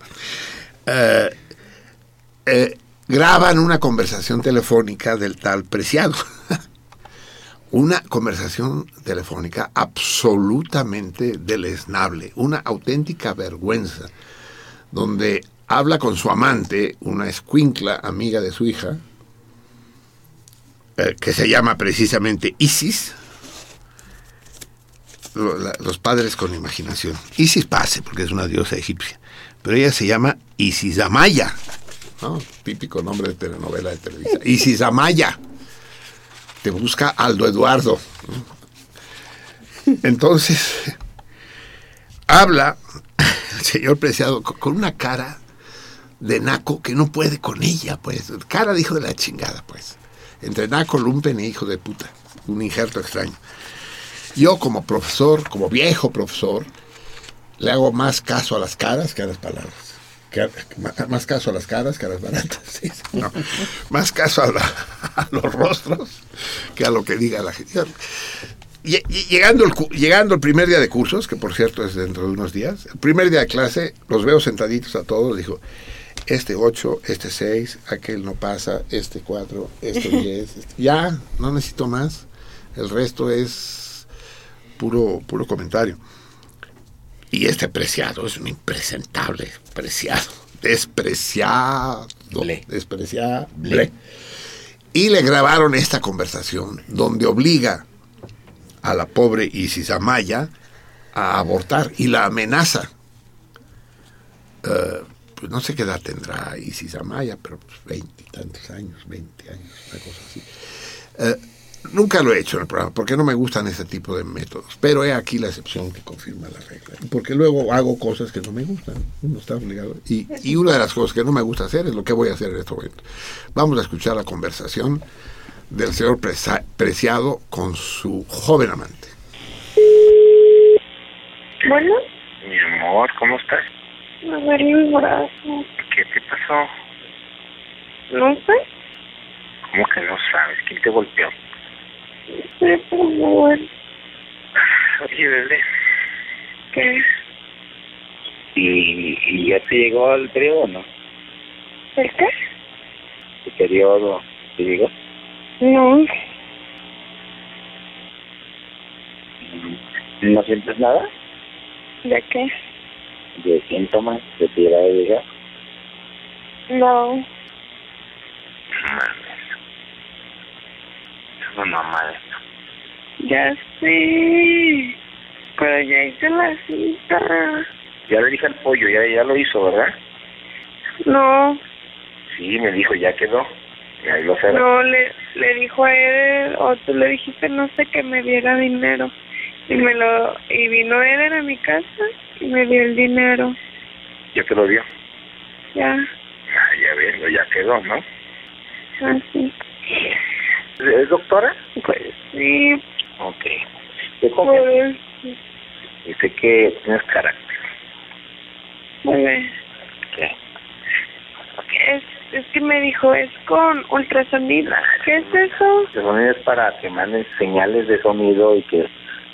Eh, eh, graban una conversación telefónica del tal Preciado. [LAUGHS] una conversación telefónica absolutamente deleznable, una auténtica vergüenza, donde habla con su amante, una escuincla amiga de su hija, eh, que se llama precisamente Isis, los padres con imaginación. Isis pase, porque es una diosa egipcia, pero ella se llama Isis Amaya, típico nombre de telenovela de Televisa. Isis Amaya. Te busca Aldo Eduardo. Entonces, habla el señor Preciado co- con una cara de naco que no puede con ella, pues. Cara de hijo de la chingada, pues. Entre naco, lumpen e hijo de puta. Un injerto extraño. Yo como profesor, como viejo profesor, le hago más caso a las caras que a las palabras. Que más caso a las caras que a las baratas. [LAUGHS] sí, no. Más caso a, la- a los rostros que a lo que diga la gente. Lle- lle- Llegando el, llegando el primer día de cursos, que por cierto es dentro de unos días, el primer día de clase, los veo sentaditos a todos, dijo, este 8, este 6, aquel no pasa, este 4, este [LAUGHS] 10, este- ya, no necesito más, el resto es puro, puro comentario. Y este preciado es un impresentable, preciado, despreciado, despreciable. Y le grabaron esta conversación donde obliga a la pobre Isis Amaya a abortar y la amenaza. Eh, pues no sé qué edad tendrá Isis Amaya, pero pues veinte y tantos años, 20 años, una cosa así. Eh, nunca lo he hecho en el programa porque no me gustan ese tipo de métodos, pero he aquí la excepción que confirma la regla. Porque luego hago cosas que no me gustan, uno está obligado. Y, y una de las cosas que no me gusta hacer es lo que voy a hacer en este momento. Vamos a escuchar la conversación del señor Presa- Preciado con su joven amante. Bueno, Mi amor, ¿cómo estás? me duele el brazo. ¿Qué te pasó? No sé, ¿Cómo que no sabes? ¿Quién te golpeó? Pero me duele. Oye, bebé. ¿Qué? ¿Y, y ya te llegó el periodo o no? ¿El qué? ¿El periodo te llegó? No, ¿No sientes nada? ¿de qué? ¿De síntomas de te llegaba a llegar? No, No mal. ya sé. Pero ya hice la cita. Ya le dije al pollo, ya, ya lo hizo, ¿verdad? No, Sí, me dijo, ya quedó. Y ahí lo será. no, le, le dijo a él, o tú le dijiste, no sé, que me diera dinero. Y me lo, y vino Eder a mi casa y me dio el dinero. Ya te lo dio. Ya, Ah, ya ves, ya quedó, ¿no? así. ¿Es doctora? Pues sí, Ok. ¿Qué comes? pues, Dice que tienes carácter. pues, ¿Qué? es, es que me dijo, es con ultrasonido. ¿Qué es eso? El sonido es para que manden señales de sonido y que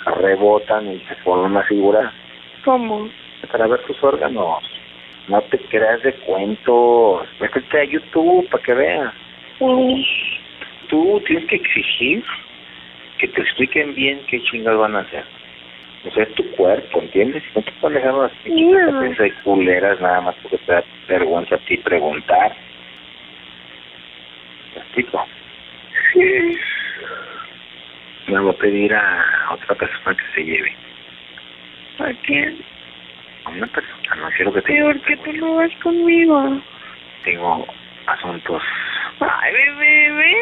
rebotan y se forman una figura ¿Cómo? para ver tus órganos. No te creas de cuentos. Métete a YouTube para que veas. Tú tienes que exigir que te expliquen bien qué chingados van a hacer. O sea, es tu cuerpo, ¿entiendes? No te puedes dejar unas No. de culeras nada más porque te da vergüenza a ti preguntar. ¿Me explico? Me voy a pedir a otra persona que se lleve. ¿A quién? A una persona, no quiero que ¿Y te por qué tú no vas conmigo? tengo asuntos Ay, bebé.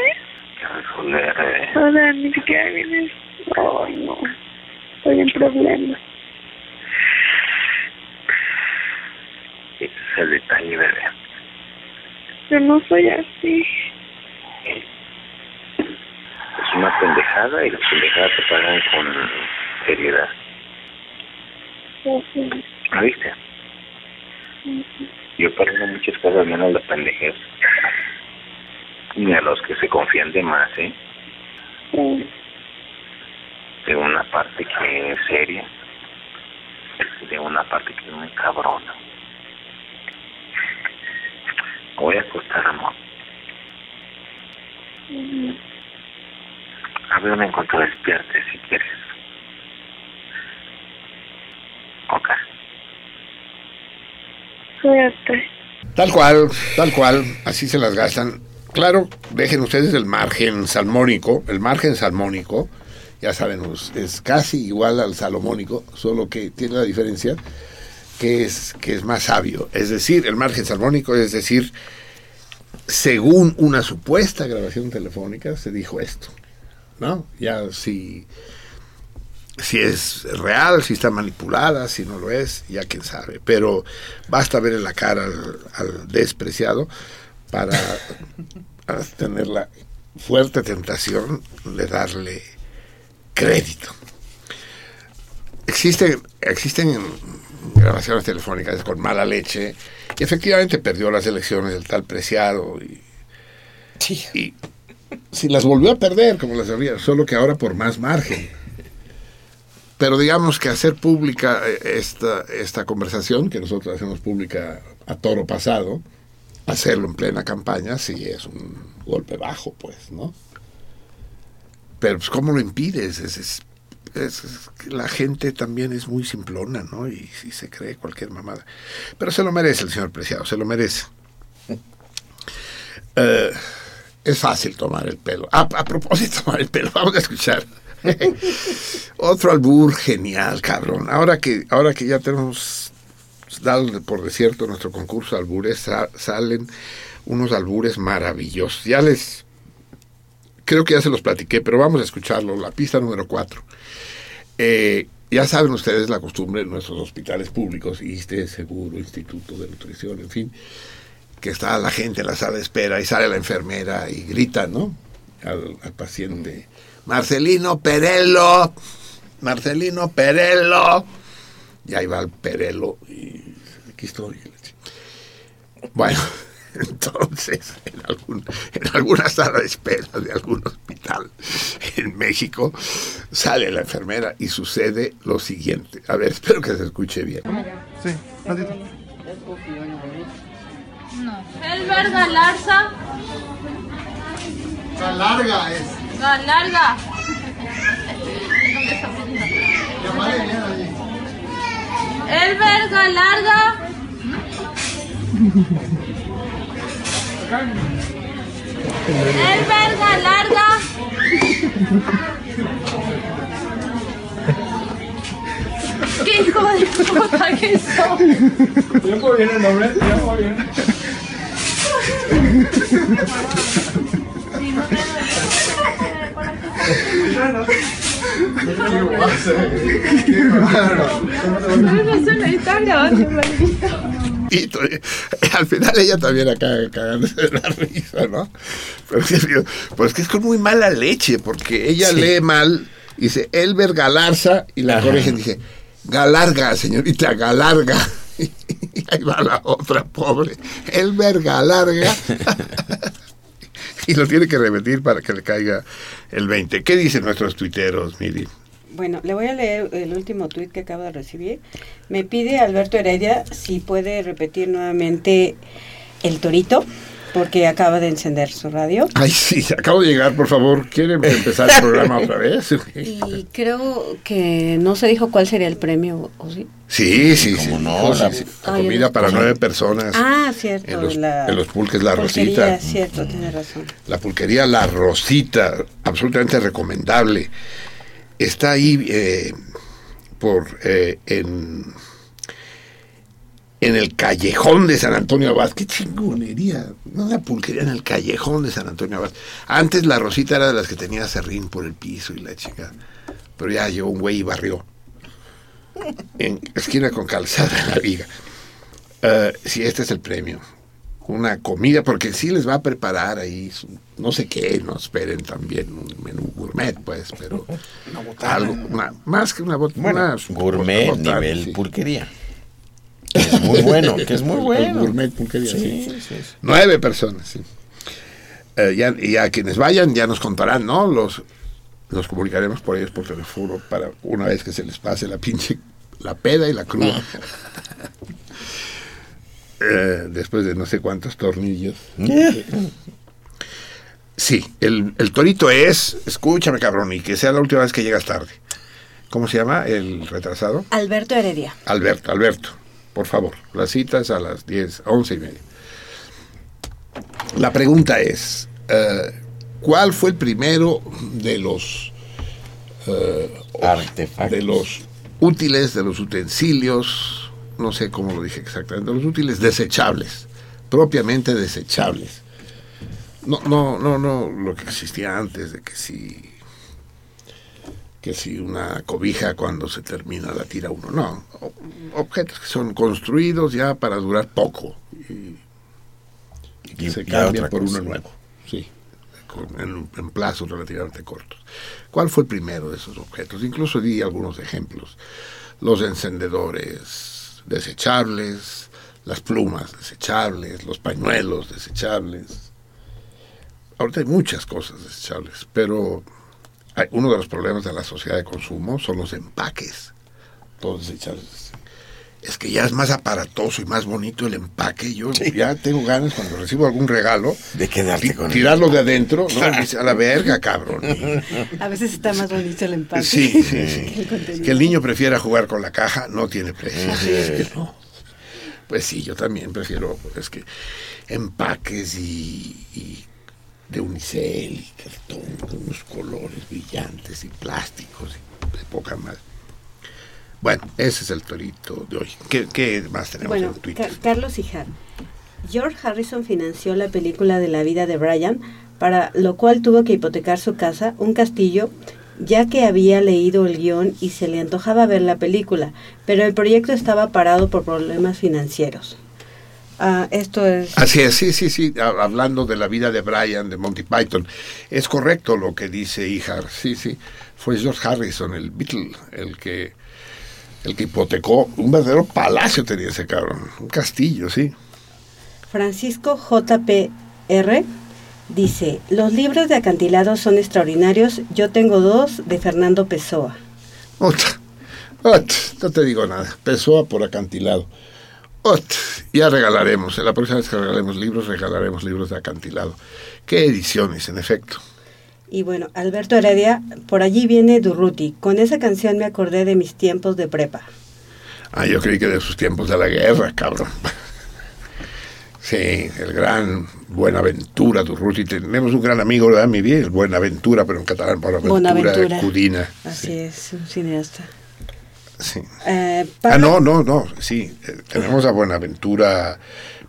Que resolver. eh. O sea, ni siquiera vienes. Ay, no. Estoy en problemas. Ese es el detalle, bebé. Yo no soy así. Es una pendejada y las pendejadas se pagan con seriedad. Así. ¿Ah, viste? Yo perdono muchas cosas menos la pendejez. Ni a los que se confían de más, ¿eh? De una parte que es seria, de una parte que es muy cabrona. Voy a acostar, amor. Háblame en cuanto despiertes, si quieres. Ok. Cuídate. Tal cual, tal cual, así se las gastan. Claro, dejen ustedes el margen salmónico, el margen salmónico, ya saben, es casi igual al salomónico, solo que tiene la diferencia que es, que es más sabio. Es decir, el margen salmónico, es decir, según una supuesta grabación telefónica, se dijo esto, ¿no? Ya si, si es real, si está manipulada, si no lo es, ya quién sabe. Pero basta ver en la cara al despreciado para, tener la fuerte tentación de darle crédito. Existen, existen grabaciones telefónicas con mala leche y efectivamente perdió las elecciones el tal preciado y, y si las volvió a perder como las había, solo que ahora por más margen. Pero digamos que hacer pública eh, esta, esta conversación, que nosotros hacemos pública a toro pasado, hacerlo en plena campaña, sí es un golpe bajo, pues, ¿no? Pero, pues, ¿cómo lo impides? Es, la gente también es muy simplona, ¿no? Y, se cree cualquier mamada. Pero se lo merece el señor Preciado, se lo merece. [LAUGHS] Eh, es fácil tomar el pelo. A, a propósito tomar el pelo, [LAUGHS] vamos a escuchar. [LAUGHS] Otro albur genial, cabrón. Ahora que, ahora que ya tenemos dado por desierto nuestro concurso de albures, sa- salen unos albures maravillosos. Ya les, creo que ya se los platiqué, pero vamos a escucharlo. La pista número 4. ya saben ustedes la costumbre en nuestros hospitales públicos, ISTE, Seguro, Instituto de Nutrición, en fin, que está la gente en la sala de espera y sale la enfermera y grita, ¿no? Al paciente, Marcelino Perello, Marcelino Perello. Y ahí va el Perello y aquí estoy. Bueno, [LAUGHS] entonces, en, algún, en alguna sala de espera de algún hospital en México, sale la enfermera y sucede lo siguiente. A ver, espero que se escuche bien. Sí, ratito. Elber Galarza. larga es. Galarga. Elber Galarga. Elber Galarga. ¿Qué hijo de puta que son? ¿Ya puedo bien el nombre? [LAUGHS] Al final ella también acá cagándose de la risa, ¿no? Pero es que, pues es con muy mala leche, porque ella Sí. lee mal, dice Elber Galarza, y la corrigen, dice Galarga, señorita, Galarga. [LAUGHS] Y ahí va la otra, pobre. Elber Galarga. [LAUGHS] [LAUGHS] y lo tiene que repetir para que le caiga el 20. ¿Qué dicen nuestros tuiteros, Miri? Bueno, le voy a leer el último tuit que acabo de recibir. Me pide Alberto Heredia si puede repetir nuevamente el torito, porque acaba de encender su radio. Ay, sí, acabo de llegar, por favor. ¿Quieren empezar el programa otra vez? [LAUGHS] Y creo que no se dijo cuál sería el premio, ¿o sí? Sí, sí, sí. no? La- sí. La Ay, comida no. para nueve personas. Ah, cierto. En los, la en los pulques La pulquería, Rosita. cierto, tiene razón. La pulquería La Rosita, absolutamente recomendable. Está ahí eh, por eh, en, en el callejón de San Antonio Abad. Qué chingonería. Una pulquería en el callejón de San Antonio Abad. Antes La Rosita era de las que tenía serrín por el piso y la chica. Pero ya llegó un güey y barrió. En esquina con calzada en la viga. Eh, sí, este es el premio. Una comida, porque sí les va a preparar ahí, su- no sé qué, no esperen también un menú gourmet, pues, pero [LAUGHS] algo, una- más que una botana. Bueno, gourmet nivel pulquería. Que es muy [LAUGHS] bueno, que es muy El bueno. gourmet pulquería, Sí, sí. sí, sí. Nueve personas, sí. Eh, ya, y a quienes vayan ya nos contarán, ¿no? Los, los comunicaremos por ellos por teléfono para una vez que se les pase la pinche, la peda y la cruda. [LAUGHS] Eh, después de no sé cuántos tornillos. Sí, el, el torito es, escúchame cabrón, y que sea la última vez que llegas tarde. ¿Cómo se llama el retrasado? Alberto Heredia. Alberto, Alberto, por favor, las citas a las 10, 11 y media. La pregunta es, eh, ¿cuál fue el primero de los eh, Artefactos. de los útiles, de los utensilios, no sé cómo lo dije exactamente, de los útiles desechables, propiamente desechables? No, no, no, no, lo que existía antes de que si que si una cobija cuando se termina la tira uno, no, objetos que son construidos ya para durar poco y, y que Y- se cambian por cosa. uno nuevo, sí, con- en, en plazos relativamente cortos. ¿Cuál fue el primero de esos objetos? Incluso di algunos ejemplos. Los encendedores desechables, las plumas desechables, los pañuelos desechables. Ahorita hay muchas cosas desechables, pero uno de los problemas de la sociedad de consumo son los empaques, todos desechables. Es que ya es más aparatoso y más bonito el empaque. Yo ya tengo ganas cuando recibo algún regalo De quedarte con él. tirarlo de adentro, ¿no? [LAUGHS] A la verga, cabrón. [LAUGHS] A veces está más bonito el empaque. Sí, [LAUGHS] sí, que sí. el. Que el niño prefiera jugar con la caja no tiene precio. Ujú. Es que no. Pues sí, yo también prefiero, es que empaques y, y de unicel y cartón con unos colores brillantes y plásticos y de poca más. Bueno, ese es el torito de hoy. ¿Qué, qué más tenemos Bueno, en Twitter? Ca- Carlos Hijar. George Harrison financió la película de la vida de Brian, para lo cual tuvo que hipotecar su casa, un castillo, ya que había leído el guion y se le antojaba ver la película, pero el proyecto estaba parado por problemas financieros. Ah, esto es... Así es, sí, sí, sí, ha- hablando de la vida de Brian, de Monty Python, es correcto lo que dice Ijar, sí, sí, fue George Harrison, el Beatle, el que, el que hipotecó, un verdadero palacio tenía ese cabrón, un castillo, sí. Francisco JPR dice, los libros de acantilados son extraordinarios, yo tengo dos de Fernando Pessoa. Ot, ot, no te digo nada, Pessoa por acantilado. Ot, ya regalaremos, la próxima vez que regalemos libros, regalaremos libros de acantilado. ¿Qué ediciones, en efecto? Y bueno, Alberto Heredia, por allí viene Durruti. Con esa canción me acordé de mis tiempos de prepa. Ah, yo creí que de sus tiempos de la guerra, cabrón. Sí, el gran Buenaventura Durruti. Tenemos un gran amigo, ¿verdad, mi bien? Buenaventura, pero en catalán, Buenaventura, Buenaventura. Cudina. Así es, un cineasta. Sí. Eh, Ah, no, no, no, sí. eh, tenemos a Buenaventura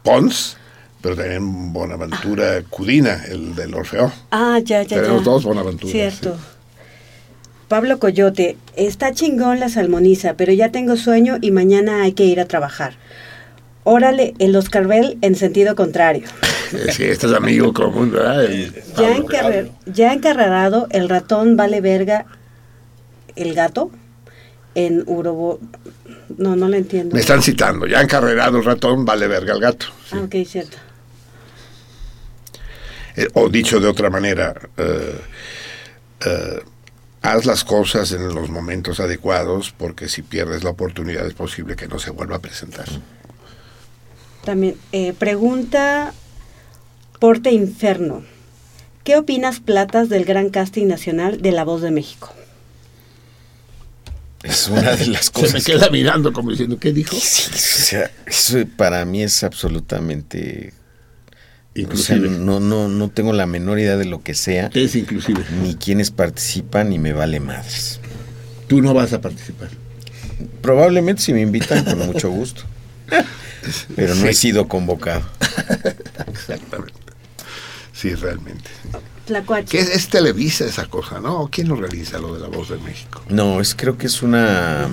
Pons, pero también Buenaventura Cudina, el del Orfeo. Ah, ya, ya, Tenemos ya. dos Buenaventuras. Cierto. Pablo Coyote, está chingón la salmoniza, pero ya tengo sueño y mañana hay que ir a trabajar. Órale, el Oscar Bell en sentido contrario. [LAUGHS] Sí, este es amigo común, ¿verdad? El Ya, encarrer- ya encarrerado, el ratón vale verga el gato en Urobo. No, no lo entiendo. Me están citando, ya encarrerado el ratón, vale verga el gato. Ah, ok, cierto. Eh, o dicho de otra manera, eh, eh, haz las cosas en los momentos adecuados porque si pierdes la oportunidad es posible que no se vuelva a presentar. También, eh, pregunta Porte Inferno. ¿Qué opinas, Platas, del gran casting nacional de La Voz de México? Es una de las [LAUGHS] Se cosas. me queda mirando como diciendo, ¿qué dijo? Sí, o sea, eso para mí es absolutamente. Inclusive. o sea, no, no, no tengo la menor idea de lo que sea. Es inclusive. Ni quienes participan, ni me vale madres. Tú no vas a participar. Probablemente si me invitan, con mucho gusto. Pero no he sido convocado. [LAUGHS] Exactamente. Sí, realmente. Tlacuache. ¿Qué es, es Televisa esa cosa, no? ¿Quién lo realiza lo de la voz de México? No, es creo que es una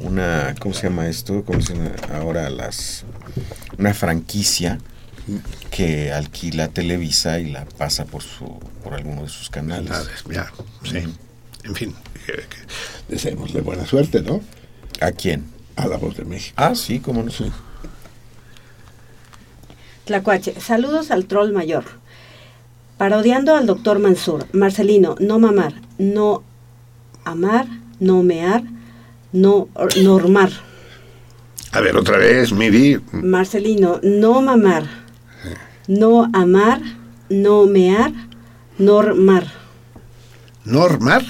una ¿cómo se llama esto? ¿Cómo se llama ahora las una franquicia que alquila Televisa y la pasa por su por alguno de sus canales. Ya, sí. En fin, que- que deseémosle buena suerte, ¿no? ¿A quién? A la voz de México. Ah, sí, cómo no. Sí. Tlacuache, saludos al troll mayor. Parodiando al doctor Mansur, Marcelino, no mamar, no amar, no mear, no normar. A ver, otra vez, Miri. Marcelino, no mamar, no amar, no mear, normar. ¿Normar?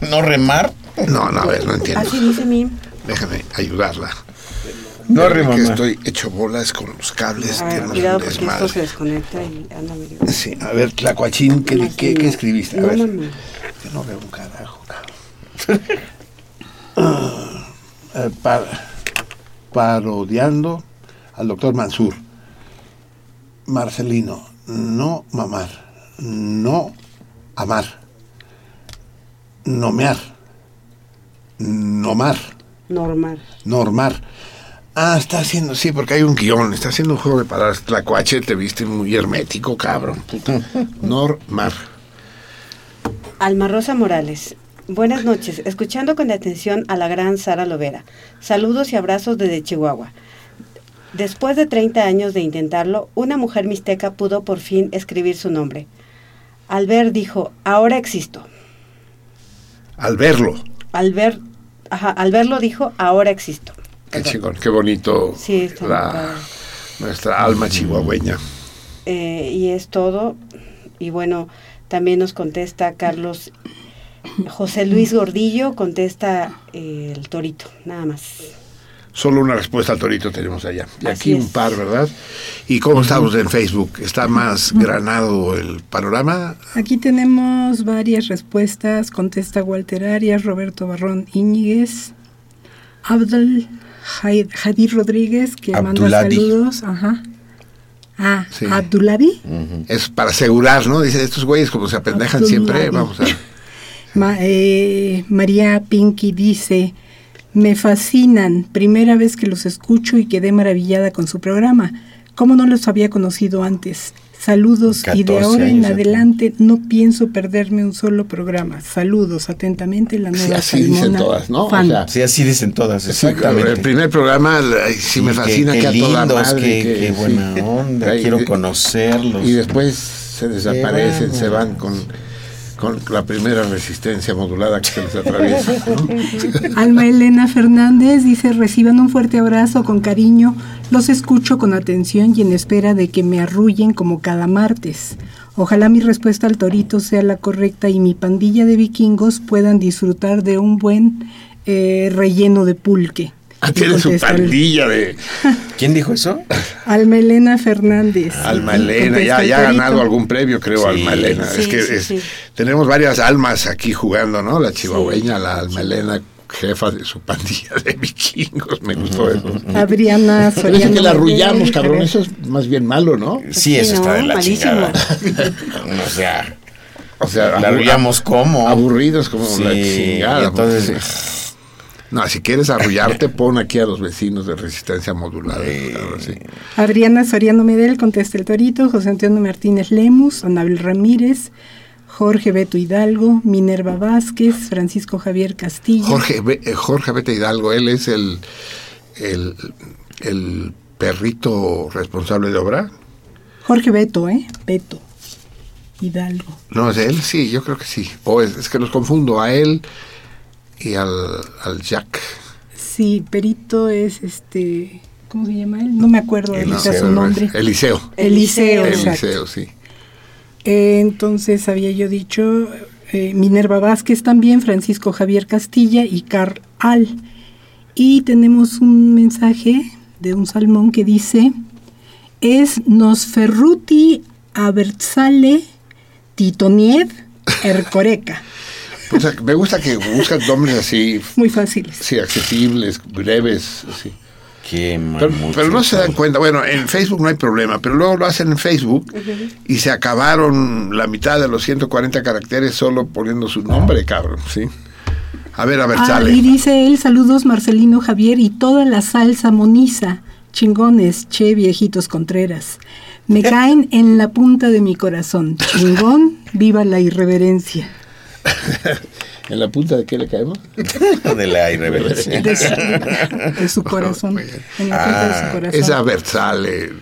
¿No remar? No, no, a ver, no entiendo. Así dice mi. Déjame ayudarla. No Que remamar. estoy hecho bolas con los cables. A ver, tenemos cuidado porque esto se desconecta y anda medio. Sí, a ver, Tlacuachín, ¿qué, qué, qué escribiste? A No ver. Que no veo un carajo, cabrón. Ah, [LAUGHS] eh, pa- parodiando al doctor Mansur. Marcelino, no mamar, no amar, nomear, nomar, Normal. normar. Ah, está haciendo, sí, porque hay un guion, está haciendo un juego de palabras. Tlacuache, te viste muy hermético, cabrón. [LAUGHS] puta. Normar. Alma Rosa Morales. Buenas noches. Escuchando con atención a la gran Sara Lovera. Saludos y abrazos desde Chihuahua. Después de 30 años de intentarlo, una mujer mixteca pudo por fin escribir su nombre. Al ver dijo, ahora existo. Al verlo. Al ver, ajá, al verlo dijo, ahora existo. Qué chingón, qué bonito. Sí, está muy la- padre. nuestra alma chihuahueña. Eh, y es todo. Y bueno, también nos contesta Carlos José Luis Gordillo, contesta eh, el torito, nada más. Solo una respuesta al torito tenemos allá. Y Así aquí es. un par, ¿verdad? ¿Y cómo estamos en Facebook? ¿Está más granado el panorama? Aquí tenemos varias respuestas. Contesta Walter Arias, Roberto Barrón Íñiguez, Abdul Jai- Jadir Rodríguez, que manda Abduladi. saludos. Ajá. Ah, Sí. Abdulabi. Es para asegurar, ¿no? Dice, estos güeyes como se apendejan siempre, vamos a... [LAUGHS] Ma- eh, María Pinky dice, me fascinan, primera vez que los escucho y quedé maravillada con su programa. ¿Cómo no los había conocido antes? Saludos y de 14 ahora en ¿eh? adelante no pienso perderme un solo programa. Saludos, atentamente, la Sí, nueva así dicen todas, ¿no? O sea, Sí, así dicen todas, Sí, exactamente. el primer programa ay, sí, me Sí, fascina, qué- que, qué a toda lindos, madre. qué- que- qué buena onda, Ay, quiero y- conocerlos. Y después se desaparecen, se van con, con la primera resistencia modulada que se les atraviesa. [LAUGHS] Alma Elena Fernández dice, reciban un fuerte abrazo con cariño, los escucho con atención y en espera de que me arrullen como cada martes. Ojalá mi respuesta al torito sea la correcta y mi pandilla de vikingos puedan disfrutar de un buen eh, relleno de pulque. [LAUGHS] Tiene su pandilla de ¿Quién dijo eso? Alma Elena Fernández. Alma Y Elena, ya, ya ha ganado algún premio, creo, Sí. Alma Elena. es que sí, es- sí. tenemos varias almas aquí jugando, ¿no? La chihuahueña, la Alma Elena, jefa de su pandilla de vikingos, me gustó eso. Adriana Parece Soriano. que la arrullamos, cabrón, eso es más bien malo, ¿no? Sí, eso está de la malísimo. chingada. [LAUGHS] o sea, O sea, la arrullamos como. aburridos como la chingada. entonces-. No, si quieres arrullarte, pon aquí a los vecinos de resistencia modulada. Adriana Soriano Medel, contesta el torito, José Antonio Martínez Lemus, Anabel Ramírez, Jorge Beto Hidalgo, Minerva Vázquez, Francisco Javier Castillo. Jorge, Be- eh, Jorge Bete Hidalgo, él es el, el, el perrito responsable de obra. Jorge Beto, ¿eh? Beto Hidalgo. No, es él, sí, yo creo que sí. O es, es que los confundo a él y al, al Jack. Sí, Perito es este, ¿cómo se llama él? No me acuerdo ahorita su nombre. Eliseo. Eliseo, exacto. Eliseo, sí. Eh, entonces había yo dicho eh, Minerva Vázquez también, Francisco Javier Castilla y Carl Al. Y tenemos un mensaje de un salmón que dice, es Nosferruti Abertzale Titoniev Ercoreca. O sea, me gusta que buscan nombres así, Muy fáciles. sí, accesibles, breves, así. Qué Pero, pero no se dan cuenta, bueno, en Facebook no hay problema, pero luego lo hacen en Facebook y se acabaron la mitad de los 140 caracteres solo poniendo su nombre, cabrón, ¿sí? A ver, a ver, Ah, sale. y dice él, saludos Marcelino Javier y toda la salsa moniza. Chingones, che, viejitos Contreras. Me [LAUGHS] caen en la punta de mi corazón. Chingón, viva la irreverencia. ¿En la punta de qué le caemos? de la irreverencia. De su, de su [LAUGHS] corazón. En la punta de Ah, su corazón. esa Versale,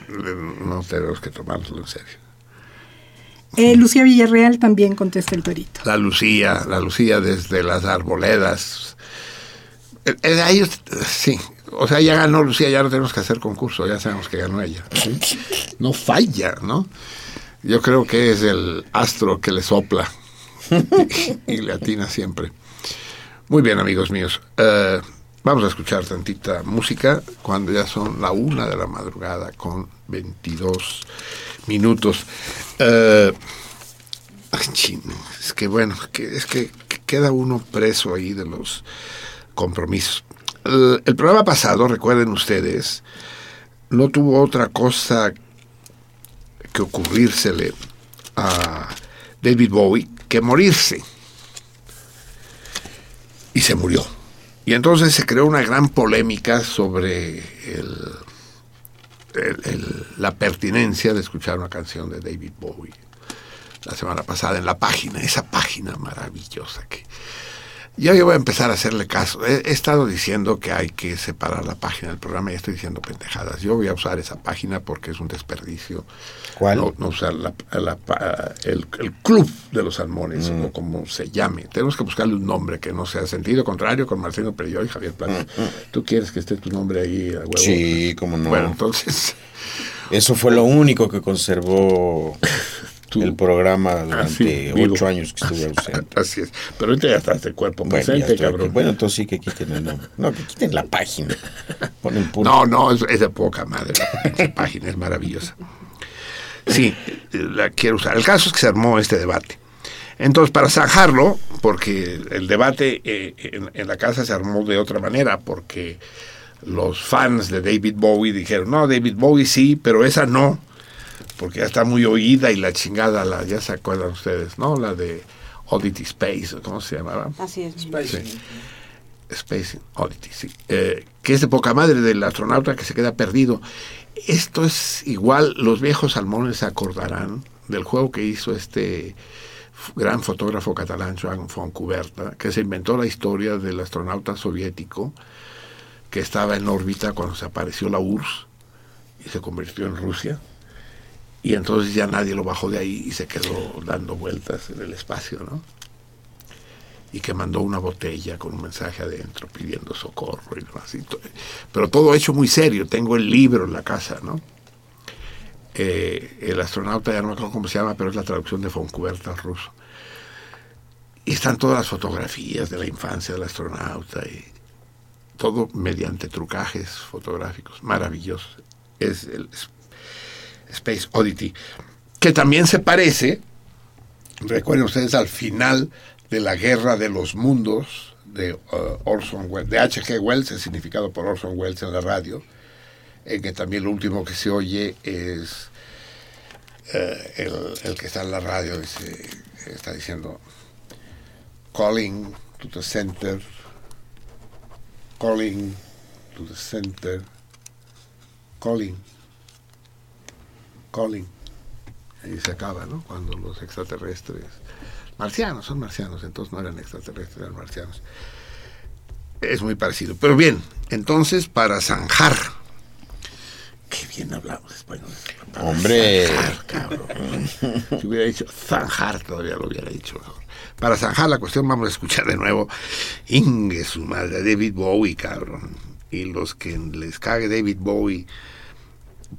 no tenemos que tomárnoslo en serio. Eh, Lucía Villarreal también contesta el perito. La Lucía, la Lucía desde las arboledas. Eh, eh, ahí es- sí, o sea, ya ganó Lucía, ya no tenemos que hacer concurso, ya sabemos que ganó ella. ¿sí? No falla, ¿no? Yo creo que es el astro que le sopla y, [LAUGHS] y le atina siempre. Muy bien, amigos míos. Eh, vamos a escuchar tantita música cuando ya son la una de la madrugada con 22 minutos. Eh, es que bueno, que, es que queda uno preso ahí de los compromisos. El, el programa pasado, recuerden ustedes, no tuvo otra cosa que ocurrírsele a David Bowie que morirse. Y se murió. Y entonces se creó una gran polémica sobre la pertinencia de escuchar una canción de David Bowie la semana pasada en la página, esa página maravillosa que yo, yo voy a empezar a hacerle caso. He, he estado diciendo que hay que separar la página del programa y estoy diciendo pendejadas. Yo voy a usar esa página porque es un desperdicio. ¿Cuál? No, no usar la- la pa- el, el club de los salmones o como se llame. Tenemos que buscarle un nombre que no sea sentido contrario con Marcelo Perelló y Javier Plata. ¿Tú quieres que esté tu nombre ahí a huevo? Sí, cómo no. Bueno, entonces... Eso fue lo único que conservó [LAUGHS] el programa durante Así, vivo. ocho años que estuve [LAUGHS] ausente. Así es. Pero ahorita ya estás de cuerpo Bueno, presente, cabrón. Bueno, entonces sí que quiten el nombre. No, que quiten la página. Ponen puro. No, no, es, es de poca madre. Esa página es maravillosa. Sí, la quiero usar. El caso es que se armó este debate. Entonces, para zanjarlo, porque el debate eh, en, en la casa se armó de otra manera, porque los fans de David Bowie dijeron, no, David Bowie sí, pero esa no, porque ya está muy oída y la chingada, la, ya se acuerdan ustedes, ¿no? La de Oddity Space, ¿cómo se llamaba? Así es. Sí. Space Oddity, sí. Eh, que es de poca madre del astronauta que se queda perdido. Esto es igual, los viejos salmones se acordarán del juego que hizo este gran fotógrafo catalán Joan Foncuberta, que se inventó la historia del astronauta soviético que estaba en órbita cuando se apareció la URSS y se convirtió en Rusia. Y entonces ya nadie lo bajó de ahí y se quedó dando vueltas en el espacio, ¿no? y que mandó una botella con un mensaje adentro pidiendo socorro y demás. Pero todo hecho muy serio. Tengo el libro en la casa, ¿no? Eh, el astronauta, ya no me acuerdo cómo se llama, pero es la traducción de Foncuberta al ruso. Y están todas las fotografías de la infancia del astronauta y todo mediante trucajes fotográficos maravillosos. Es el S- Space Oddity, que también se parece, recuerden ustedes, al final de la Guerra de los Mundos de uh, Orson Welles, de H.G. Wells, el significado por Orson Welles en la radio, en que también lo último que se oye es el, el que está en la radio, dice, está diciendo, calling to the center, calling to the center, calling, calling. Y se acaba, ¿no? Cuando los extraterrestres, marcianos, son marcianos, entonces no eran extraterrestres, eran marcianos. Es muy parecido. Pero bien, entonces para zanjar, qué bien hablamos español. Hombre. zanjar, cabrón. Si hubiera dicho zanjar, todavía lo hubiera dicho mejor. Para zanjar la cuestión, vamos a escuchar de nuevo Inge, su madre, David Bowie, cabrón. Y los que les cague David Bowie,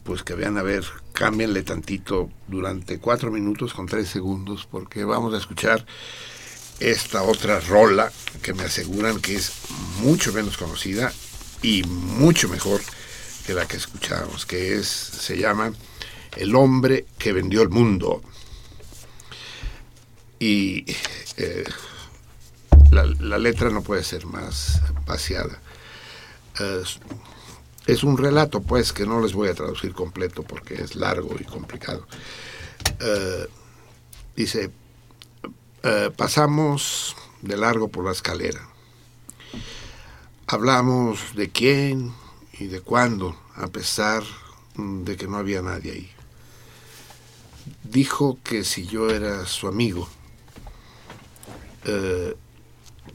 pues que vean a ver, cámbienle tantito durante cuatro minutos con tres segundos, porque vamos a escuchar esta otra rola que me aseguran que es mucho menos conocida y mucho mejor que la que escuchamos, que es, se llama El hombre que vendió el mundo. Y eh, la, letra no puede ser más vaciada. Es, es un relato, pues, que no les voy a traducir completo porque es largo y complicado. Eh, dice, eh, pasamos de largo por la escalera. Hablamos de quién y de cuándo, a pesar de que no había nadie ahí. Dijo que si yo era su amigo, eh,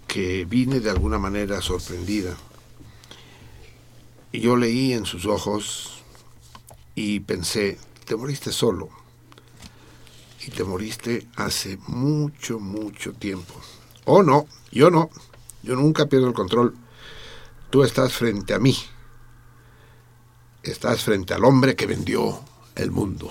que vine de alguna manera sorprendida. Y yo leí en sus ojos y pensé, te moriste solo. Y te moriste hace mucho, mucho tiempo. Oh, no, yo no. Yo nunca pierdo el control. Tú estás frente a mí. Estás frente al hombre que vendió el mundo.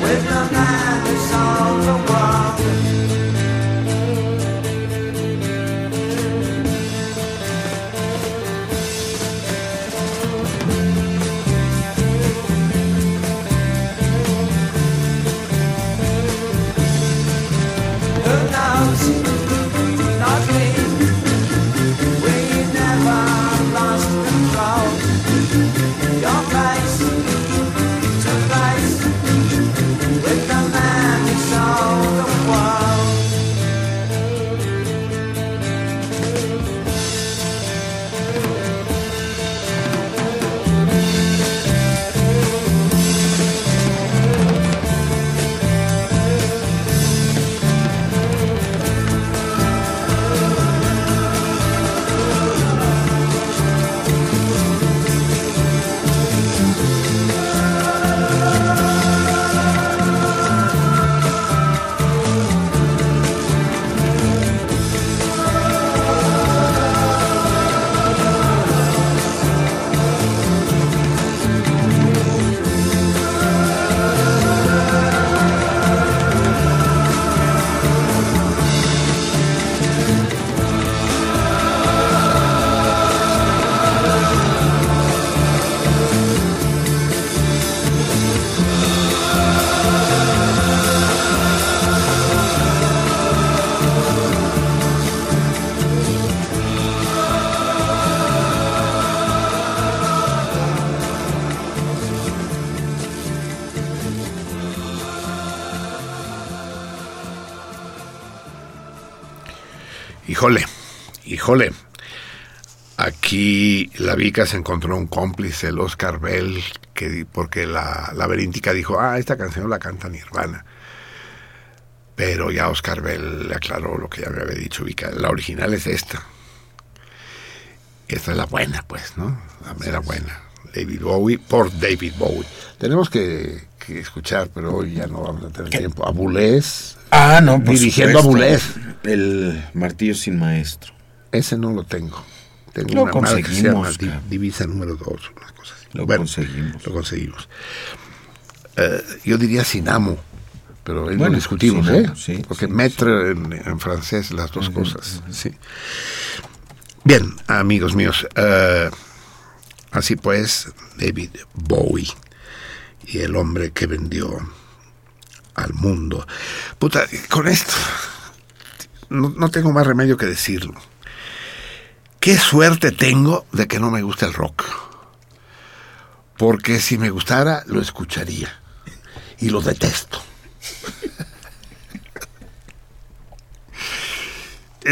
With the man who sold the world. Híjole. Aquí la Vica se encontró un cómplice, el Oscar Bell, que, porque la laberíntica dijo, ah, esta canción la canta Nirvana. Pero ya Oscar Bell le aclaró lo que ya me había dicho Vica. La original es esta. Esta es la buena, pues, ¿no? La mera buena. David Bowie por David Bowie. Tenemos que, que escuchar, pero hoy ya no vamos a tener tiempo. A Bulés. Ah, no, por Dirigiendo supuesto. a Bulés. El martillo sin maestro. Ese no lo tengo. Tengo Lo una madre que se llama conseguimos. Divisa número 2, unas cosas así. Lo Bueno, conseguimos. Lo conseguimos. Eh, yo diría sin amo, pero ahí Bueno, lo discutimos, sí, ¿eh? sí, Porque maître en, en francés, las dos cosas. Sí. Bien, amigos míos, eh, así pues, David Bowie y el hombre que vendió al mundo. Puta, con esto no, no tengo más remedio que decirlo. Qué suerte tengo de que no me gusta el rock. Porque si me gustara, lo escucharía. Y lo detesto.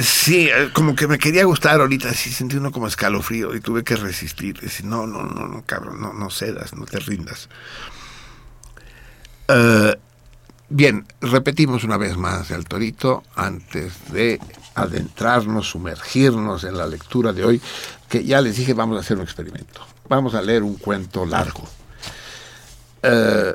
Sí, eh, como que me quería gustar ahorita, sí sentí uno como escalofrío y tuve que resistir. Decir, no, no, no, no, cabrón, no, no cedas, no te rindas. Eh, bien, repetimos una vez más el torito antes de adentrarnos, sumergirnos en la lectura de hoy, que ya les dije, vamos a hacer un experimento. Vamos a leer un cuento largo. Eh,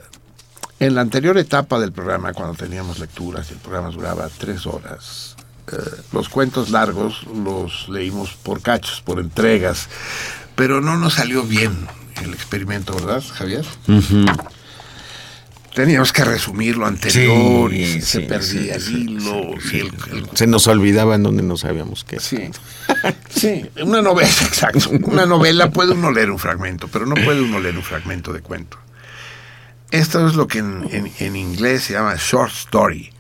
en la anterior etapa del programa, cuando teníamos lecturas el programa duraba tres horas, eh, los cuentos largos los leímos por cachos, por entregas, pero no nos salió bien el experimento, ¿verdad, Javier? Teníamos que resumir lo anterior y se sí, perdía el hilo. y el- el- Se nos olvidaba en donde no sabíamos qué. Sí. Sí, una novela, [LAUGHS] exacto. Una novela puede uno leer un fragmento, pero no puede uno leer un fragmento de cuento. Esto es lo que en, en- en inglés se llama short story.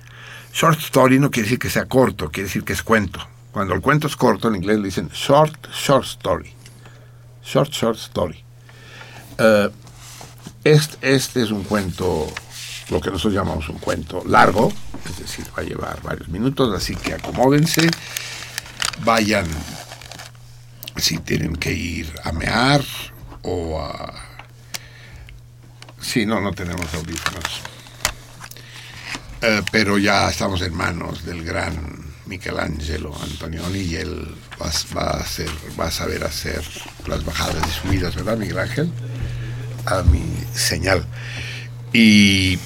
Short story no quiere decir que sea corto, quiere decir que es cuento. Cuando el cuento es corto, en inglés le dicen short, short story. Short, short story. Eh, este, este es un cuento, lo que nosotros llamamos un cuento largo, es decir, va a llevar varios minutos, así que acomódense, vayan si tienen que ir a mear o a... Sí, no, no tenemos audífonos. Eh, pero ya estamos en manos del gran Michelangelo Antonioni y él va, a hacer, va a saber hacer las bajadas y subidas, ¿verdad, Miguel Ángel? A mi señal. Y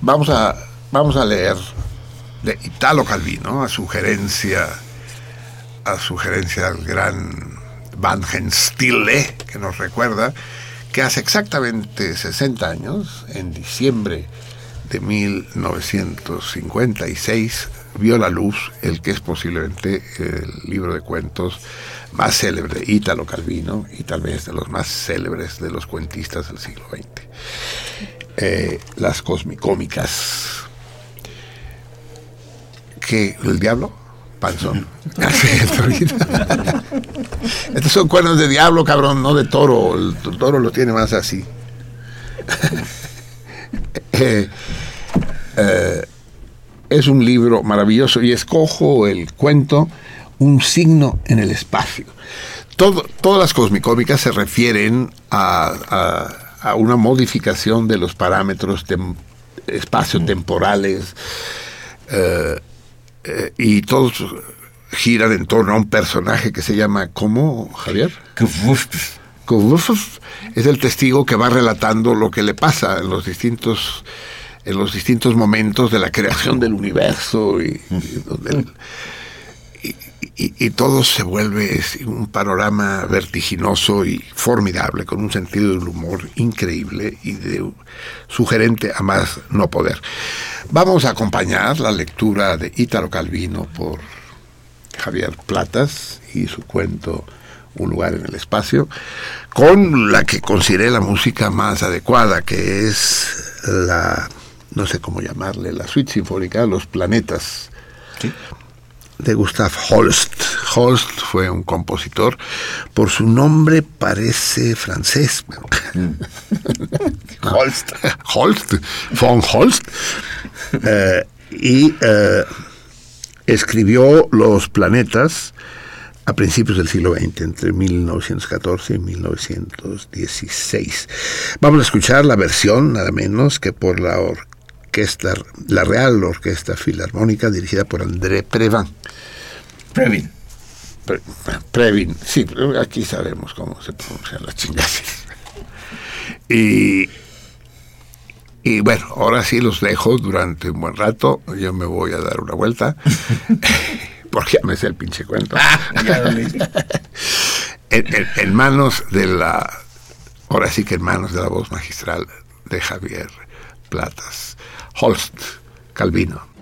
vamos a, vamos a leer de Italo Calvino, a sugerencia, a sugerencia del gran Van Genstille, que nos recuerda que hace exactamente 60 años, en diciembre de 1956, vio la luz el que es posiblemente el libro de cuentos más célebre, Italo Calvino, y tal vez de los más célebres de los cuentistas del siglo XX. Eh, las cosmicómicas. ¿Qué? ¿El diablo? Panzón. [LAUGHS] Ahorita. Estos son cuernos de diablo, cabrón, no de toro. El toro lo tiene más así. [LAUGHS] Eh, eh, es un libro maravilloso y escojo el cuento Un signo en el espacio. Todo, todas las cosmicómicas se refieren a, a- a una modificación de los parámetros tem- espacio-temporales eh, eh, y todos giran en torno a un personaje que se llama, ¿cómo, Javier? Es el testigo que va relatando lo que le pasa en los distintos en los distintos momentos de la creación del universo y, y donde el- y- todo se vuelve un panorama vertiginoso y formidable, con un sentido del humor increíble y de, sugerente a más no poder. Vamos a acompañar la lectura de Ítalo Calvino por Javier Platas y su cuento Un lugar en el espacio, con la que consideré la música más adecuada, que es la, no sé cómo llamarle, la suite sinfónica, Los Planetas, de Gustav Holst. Holst fue un compositor, por su nombre parece francés. pero- [LAUGHS] Holst. Holst, von Holst. Eh, y eh, escribió Los Planetas a principios del siglo XX, entre 1914 y 1916. Vamos a escuchar la versión, nada menos que por la orquesta, la Real Orquesta Filarmónica, dirigida por André Previn. Previn. Pre- Previn, sí, aquí sabemos cómo se pronuncian las chingadas. Y, y bueno, ahora sí los dejo durante un buen rato. Yo me voy a dar una vuelta. [LAUGHS] porque ya me sé el pinche cuento. en, en- en manos de la, ahora sí que en manos de la voz magistral de Javier Platas. Holst, Calvino.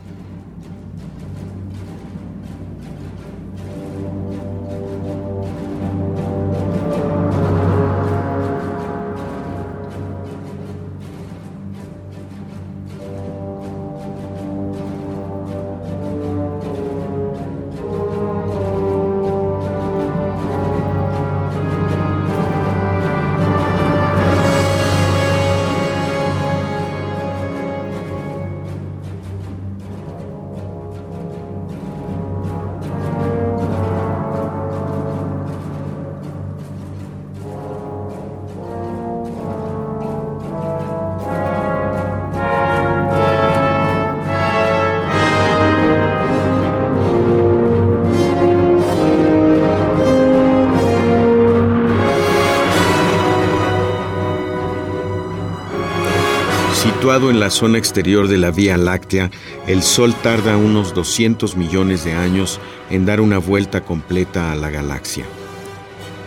En la zona exterior de la Vía Láctea, el Sol tarda unos 200 millones de años en dar una vuelta completa a la galaxia.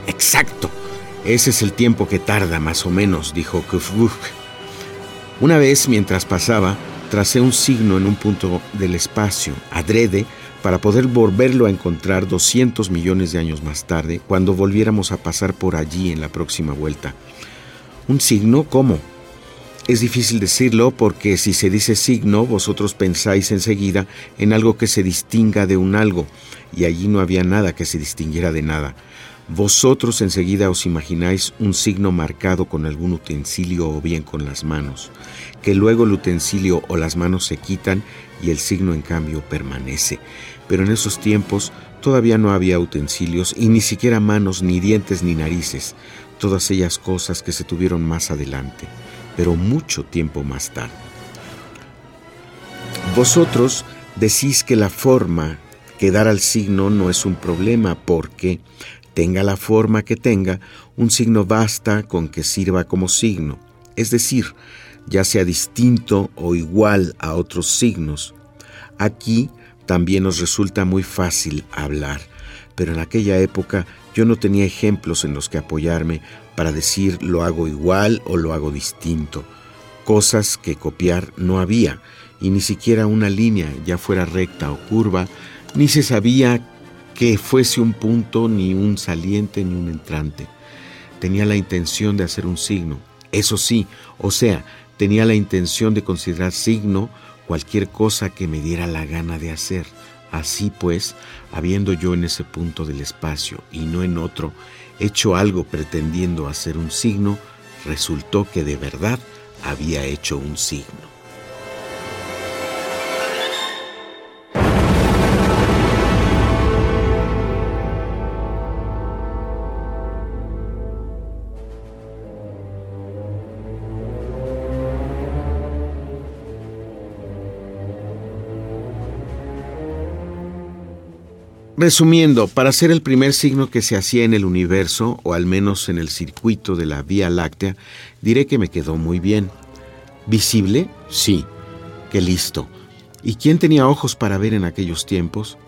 Exacto. Ese es el tiempo que tarda, más o menos, dijo Kufbuk. Una vez, mientras pasaba, tracé un signo en un punto del espacio, adrede, para poder volverlo a encontrar 200 millones de años más tarde, cuando volviéramos a pasar por allí en la próxima vuelta. ¿Un signo? ¿Cómo? Es difícil decirlo porque si se dice signo, vosotros pensáis enseguida en algo que se distinga de un algo, y allí no había nada que se distinguiera de nada. Vosotros enseguida os imagináis un signo marcado con algún utensilio o bien con las manos, que luego el utensilio o las manos se quitan y el signo en cambio permanece. Pero en esos tiempos todavía no había utensilios y ni siquiera manos, ni dientes, ni narices, todas ellas cosas que se tuvieron más adelante pero mucho tiempo más tarde. Vosotros decís que la forma que dar al signo no es un problema porque, tenga la forma que tenga, un signo basta con que sirva como signo, es decir, ya sea distinto o igual a otros signos. Aquí también nos resulta muy fácil hablar, pero en aquella época yo no tenía ejemplos en los que apoyarme para decir lo hago igual o lo hago distinto. Cosas que copiar no había, y ni siquiera una línea, ya fuera recta o curva, ni se sabía que fuese un punto, ni un saliente, ni un entrante. Tenía la intención de hacer un signo, eso sí, o sea, tenía la intención de considerar signo cualquier cosa que me diera la gana de hacer. Así pues, habiendo yo en ese punto del espacio y no en otro, hecho algo pretendiendo hacer un signo, resultó que de verdad había hecho un signo. Resumiendo, para ser el primer signo que se hacía en el universo, o al menos en el circuito de la Vía Láctea, diré que me quedó muy bien. ¿Visible? Sí. Qué listo. ¿Y quién tenía ojos para ver en aquellos tiempos?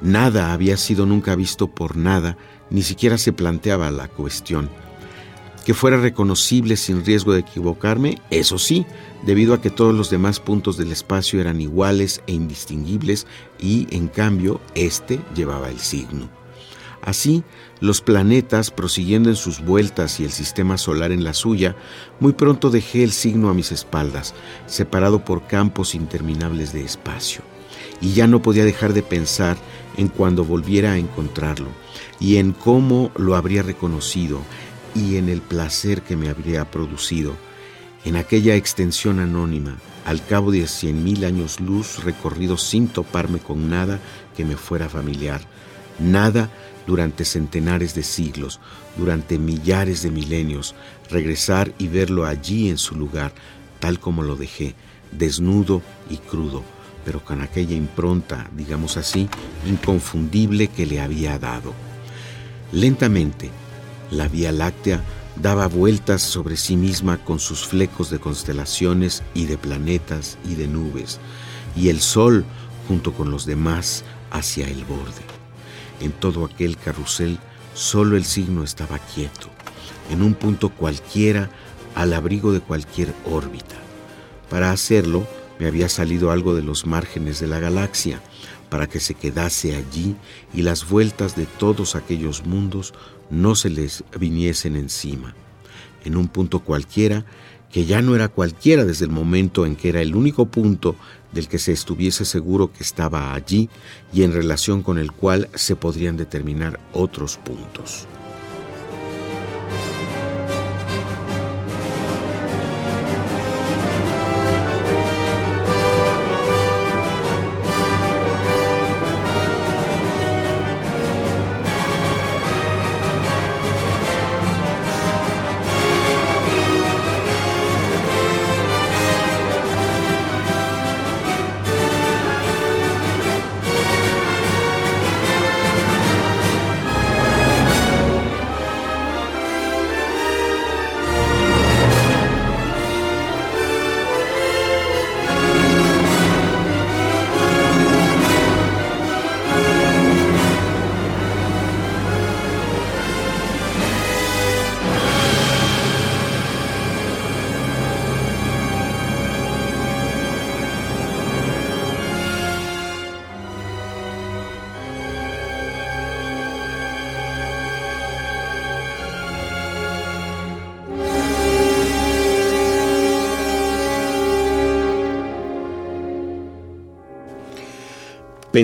Nada había sido nunca visto por nada, ni siquiera se planteaba la cuestión. Que fuera reconocible sin riesgo de equivocarme, eso sí, debido a que todos los demás puntos del espacio eran iguales e indistinguibles y, en cambio, este llevaba el signo. Así, los planetas, prosiguiendo en sus vueltas y el sistema solar en la suya, muy pronto dejé el signo a mis espaldas, separado por campos interminables de espacio. Y ya no podía dejar de pensar en cuando volviera a encontrarlo, y en cómo lo habría reconocido, y en el placer que me habría producido. En aquella extensión anónima, al cabo de cien mil años luz recorridos sin toparme con nada que me fuera familiar, nada durante centenares de siglos, durante millares de milenios, regresar y verlo allí en su lugar, tal como lo dejé, desnudo y crudo, pero con aquella impronta, digamos así, inconfundible que le había dado. Lentamente, la Vía Láctea daba vueltas sobre sí misma con sus flecos de constelaciones y de planetas y de nubes, y el Sol, junto con los demás, hacia el borde. En todo aquel carrusel, solo el signo estaba quieto, en un punto cualquiera, al abrigo de cualquier órbita. Para hacerlo, me había salido algo de los márgenes de la galaxia, para que se quedase allí y las vueltas de todos aquellos mundos no se les viniesen encima. En un punto cualquiera, que ya no era cualquiera desde el momento en que era el único punto del que se estuviese seguro que estaba allí y en relación con el cual se podrían determinar otros puntos.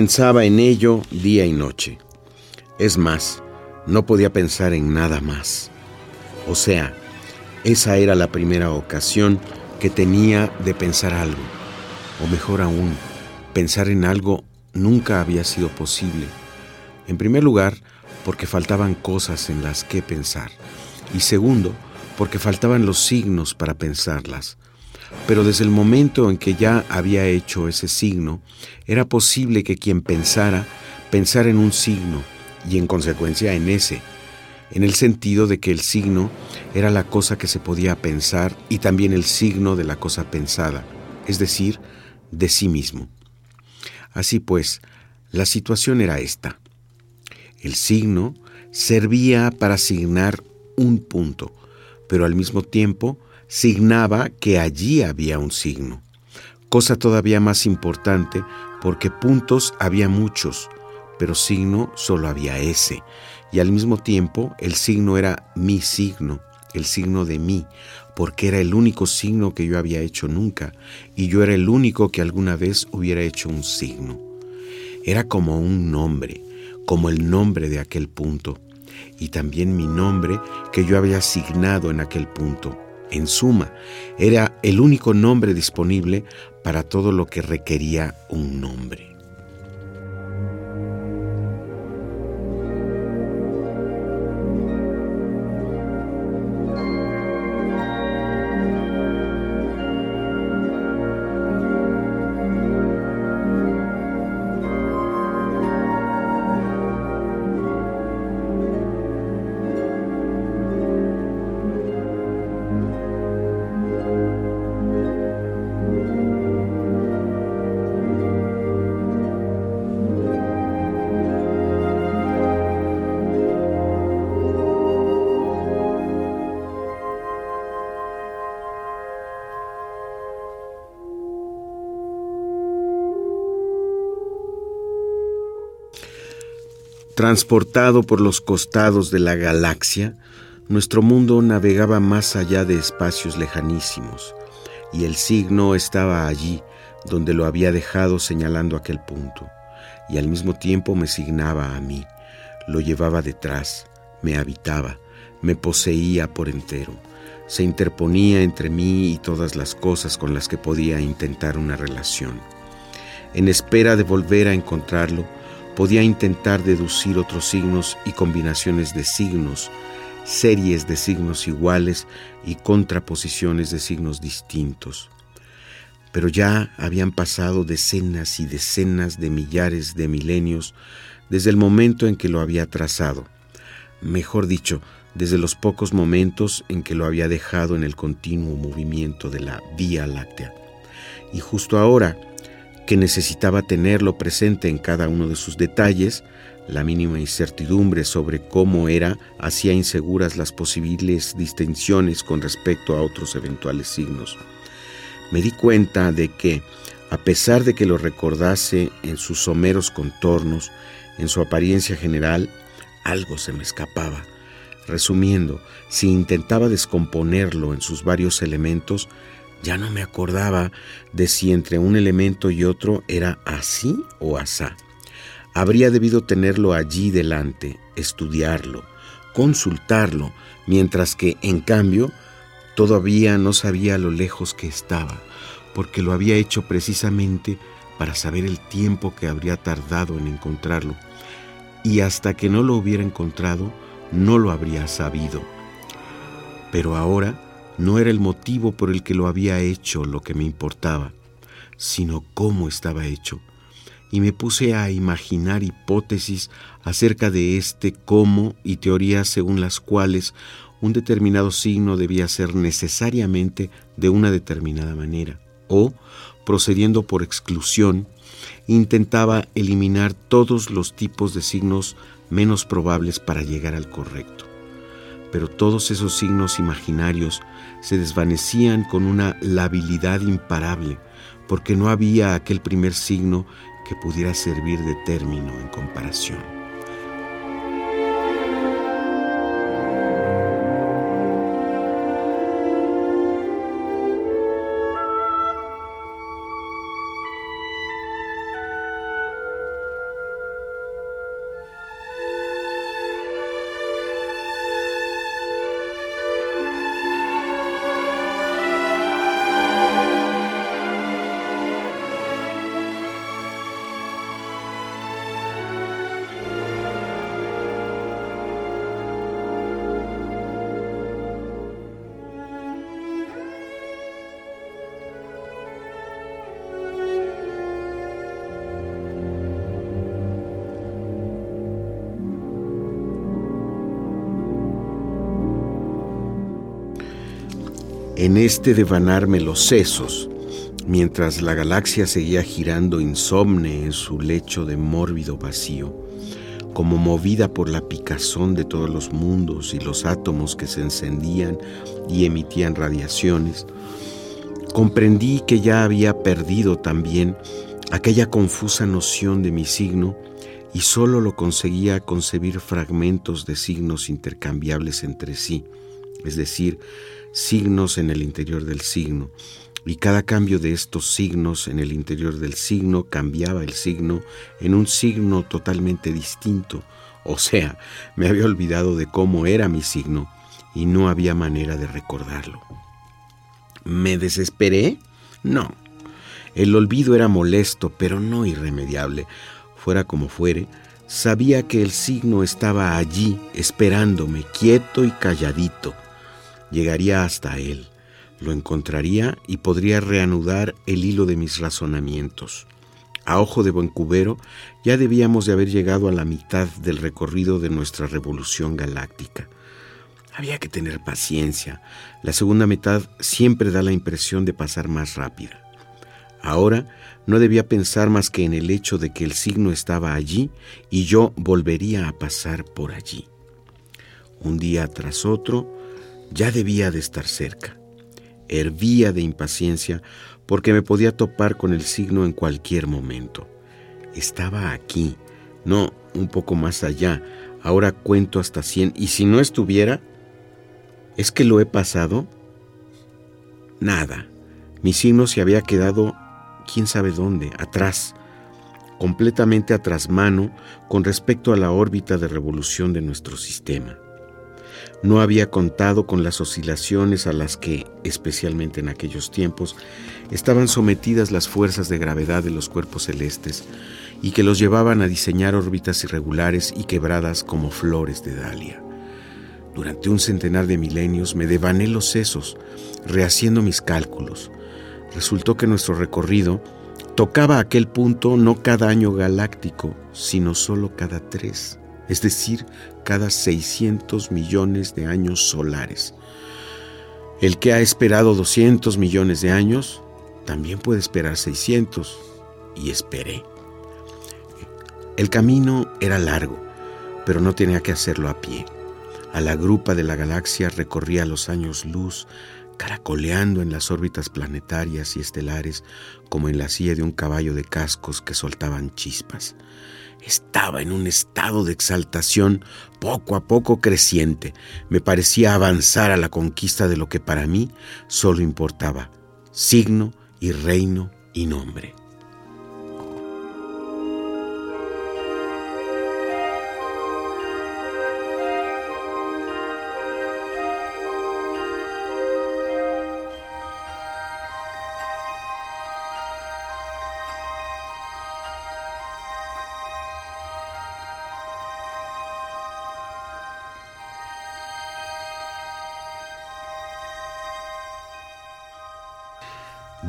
Pensaba en ello día y noche. Es más, no podía pensar en nada más. O sea, esa era la primera ocasión que tenía de pensar algo. O mejor aún, pensar en algo nunca había sido posible. En primer lugar, porque faltaban cosas en las que pensar. Y segundo, porque faltaban los signos para pensarlas. Pero desde el momento en que ya había hecho ese signo, era posible que quien pensara, pensara en un signo y en consecuencia en ese, en el sentido de que el signo era la cosa que se podía pensar y también el signo de la cosa pensada, es decir, de sí mismo. Así pues, la situación era esta. El signo servía para asignar un punto, pero al mismo tiempo signaba que allí había un signo. Cosa todavía más importante porque puntos había muchos, pero signo solo había ese. Y al mismo tiempo el signo era mi signo, el signo de mí, porque era el único signo que yo había hecho nunca, y yo era el único que alguna vez hubiera hecho un signo. Era como un nombre, como el nombre de aquel punto, y también mi nombre que yo había asignado en aquel punto. En suma, era el único nombre disponible para todo lo que requería un nombre. Transportado por los costados de la galaxia, nuestro mundo navegaba más allá de espacios lejanísimos, y el signo estaba allí donde lo había dejado señalando aquel punto, y al mismo tiempo me signaba a mí, lo llevaba detrás, me habitaba, me poseía por entero, se interponía entre mí y todas las cosas con las que podía intentar una relación. En espera de volver a encontrarlo, podía intentar deducir otros signos y combinaciones de signos, series de signos iguales y contraposiciones de signos distintos. Pero ya habían pasado decenas y decenas de millares de milenios desde el momento en que lo había trazado, mejor dicho, desde los pocos momentos en que lo había dejado en el continuo movimiento de la Vía Láctea. Y justo ahora, que necesitaba tenerlo presente en cada uno de sus detalles, la mínima incertidumbre sobre cómo era hacía inseguras las posibles distinciones con respecto a otros eventuales signos. me di cuenta de que, a pesar de que lo recordase en sus someros contornos, en su apariencia general, algo se me escapaba. Resumiendo, si intentaba descomponerlo en sus varios elementos, ya no me acordaba de si entre un elemento y otro era así o asá. Habría debido tenerlo allí delante, estudiarlo, consultarlo, mientras que, en cambio, todavía no sabía lo lejos que estaba, porque lo había hecho precisamente para saber el tiempo que habría tardado en encontrarlo, y hasta que no lo hubiera encontrado, no lo habría sabido. Pero ahora no era el motivo por el que lo había hecho lo que me importaba, sino cómo estaba hecho. Y me puse a imaginar hipótesis acerca de este cómo y teorías según las cuales un determinado signo debía ser necesariamente de una determinada manera, o, procediendo por exclusión, intentaba eliminar todos los tipos de signos menos probables para llegar al correcto. Pero todos esos signos imaginarios se desvanecían con una labilidad imparable, porque no había aquel primer signo que pudiera servir de término en comparación. En este devanarme los sesos, mientras la galaxia seguía girando insomne en su lecho de mórbido vacío, como movida por la picazón de todos los mundos y los átomos que se encendían y emitían radiaciones, comprendí que ya había perdido también aquella confusa noción de mi signo y solo lo conseguía concebir fragmentos de signos intercambiables entre sí, es decir, signos en el interior del signo, y cada cambio de estos signos en el interior del signo cambiaba el signo en un signo totalmente distinto, o sea, me había olvidado de cómo era mi signo y no había manera de recordarlo. ¿Me desesperé? No. El olvido era molesto, pero no irremediable. Fuera como fuere, sabía que el signo estaba allí, esperándome, quieto y calladito. Llegaría hasta él, lo encontraría y podría reanudar el hilo de mis razonamientos. A ojo de buen cubero, ya debíamos de haber llegado a la mitad del recorrido de nuestra revolución galáctica. Había que tener paciencia. La segunda mitad siempre da la impresión de pasar más rápida. Ahora no debía pensar más que en el hecho de que el signo estaba allí y yo volvería a pasar por allí. Un día tras otro, ya debía de estar cerca. Hervía de impaciencia porque me podía topar con el signo en cualquier momento. Estaba aquí, no un poco más allá. Ahora cuento hasta cien y si no estuviera, ¿es que lo he pasado? Nada. Mi signo se había quedado quién sabe dónde, atrás, completamente atrás mano con respecto a la órbita de revolución de nuestro sistema. No había contado con las oscilaciones a las que, especialmente en aquellos tiempos, estaban sometidas las fuerzas de gravedad de los cuerpos celestes y que los llevaban a diseñar órbitas irregulares y quebradas como flores de dalia. Durante un centenar de milenios me devané los sesos, rehaciendo mis cálculos. Resultó que nuestro recorrido tocaba aquel punto no cada año galáctico, sino solo cada tres, es decir, cada 600 millones de años solares. El que ha esperado 200 millones de años, también puede esperar 600, y esperé. El camino era largo, pero no tenía que hacerlo a pie. A la grupa de la galaxia recorría los años luz caracoleando en las órbitas planetarias y estelares como en la silla de un caballo de cascos que soltaban chispas. Estaba en un estado de exaltación poco a poco creciente. Me parecía avanzar a la conquista de lo que para mí solo importaba, signo y reino y nombre.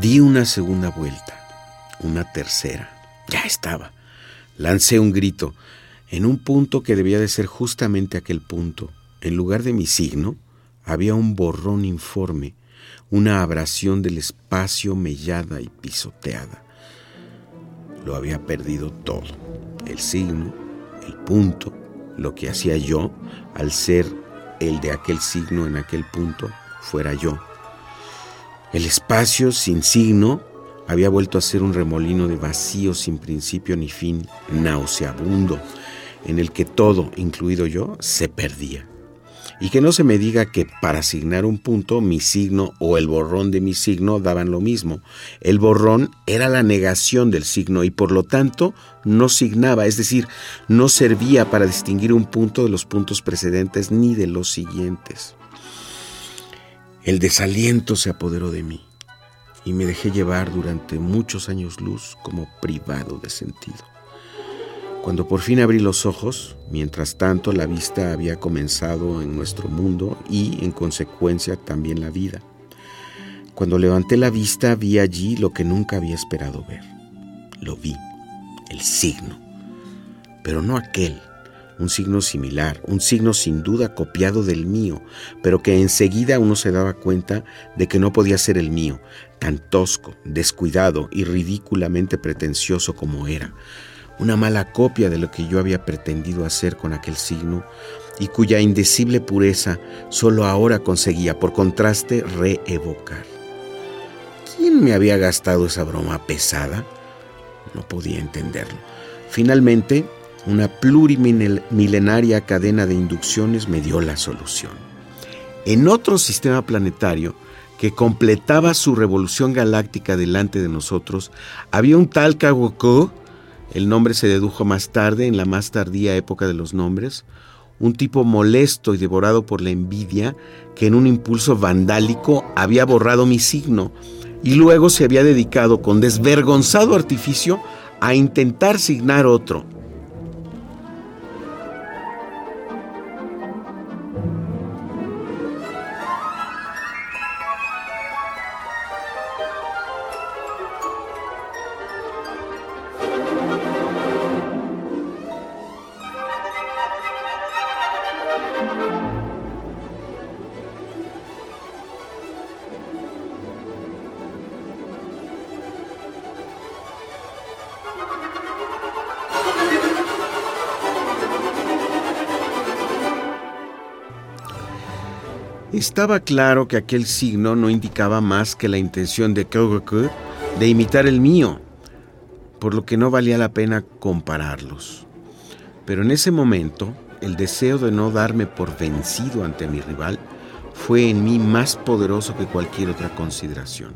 Di una segunda vuelta, una tercera. Ya estaba. Lancé un grito. En un punto que debía de ser justamente aquel punto, en lugar de mi signo, había un borrón informe, una abrasión del espacio mellada y pisoteada. Lo había perdido todo. El signo, el punto, lo que hacía yo, al ser el de aquel signo en aquel punto, fuera yo. El espacio sin signo había vuelto a ser un remolino de vacío sin principio ni fin, nauseabundo, en el que todo, incluido yo, se perdía. Y que no se me diga que para asignar un punto, mi signo o el borrón de mi signo daban lo mismo. El borrón era la negación del signo y por lo tanto no signaba, es decir, no servía para distinguir un punto de los puntos precedentes ni de los siguientes. El desaliento se apoderó de mí y me dejé llevar durante muchos años luz como privado de sentido. Cuando por fin abrí los ojos, mientras tanto la vista había comenzado en nuestro mundo y en consecuencia también la vida. Cuando levanté la vista vi allí lo que nunca había esperado ver. Lo vi, el signo, pero no aquel, un signo similar, un signo sin duda copiado del mío, pero que enseguida uno se daba cuenta de que no podía ser el mío, tan tosco, descuidado y ridículamente pretencioso como era. Una mala copia de lo que yo había pretendido hacer con aquel signo y cuya indecible pureza solo ahora conseguía, por contraste, reevocar. ¿Quién me había gastado esa broma pesada? No podía entenderlo. Finalmente, una plurimilenaria cadena de inducciones me dio la solución. En otro sistema planetario que completaba su revolución galáctica delante de nosotros, había un tal Kawoko, el nombre se dedujo más tarde, en la más tardía época de los nombres, un tipo molesto y devorado por la envidia que en un impulso vandálico había borrado mi signo y luego se había dedicado con desvergonzado artificio a intentar signar otro. Estaba claro que aquel signo no indicaba más que la intención de Kogoku de imitar el mío, por lo que no valía la pena compararlos. Pero en ese momento, el deseo de no darme por vencido ante mi rival fue en mí más poderoso que cualquier otra consideración.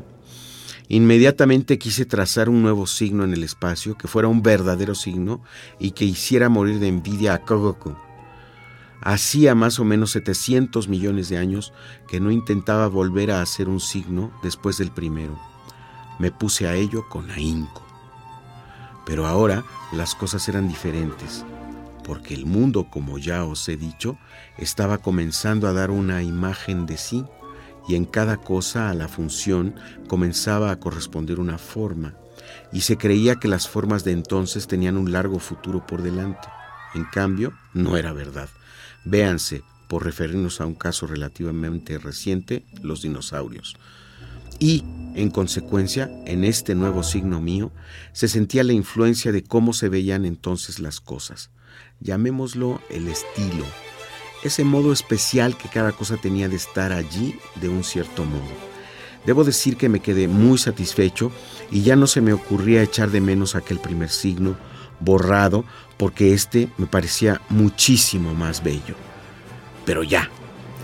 Inmediatamente quise trazar un nuevo signo en el espacio que fuera un verdadero signo y que hiciera morir de envidia a Kogoku. Hacía más o menos 700 millones de años que no intentaba volver a hacer un signo después del primero. Me puse a ello con ahínco. Pero ahora las cosas eran diferentes, porque el mundo, como ya os he dicho, estaba comenzando a dar una imagen de sí, y en cada cosa a la función comenzaba a corresponder una forma, y se creía que las formas de entonces tenían un largo futuro por delante. En cambio, no era verdad. Véanse, por referirnos a un caso relativamente reciente, los dinosaurios. Y, en consecuencia, en este nuevo signo mío, se sentía la influencia de cómo se veían entonces las cosas. Llamémoslo el estilo, ese modo especial que cada cosa tenía de estar allí de un cierto modo. Debo decir que me quedé muy satisfecho y ya no se me ocurría echar de menos aquel primer signo borrado porque este me parecía muchísimo más bello. Pero ya,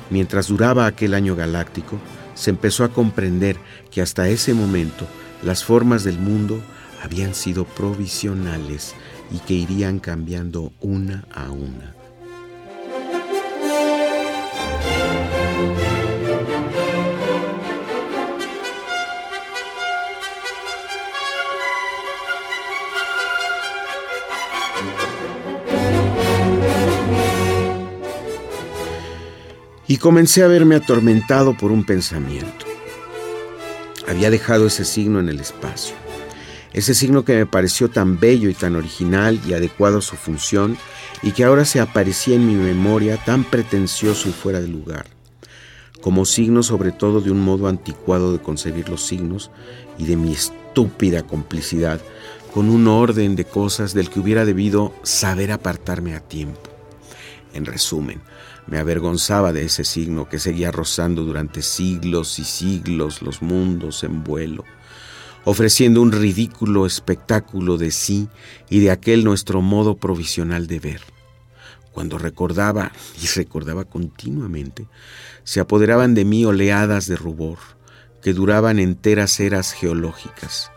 mientras duraba aquel año galáctico, se empezó a comprender que hasta ese momento las formas del mundo habían sido provisionales y que irían cambiando una a una. Y comencé a verme atormentado por un pensamiento. Había dejado ese signo en el espacio. Ese signo que me pareció tan bello y tan original y adecuado a su función y que ahora se aparecía en mi memoria tan pretencioso y fuera de lugar. Como signo sobre todo de un modo anticuado de concebir los signos y de mi estúpida complicidad con un orden de cosas del que hubiera debido saber apartarme a tiempo. En resumen, me avergonzaba de ese signo que seguía rozando durante siglos y siglos los mundos en vuelo, ofreciendo un ridículo espectáculo de sí y de aquel nuestro modo provisional de ver. Cuando recordaba, y recordaba continuamente, se apoderaban de mí oleadas de rubor que duraban enteras eras geológicas.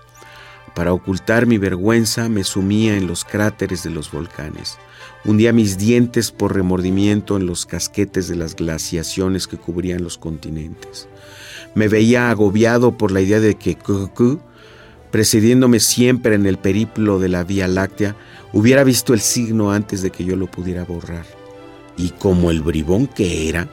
Para ocultar mi vergüenza me sumía en los cráteres de los volcanes, hundía mis dientes por remordimiento en los casquetes de las glaciaciones que cubrían los continentes. Me veía agobiado por la idea de que Kuku, precediéndome siempre en el periplo de la Vía Láctea, hubiera visto el signo antes de que yo lo pudiera borrar. Y como el bribón que era,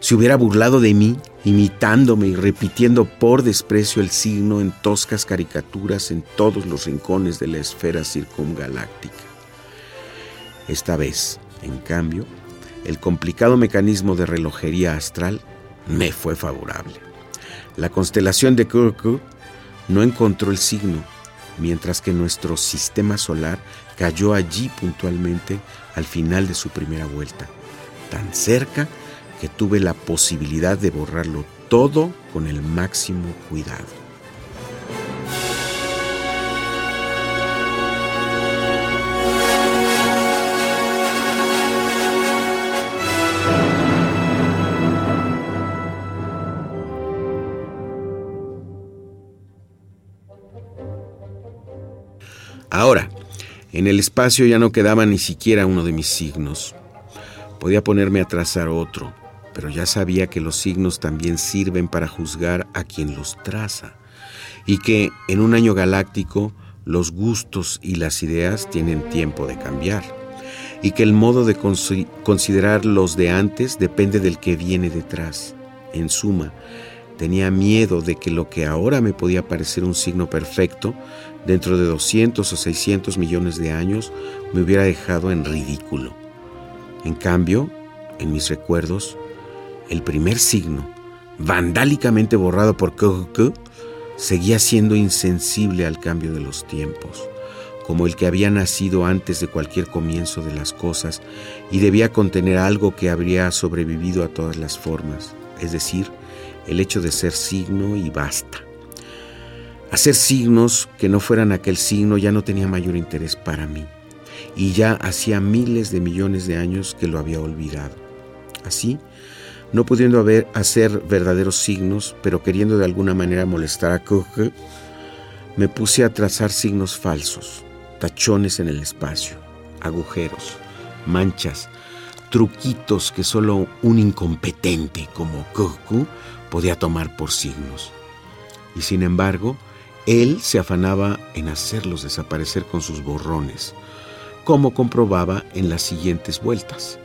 se hubiera burlado de mí, imitándome y repitiendo por desprecio el signo en toscas caricaturas en todos los rincones de la esfera circungaláctica. Esta vez, en cambio, el complicado mecanismo de relojería astral me fue favorable. La constelación de Kurku no encontró el signo, mientras que nuestro sistema solar cayó allí puntualmente al final de su primera vuelta, tan cerca que tuve la posibilidad de borrarlo todo con el máximo cuidado. Ahora, en el espacio ya no quedaba ni siquiera uno de mis signos. Podía ponerme a trazar otro, pero ya sabía que los signos también sirven para juzgar a quien los traza, y que en un año galáctico los gustos y las ideas tienen tiempo de cambiar, y que el modo de consi- considerar los de antes depende del que viene detrás. En suma, tenía miedo de que lo que ahora me podía parecer un signo perfecto, dentro de 200 o 600 millones de años, me hubiera dejado en ridículo. En cambio, en mis recuerdos, el primer signo, vandálicamente borrado por Kuku, seguía siendo insensible al cambio de los tiempos, como el que había nacido antes de cualquier comienzo de las cosas y debía contener algo que habría sobrevivido a todas las formas, es decir, el hecho de ser signo y basta. Hacer signos que no fueran aquel signo ya no tenía mayor interés para mí, y ya hacía miles de millones de años que lo había olvidado. Así, no pudiendo hacer verdaderos signos, pero queriendo de alguna manera molestar a Kuku, me puse a trazar signos falsos, tachones en el espacio, agujeros, manchas, truquitos que solo un incompetente como Kuku podía tomar por signos. Y sin embargo, él se afanaba en hacerlos desaparecer con sus borrones, como comprobaba en las siguientes vueltas,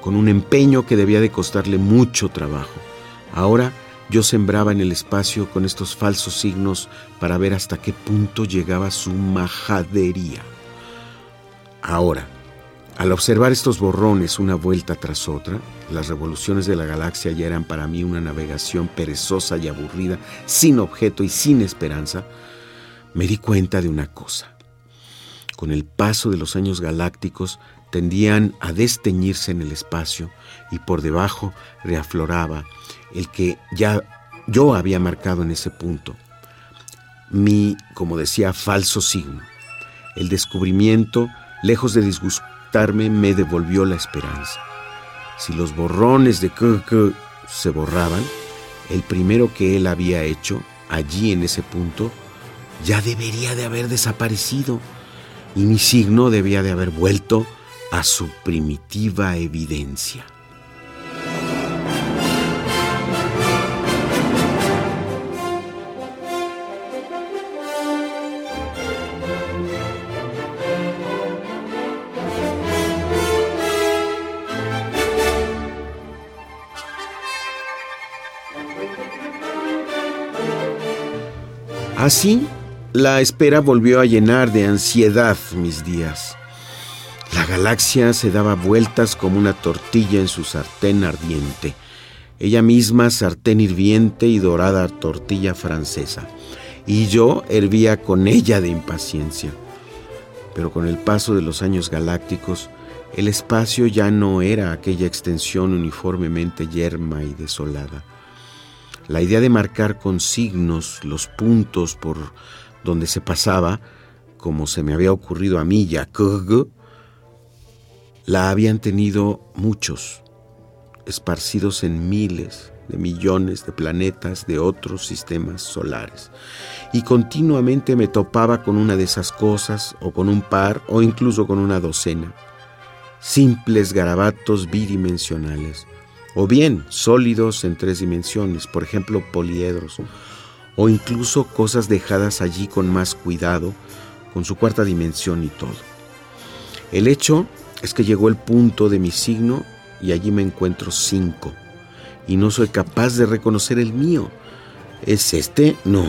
con un empeño que debía de costarle mucho trabajo. Ahora yo sembraba en el espacio con estos falsos signos para ver hasta qué punto llegaba su majadería. Ahora, al observar estos borrones una vuelta tras otra, las revoluciones de la galaxia ya eran para mí una navegación perezosa y aburrida, sin objeto y sin esperanza, me di cuenta de una cosa. Con el paso de los años galácticos, tendían a desteñirse en el espacio y por debajo reafloraba el que ya yo había marcado en ese punto. Mi, como decía, falso signo. El descubrimiento, lejos de me devolvió la esperanza. Si los borrones de KK se borraban, el primero que él había hecho, allí en ese punto, ya debería de haber desaparecido y mi signo debía de haber vuelto a su primitiva evidencia. Así, la espera volvió a llenar de ansiedad mis días. La galaxia se daba vueltas como una tortilla en su sartén ardiente. Ella misma sartén hirviente y dorada tortilla francesa. Y yo hervía con ella de impaciencia. Pero con el paso de los años galácticos, el espacio ya no era aquella extensión uniformemente yerma y desolada. La idea de marcar con signos los puntos por donde se pasaba, como se me había ocurrido a mí y a Kug, la habían tenido muchos, esparcidos en miles de millones de planetas de otros sistemas solares. Y continuamente me topaba con una de esas cosas, o con un par, o incluso con una docena. Simples garabatos bidimensionales, o bien sólidos en tres dimensiones, por ejemplo poliedros, o incluso cosas dejadas allí con más cuidado, con su cuarta dimensión y todo. El hecho es que llegó el punto de mi signo y allí me encuentro cinco, y no soy capaz de reconocer el mío. ¿Es este? No.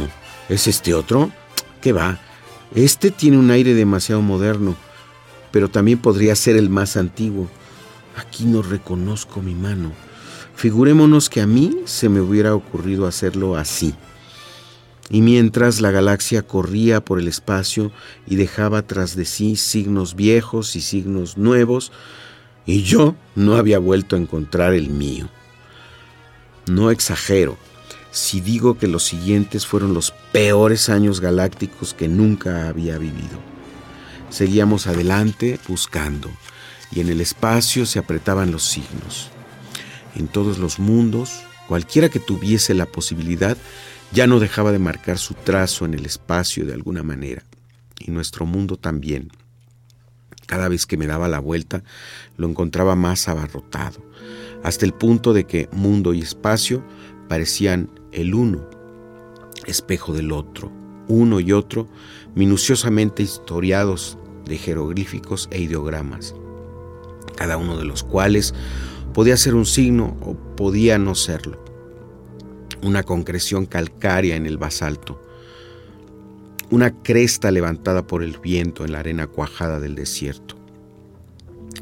¿Es este otro? ¿Qué va? Este tiene un aire demasiado moderno, pero también podría ser el más antiguo. Aquí no reconozco mi mano. Figurémonos que a mí se me hubiera ocurrido hacerlo así. Y mientras la galaxia corría por el espacio y dejaba tras de sí signos viejos y signos nuevos, y yo no había vuelto a encontrar el mío. No exagero si digo que los siguientes fueron los peores años galácticos que nunca había vivido. Seguíamos adelante buscando, y en el espacio se apretaban los signos. En todos los mundos, cualquiera que tuviese la posibilidad, ya no dejaba de marcar su trazo en el espacio de alguna manera, y nuestro mundo también. Cada vez que me daba la vuelta, lo encontraba más abarrotado, hasta el punto de que mundo y espacio parecían el uno, espejo del otro, uno y otro, minuciosamente historiados de jeroglíficos e ideogramas, cada uno de los cuales podía ser un signo o podía no serlo. Una concreción calcárea en el basalto, una cresta levantada por el viento en la arena cuajada del desierto,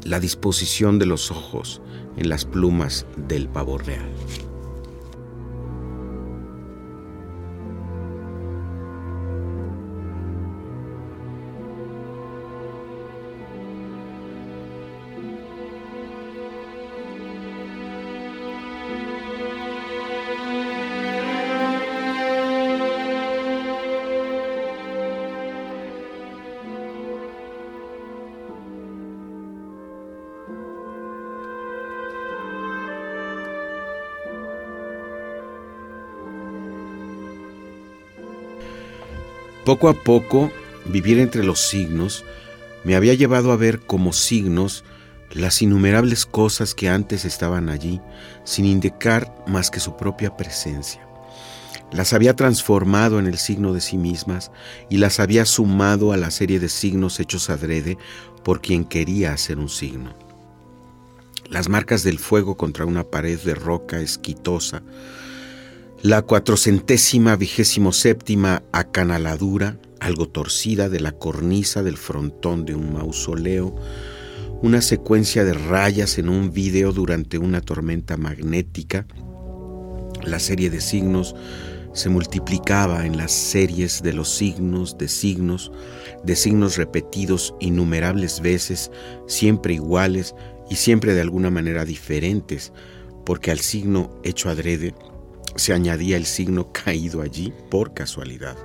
la disposición de los ojos en las plumas del pavo real. Poco a poco, vivir entre los signos me había llevado a ver como signos las innumerables cosas que antes estaban allí, sin indicar más que su propia presencia. Las había transformado en el signo de sí mismas y las había sumado a la serie de signos hechos adrede por quien quería hacer un signo. Las marcas del fuego contra una pared de roca esquitosa, la cuatrocentésima vigésimo séptima acanaladura, algo torcida de la cornisa del frontón de un mausoleo, una secuencia de rayas en un vídeo durante una tormenta magnética, la serie de signos se multiplicaba en las series de los signos, de signos, de signos repetidos innumerables veces, siempre iguales y siempre de alguna manera diferentes, porque al signo hecho adrede se añadía el signo caído allí por casualidad.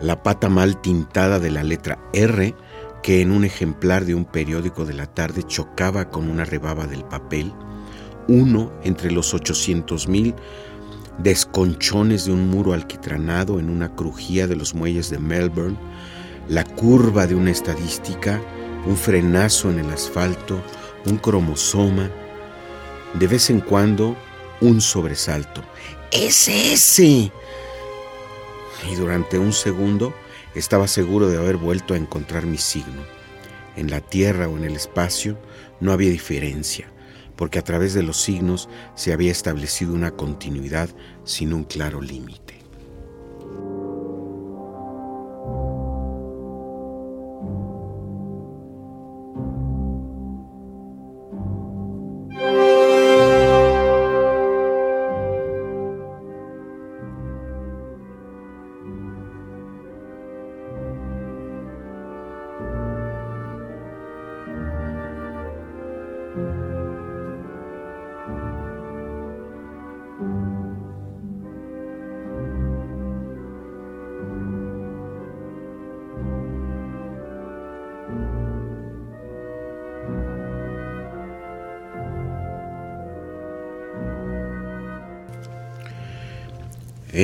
La pata mal tintada de la letra R, que en un ejemplar de un periódico de la tarde chocaba con una rebaba del papel, uno entre los 800 mil desconchones de un muro alquitranado en una crujía de los muelles de Melbourne, la curva de una estadística, un frenazo en el asfalto, un cromosoma, de vez en cuando un sobresalto. ¡Es ese! Y durante un segundo estaba seguro de haber vuelto a encontrar mi signo. En la Tierra o en el espacio no había diferencia, porque a través de los signos se había establecido una continuidad sin un claro límite.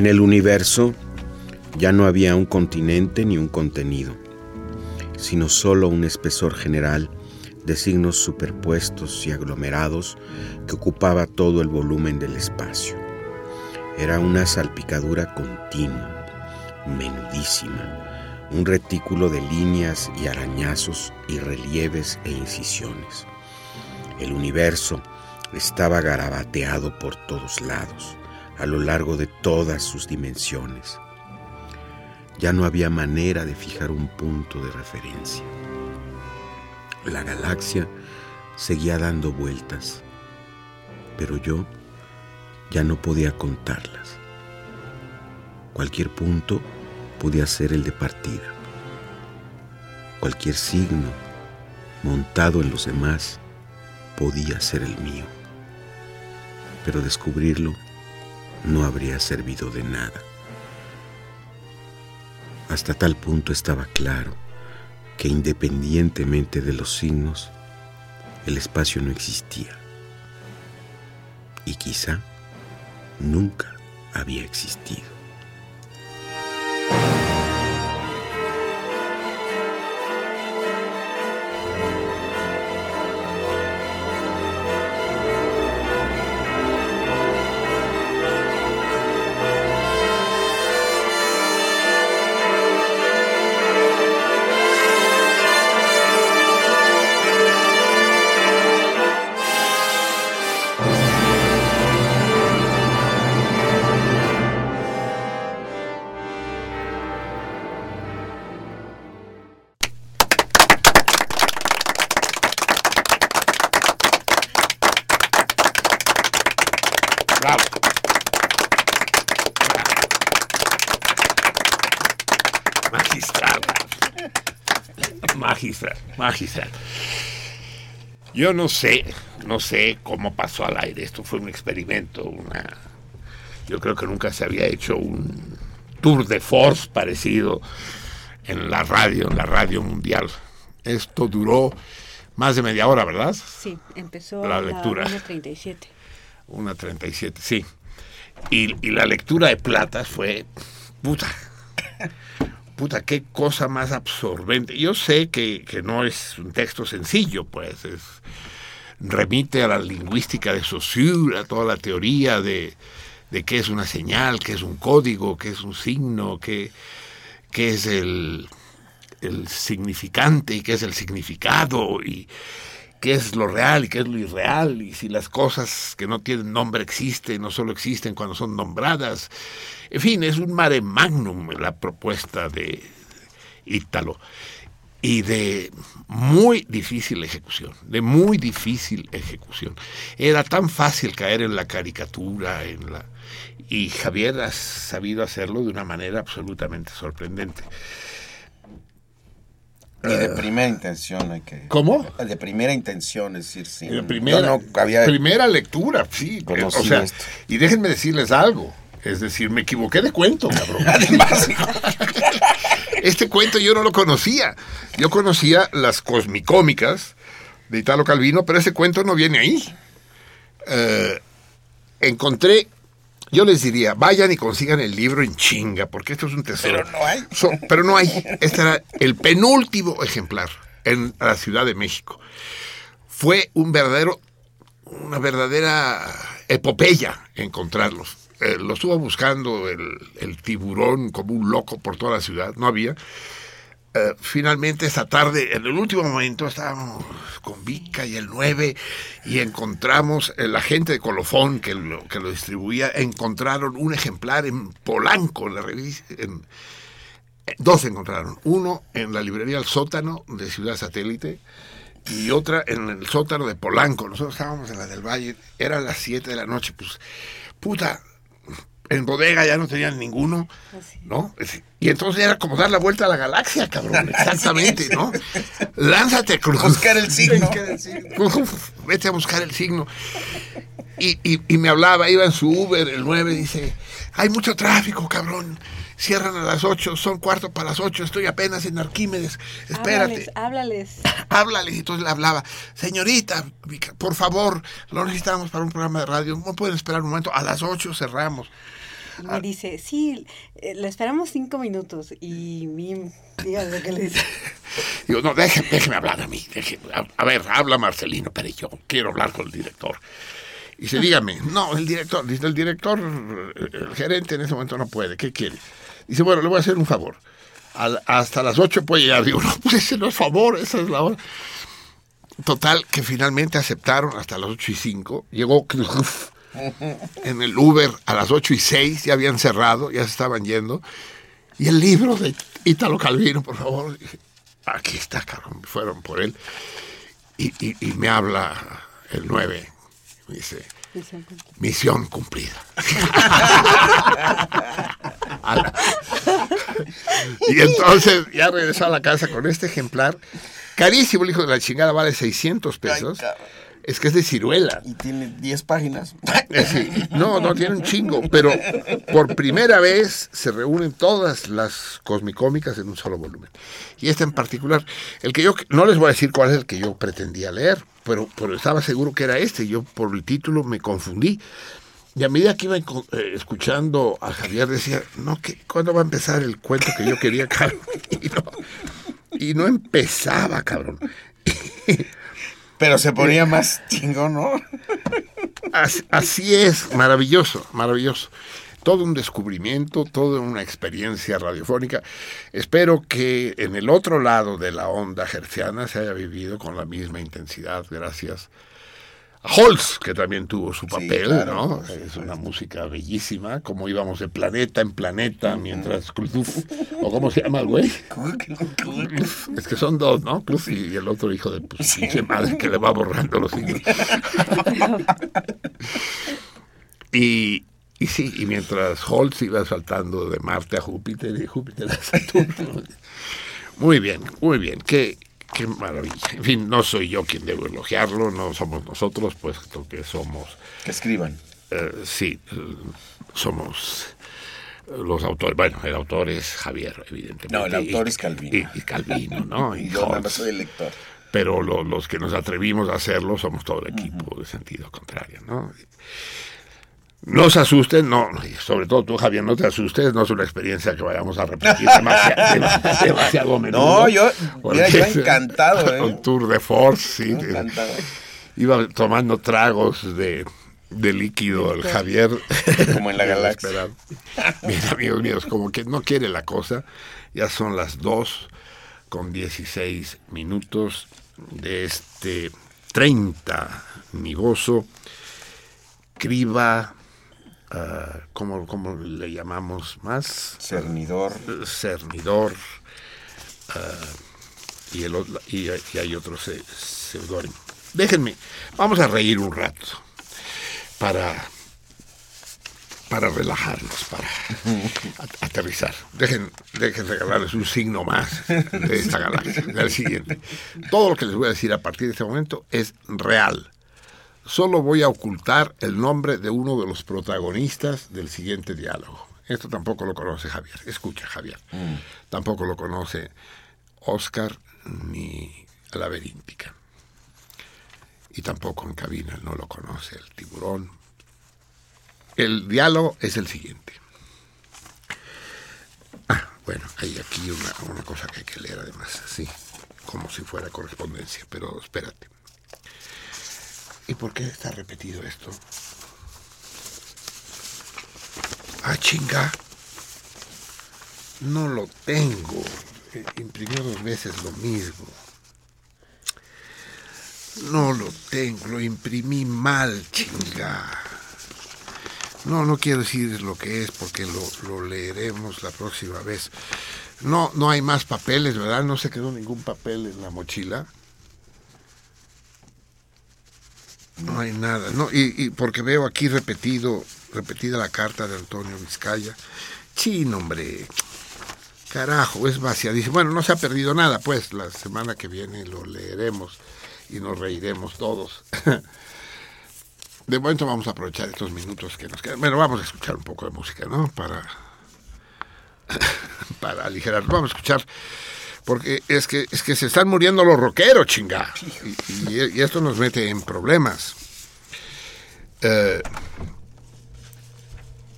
El universo ya no había un continente ni un contenido, sino solo un espesor general de signos superpuestos y aglomerados que ocupaba todo el volumen del espacio. Era una salpicadura continua, menudísima, un retículo de líneas y arañazos y relieves e incisiones. El universo estaba garabateado por todos lados a lo largo de todas sus dimensiones. Ya no había manera de fijar un punto de referencia. La galaxia seguía dando vueltas, pero yo ya no podía contarlas. Cualquier punto podía ser el de partida. Cualquier signo montado en los demás podía ser el mío. Pero descubrirlo no habría servido de nada. Hasta tal punto estaba claro que independientemente de los signos, el espacio no existía. Y quizá nunca había existido. Bravo. Magistral. Magistral, magistral. Yo no sé, no sé cómo pasó al aire. Esto fue un experimento, una. Yo creo que nunca se había hecho un tour de force parecido en la radio, en la radio mundial. Esto duró más de media hora, ¿verdad? Sí, empezó La a lectura. 1.37. Una 37, sí. Y, y la lectura de Platas fue, puta, puta, qué cosa más absorbente. Yo sé que, que no es un texto sencillo, pues, es, remite a la lingüística de Saussure, a toda la teoría de, de qué es una señal, qué es un código, qué es un signo, qué, qué es el, el significante y qué es el significado y qué es lo real y qué es lo irreal y si las cosas que no tienen nombre existen no solo existen cuando son nombradas. En fin, es un mare magnum la propuesta de Ítalo. y de muy difícil ejecución, de muy difícil ejecución. Era tan fácil caer en la caricatura, en la y Javier ha sabido hacerlo de una manera absolutamente sorprendente. Y de primera intención hay que... ¿Cómo? De primera intención, es decir, sí. De primera, Yo no había primera lectura, sí. o sea, esto. y déjenme decirles algo. Es decir, me equivoqué de cuento, cabrón. [LAUGHS] este cuento yo no lo conocía. Yo conocía las cosmicómicas de Italo Calvino, pero ese cuento no viene ahí. Eh, encontré, yo les diría, vayan y consigan el libro en chinga, porque esto es un tesoro. Pero no hay. So- pero no hay. Este era el penúltimo ejemplar en la Ciudad de México. Fue un verdadero, una verdadera epopeya encontrarlos. Eh, lo estuvo buscando el, el tiburón como un loco por toda la ciudad, no había. Eh, finalmente esta tarde, en el último momento, estábamos con Vica y el 9 y encontramos, eh, la gente de Colofón que lo, que lo distribuía, encontraron un ejemplar en Polanco, en la revista, eh, dos encontraron, uno en la librería El Sótano de Ciudad Satélite y otra en el sótano de Polanco. Nosotros estábamos en la del Valle, eran las 7 de la noche, pues, puta, en bodega ya no tenían ninguno, ¿no? Y entonces era como dar la vuelta a la galaxia, cabrón, [LAUGHS] exactamente, ¿no? Lánzate, Cruz. Buscar el [LAUGHS] signo. Uf, Vete a buscar el signo. Y, y- y me hablaba, iba en su Uber, el 9, dice, hay mucho tráfico, cabrón. Cierran a las 8, son cuarto para las 8, estoy apenas en Arquímedes. Espérate. Háblales, háblales. [LAUGHS] Háblale. Y entonces le hablaba, señorita, por favor, lo necesitamos para un programa de radio. No pueden esperar un momento. A las 8 cerramos. Me dice, sí, eh, le esperamos cinco minutos. Y mi, dígame qué le dice. [LAUGHS] Digo, no, déjeme, déjeme hablar a mí. déjeme. a, a ver, habla Marcelino, pero yo quiero hablar con el director. Y dice, dígame, [LAUGHS] no, el director, dice, el director, el gerente en ese momento no puede, ¿qué quiere? Dice, bueno, le voy a hacer un favor. Al- hasta las 8 puede llegar. Digo, [LAUGHS] no, pues ese no es favor, esa es la hora. Total, que finalmente aceptaron hasta las 8 y 5. Llegó [LAUGHS] en el Uber a las 8 y 6, ya habían cerrado, ya se estaban yendo. Y el libro de Ítalo Calvino, por favor. Aquí está, cabrón. Fueron por él. Y, y- y me habla el 9. Me dice, misión cumplida. [LAUGHS] Y entonces ya regresó a la casa con este ejemplar. Carísimo, el hijo de la chingada, vale 600 pesos. Es que es de ciruela. Y tiene 10 páginas. Eh, sí. No, no, tiene un chingo, pero por primera vez se reúnen todas las cosmicómicas en un solo volumen. Y este en particular, el que yo, no les voy a decir cuál es el que yo pretendía leer, pero, pero estaba seguro que era este. Yo por el título me confundí. Y a medida que iba eh, escuchando a Javier decía, no, ¿qué, ¿cuándo va a empezar el cuento que yo quería, cabrón? [LAUGHS] Y no, y no empezaba, cabrón. [LAUGHS] Pero se ponía más chingón, ¿no? Así, es, maravilloso, maravilloso. Todo un descubrimiento, toda una experiencia radiofónica. Espero que en el otro lado de la onda hertziana se haya vivido con la misma intensidad, gracias Holz, que también tuvo su papel, claro, ¿no? Es una música bellísima, como íbamos de planeta en planeta mientras Kluf, o cómo se llama el güey. Es que son dos, ¿no? Kluf y el otro hijo de pues, pinche madre que le va borrando los signos. Y, y sí, y mientras Holtz iba saltando de Marte a Júpiter y Júpiter a Saturno. [LAUGHS] Muy bien, muy bien, qué, qué maravilla. En fin, no soy yo quien debo elogiarlo, no somos nosotros, puesto que somos... Que escriban. eh, sí, eh, somos los autores. Bueno, el autor es Javier, evidentemente. No, el autor y- es Calvino. Y, y Calvino, ¿no? [LAUGHS] Y Yo nada más soy el lector. pero lo- los que nos atrevimos a hacerlo somos todo el equipo de sentido contrario, ¿no? No se asusten, no, sobre todo tú, Javier, no te asustes, no es una experiencia que vayamos a repetir demasiado, [LAUGHS] demasiado, demasiado menudo. No, yo- mira, yo encantado, ¿eh? Un tour de force, sí. Encantado. Iba tomando tragos de, de líquido el Javier. [LAUGHS] Como en la [LAUGHS] galaxia. Bien, amigos míos, como que no quiere la cosa. Ya son las 2 con 16 minutos de este 30 migoso. Criba, ah, ¿cómo, cómo le llamamos más? Cernidor. Eh, Cernidor. ah, y, el, y, y hay otro se- seudónimo. Déjenme, vamos a reír un rato para, para relajarnos, para [LAUGHS] at- aterrizar. Dejen, dejen regalarles un signo más de esta galaxia, del siguiente. Todo lo que les voy a decir a partir de este momento es real. Solo voy a ocultar el nombre de uno de los protagonistas del siguiente diálogo. Esto tampoco lo conoce Javier. Escucha, Javier. Tampoco lo conoce Oscar ni Laberíntica. Y tampoco en cabina no lo conoce el tiburón. El diálogo es el siguiente. Ah, bueno, hay aquí una, una cosa que hay que leer además, así, como si fuera correspondencia, pero espérate. ¿Y por qué está repetido esto? Ah, chinga. No lo tengo. Eh, Imprimió dos veces lo mismo. No lo tengo, lo imprimí mal, chinga. No, no quiero decir lo que es porque lo, lo leeremos la próxima vez. No, no hay más papeles, ¿verdad? No se quedó ningún papel en la mochila. No hay nada, no, y, y porque veo aquí repetido, repetida la carta de Antonio Vizcaya. Chino, hombre. Carajo, es vaciadísimo. Bueno, no se ha perdido nada, pues la semana que viene lo leeremos y nos reiremos todos. [LAUGHS] De momento vamos a aprovechar estos minutos que nos quedan. Bueno, vamos a escuchar un poco de música, ¿no? Para, [LAUGHS] para aligerar. Vamos a escuchar, porque es que, es que se están muriendo los rockeros, chinga. Y, y- y esto nos mete en problemas. Eh,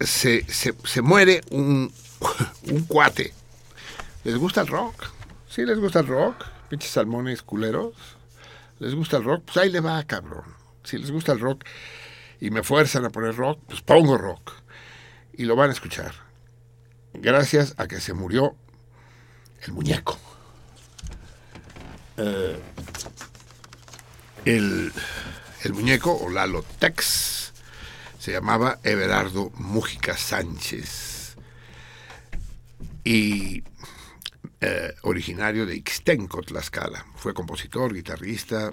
se, se, se muere un, [LAUGHS] un cuate. ¿Les gusta el rock? ¿Sí les gusta el rock? Pinches salmones culeros. ¿Les gusta el rock? Pues ahí le va, cabrón. Si les gusta el rock y me fuerzan a poner rock, pues pongo rock. Y lo van a escuchar. Gracias a que se murió el muñeco. Eh, el, el muñeco, o Lalo Tex, se llamaba Everardo Mújica Sánchez. Y eh, originario de Ixtenco, Tlaxcala. Fue compositor, guitarrista,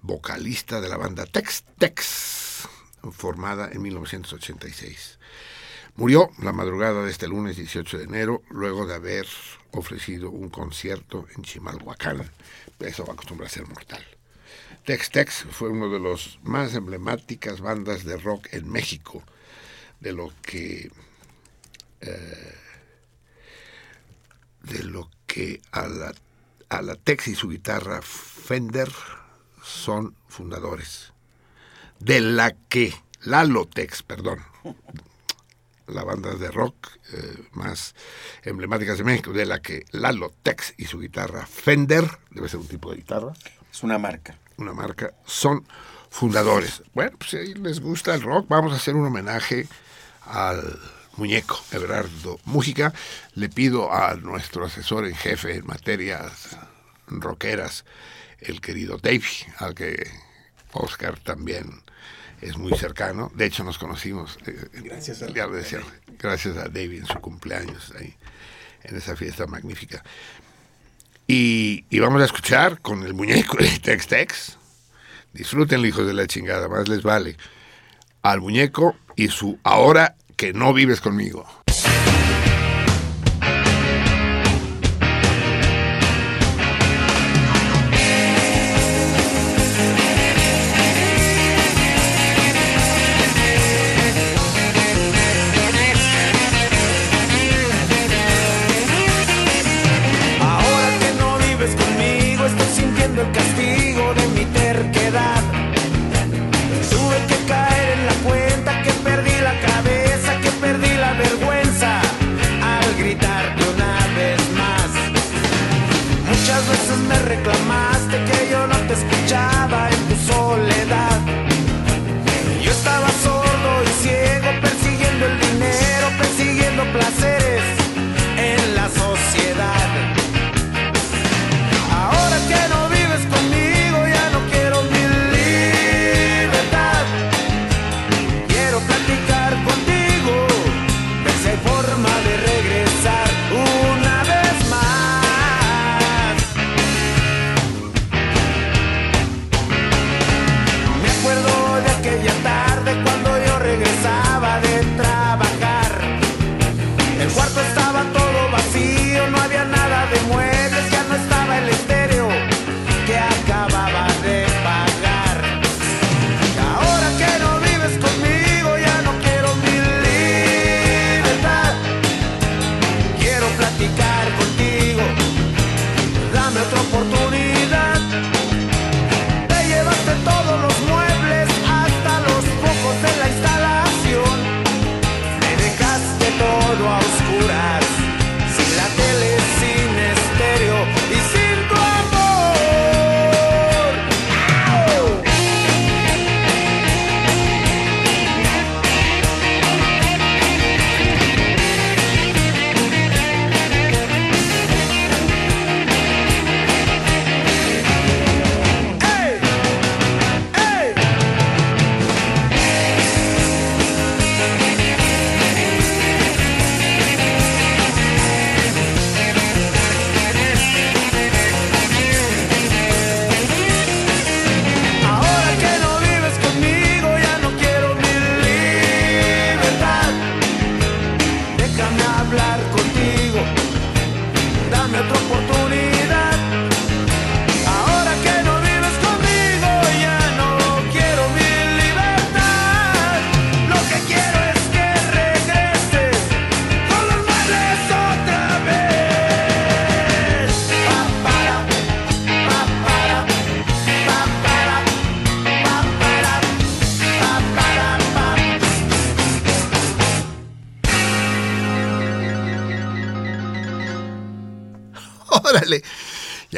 vocalista de la banda Tex Tex, formada en 1986. Murió la madrugada de este lunes 18 de enero, luego de haber ofrecido un concierto en Chimalhuacán. Eso va a ser mortal. Tex Tex fue uno de los más emblemáticas bandas de rock en México, de lo que eh, de lo que a la, a la Tex y su guitarra Fender son fundadores. De la que Lalo Tex, perdón, la banda de rock eh, más emblemáticas de México, de la que Lalo Tex y su guitarra Fender, debe ser un tipo de guitarra. Es una marca. Una marca, son fundadores. Bueno, pues si les gusta el rock, vamos a hacer un homenaje al muñeco Everardo Mújica. Le pido a nuestro asesor en jefe en materias rockeras, el querido Dave, al que Oscar también es muy cercano. De hecho, nos conocimos. eh, Gracias a- decía, gracias a David en su cumpleaños, ahí, en esa fiesta magnífica. Y, y vamos a escuchar con el muñeco de Tex Tex. Disfrútenlo, hijos de la chingada, más les vale. Al muñeco y su ahora que no vives conmigo.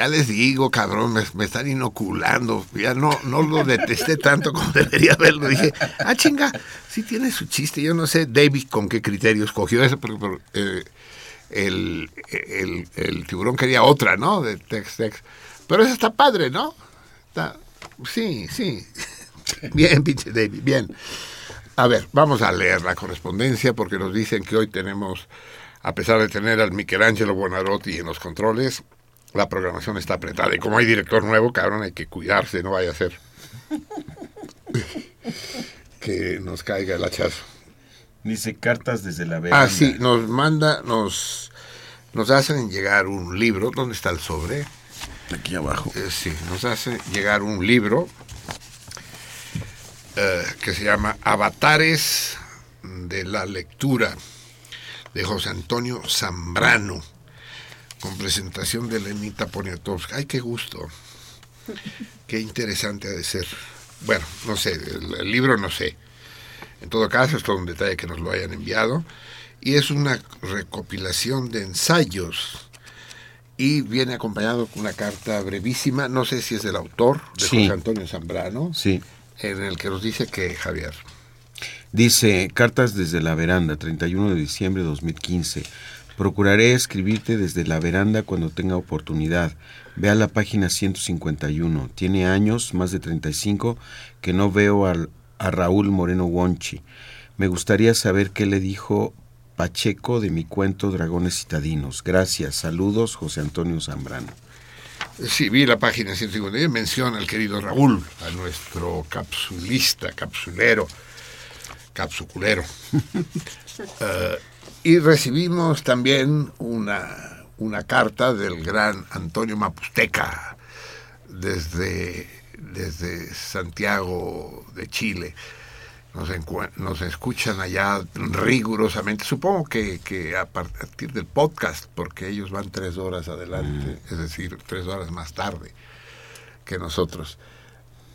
Ya les digo, cabrón, me, están inoculando. Ya no, no lo detesté tanto como debería haberlo. Dije, ah, chinga, sí tiene su chiste. Yo no sé, David, con qué criterio escogió eso, pero, eh, el, el, tiburón quería otra, ¿no? De Tex Tex. Pero esa está padre, ¿no? Está, sí, sí. Bien, pinche David, bien. A ver, vamos a leer la correspondencia porque nos dicen que hoy tenemos, a pesar de tener al Michelangelo Buonarroti en los controles, la programación está apretada. Y como hay director nuevo, cabrón, hay que cuidarse, no vaya a ser [LAUGHS] que nos caiga el hachazo. Dice cartas desde la veranda. Ah, sí, nos manda, nos, nos hacen llegar un libro. ¿Dónde está el sobre? Aquí abajo. Eh, sí, nos hace llegar un libro eh, que se llama Avatares de la Lectura de José Antonio Zambrano, con presentación de Lenita Poniatowska. ¡Ay, qué gusto! Qué interesante ha de ser. Bueno, no sé, el, el libro no sé. En todo caso, es todo un detalle que nos lo hayan enviado. Y es una recopilación de ensayos. Y viene acompañado con una carta brevísima, no sé si es del autor, de Sí. José Antonio Zambrano, Sí. en el que nos dice que Javier. Dice, cartas desde la veranda, 31 de diciembre de 2015. Procuraré escribirte desde la veranda cuando tenga oportunidad. Ve a la página 151. Tiene años, más de 35, que no veo al- a Raúl Moreno Wonchi. Me gustaría saber qué le dijo Pacheco de mi cuento Dragones Citadinos. Gracias. Saludos, José Antonio Zambrano. Sí, vi la página 151, menciona al querido Raúl, a nuestro capsulista, capsulero, capsuculero. [LAUGHS] y recibimos también una, una carta del gran Antonio Mapusteca desde, desde Santiago de Chile. Nos, escuchan allá rigurosamente, supongo que, que a partir del podcast, porque ellos van tres horas adelante, es decir, tres horas más tarde que nosotros.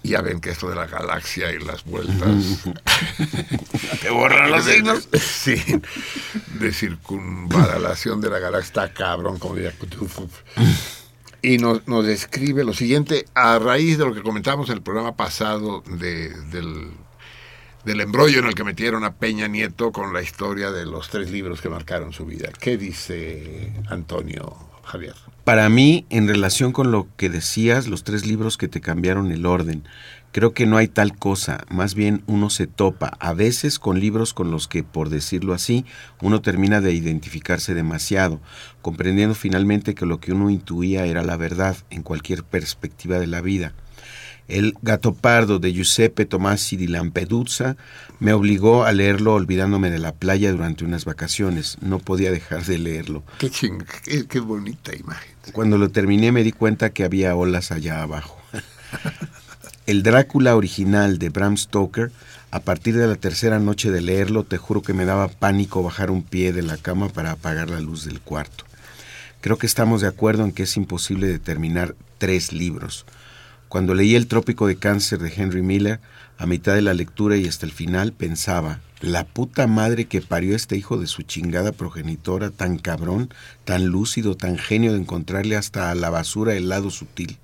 Ya ven que esto de la galaxia y las vueltas [LAUGHS] Te borran los signos. Sí, de circunvalación de la galaxia está cabrón, como diría. Y nos, nos describe lo siguiente, a raíz de lo que comentamos en el programa pasado de- del, del embrollo en el que metieron a Peña Nieto con la historia de los tres libros que marcaron su vida. ¿Qué dice Antonio Javier? Para mí, en relación con lo que decías, los tres libros que te cambiaron el orden, creo que no hay tal cosa, más bien uno se topa, a veces con libros con los que, por decirlo así, uno termina de identificarse demasiado, comprendiendo finalmente que lo que uno intuía era la verdad en cualquier perspectiva de la vida. El Gato Pardo de Giuseppe Tomasi di Lampedusa me obligó a leerlo olvidándome de la playa durante unas vacaciones. No podía dejar de leerlo. Qué, ching, qué, qué bonita imagen. Cuando lo terminé me di cuenta que había olas allá abajo. [LAUGHS] El Drácula original de Bram Stoker, a partir de la tercera noche de leerlo, te juro que me daba pánico bajar un pie de la cama para apagar la luz del cuarto. Creo que estamos de acuerdo en que es imposible determinar tres libros. Cuando leí El Trópico de Cáncer de Henry Miller, a mitad de la lectura y hasta el final, pensaba, la puta madre que parió este hijo de su chingada progenitora, tan cabrón, tan lúcido, tan genio de encontrarle hasta a la basura el lado sutil.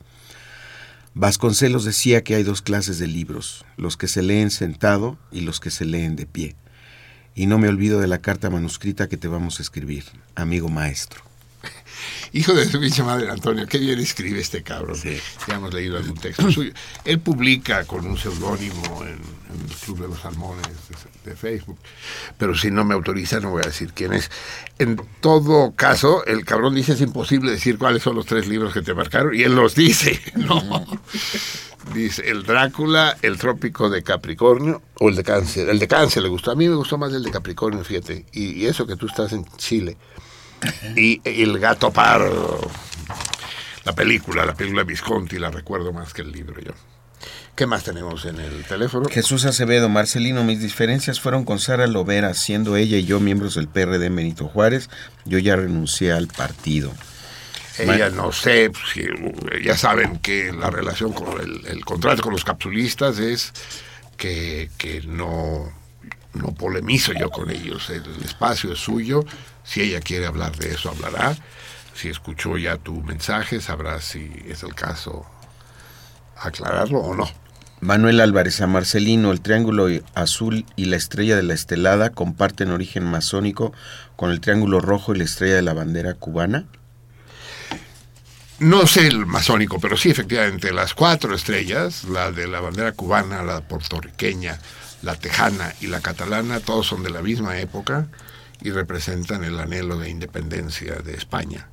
Vasconcelos decía que hay dos clases de libros, los que se leen sentado y los que se leen de pie. Y no me olvido de la carta manuscrita que te vamos a escribir, amigo maestro. Hijo de su pinche madre, Antonio, qué bien escribe este cabrón. Ya hemos leído algún texto suyo. Él publica con un seudónimo en, en el Club de los Salmones de, de Facebook. Pero si no me autoriza, no voy a decir quién es. En todo caso, el cabrón dice es imposible decir cuáles son los tres libros que te marcaron. Y él los dice. [LAUGHS] No. Dice el Drácula, el Trópico de Capricornio o el de Cáncer. El de Cáncer le gustó. A mí me gustó más el de Capricornio, fíjate. Y, y eso que tú estás en Chile. Y, el gato pardo. La película, la película Visconti, la recuerdo más que el libro yo. ¿Qué más tenemos en el teléfono? Jesús Acevedo, Marcelino, mis diferencias fueron con Sara Lovera, siendo ella y yo miembros del PRD en Benito Juárez. Yo ya renuncié al partido. Ella no sé, si, ya saben que la relación con el, el contrato con los capsulistas es que, que no, no polemizo yo con ellos. El espacio es suyo. Si ella quiere hablar de eso, hablará. si escuchó ya tu mensaje, sabrá si es el caso aclararlo o no. Manuel Álvarez a Marcelino, el triángulo azul y la estrella de la estelada comparten origen masónico con el triángulo rojo y la estrella de la bandera cubana. No sé el masónico, pero sí, efectivamente, las cuatro estrellas, la de la bandera cubana, la puertorriqueña, la tejana y la catalana, todos son de la misma época y representan el anhelo de independencia de España.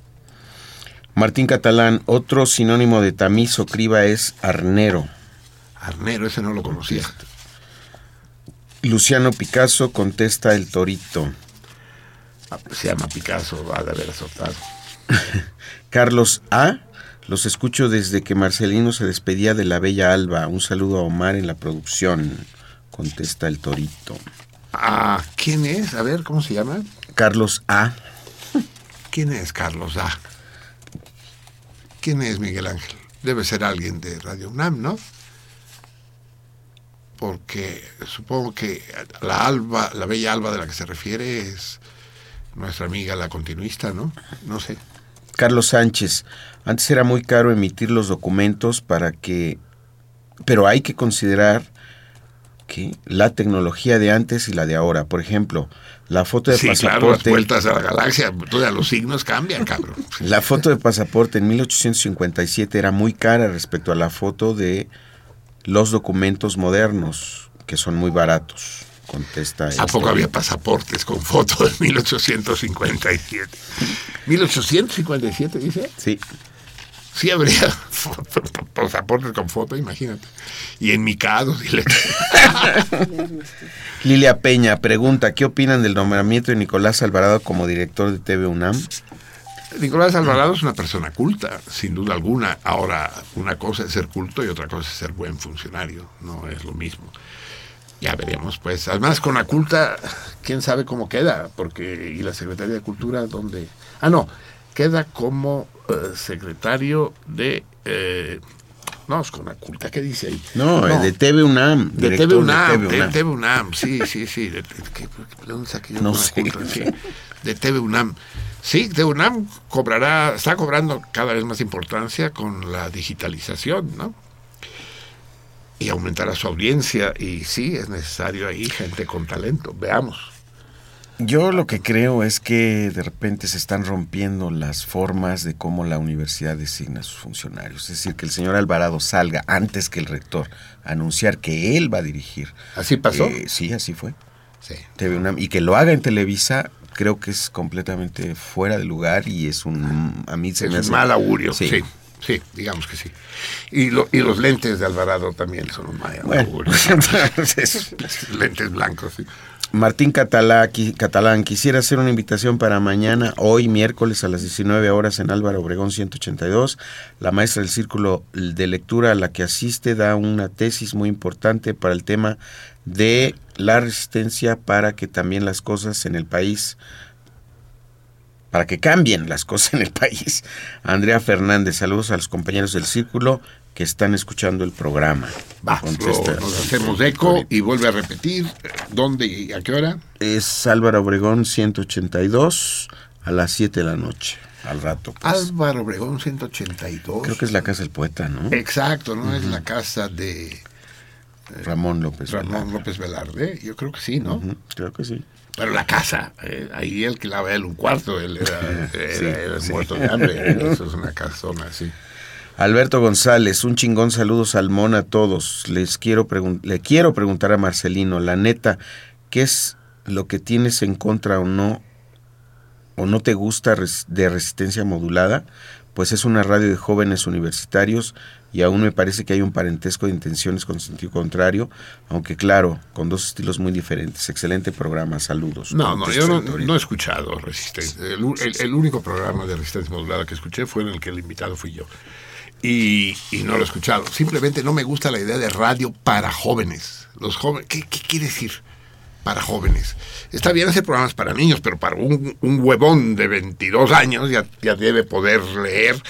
Martín Catalán, otro sinónimo de tamiz o criba es arnero. Arnero, ese no lo conocía. Luciano Picasso contesta el torito. Se llama Picasso, va de haber azotado. [LAUGHS] Carlos A. Los escucho desde que Marcelino se despedía de la bella Alba. Un saludo a Omar en la producción. Contesta el torito. Ah, ¿quién es? A ver, ¿cómo se llama? Carlos A. ¿Quién es Carlos A? ¿Quién es Miguel Ángel? Debe ser alguien de Radio UNAM, ¿no? Porque supongo que la Alba, la bella Alba de la que se refiere es nuestra amiga la continuista, ¿no? No sé. Carlos Sánchez. Antes era muy caro emitir los documentos para que... Pero hay que considerar que la tecnología de antes y la de ahora. Por ejemplo, la foto de Sí, claro, las pasaporte... vueltas a la galaxia, todos los signos cambian, cabrón. La foto de pasaporte en 1857 era muy cara respecto a la foto de los documentos modernos, que son muy baratos. Contesta ¿A poco había pasaportes con foto de 1857? ¿1857 [LAUGHS] dice? Sí. Sí habría pasaportes con foto, imagínate. Y en Mikado, [LAUGHS] dile. Lilia Peña pregunta, ¿qué opinan del nombramiento de Nicolás Alvarado como director de TV UNAM? Nicolás Alvarado es una persona culta, sin duda alguna. Ahora, una cosa es ser culto y otra cosa es ser buen funcionario. No es lo mismo. Ya veremos, pues. Además, con la culta, quién sabe cómo queda, porque. ¿Y la Secretaría de Cultura dónde? Ah, no, queda como eh, secretario de. eh, no, es con la culta, ¿qué dice ahí? No, eh, de TV UNAM. De TV UNAM, de de TV UNAM. UNAM, sí, sí, sí. De, de- ¿qué- de No sé. culta? Sí, de TV UNAM. Sí, TV UNAM cobrará, está cobrando cada vez más importancia con la digitalización, ¿no? Y aumentará su audiencia. Y sí, es necesario ahí gente con talento. Veamos. Yo lo que creo es que de repente se están rompiendo las formas de cómo la universidad designa a sus funcionarios. Es decir, que el señor Alvarado salga antes que el rector a anunciar que él va a dirigir. ¿Así pasó? Eh, sí, así fue. Sí. TV UNAM. Y que lo haga en Televisa, creo que es completamente fuera de lugar y es un... A mí se Es me un hace... mal augurio, Sí. sí. sí. digamos que sí. Y, lo- y los lentes de Alvarado también son un mal augurio. [LAUGHS] [LAUGHS] lentes blancos, sí. Martín Catalá, Catalán, quisiera hacer una invitación para mañana, hoy miércoles a las 19 horas en Álvaro Obregón 182. La maestra del círculo de lectura a la que asiste da una tesis muy importante para el tema de la resistencia para que también las cosas en el país, para que cambien las cosas en el país. Andrea Fernández, saludos a los compañeros del círculo que están escuchando el programa. Va, lo- nos hacemos eco y vuelve a repetir dónde y a qué hora. Es Álvaro Obregón 182 a las 7 de la noche. Al rato. pues. Álvaro Obregón 182. Creo que es la casa del poeta, ¿no? Exacto, ¿no? Es la casa de Ramón López. Ramón Velarde. López Velarde. Yo creo que sí, ¿no? Ujú, Creo que sí. Pero la casa, eh, ahí él que lava él un cuarto, él era, [LAUGHS] era- Sí, era sí. muerto de hambre. [LAUGHS] Eso es una casona, sí. Alberto González, un chingón saludo salmón a todos. Les quiero le quiero preguntar a Marcelino, la neta, ¿qué es lo que tienes en contra o no o no te gusta de resistencia modulada? Pues es una radio de jóvenes universitarios y aún me parece que hay un parentesco de intenciones con sentido contrario, aunque claro, con dos estilos muy diferentes. Excelente programa, saludos. No, no, yo no, no he escuchado Resistencia. El- el único programa de Resistencia Modulada que escuché fue en el que el invitado fui yo. Y, y no lo he escuchado. Simplemente no me gusta la idea de radio para jóvenes. Los jóvenes, ¿qué, qué quiere decir para jóvenes? Está bien hacer programas para niños, pero para un, un huevón de 22 años ya, ya debe poder leer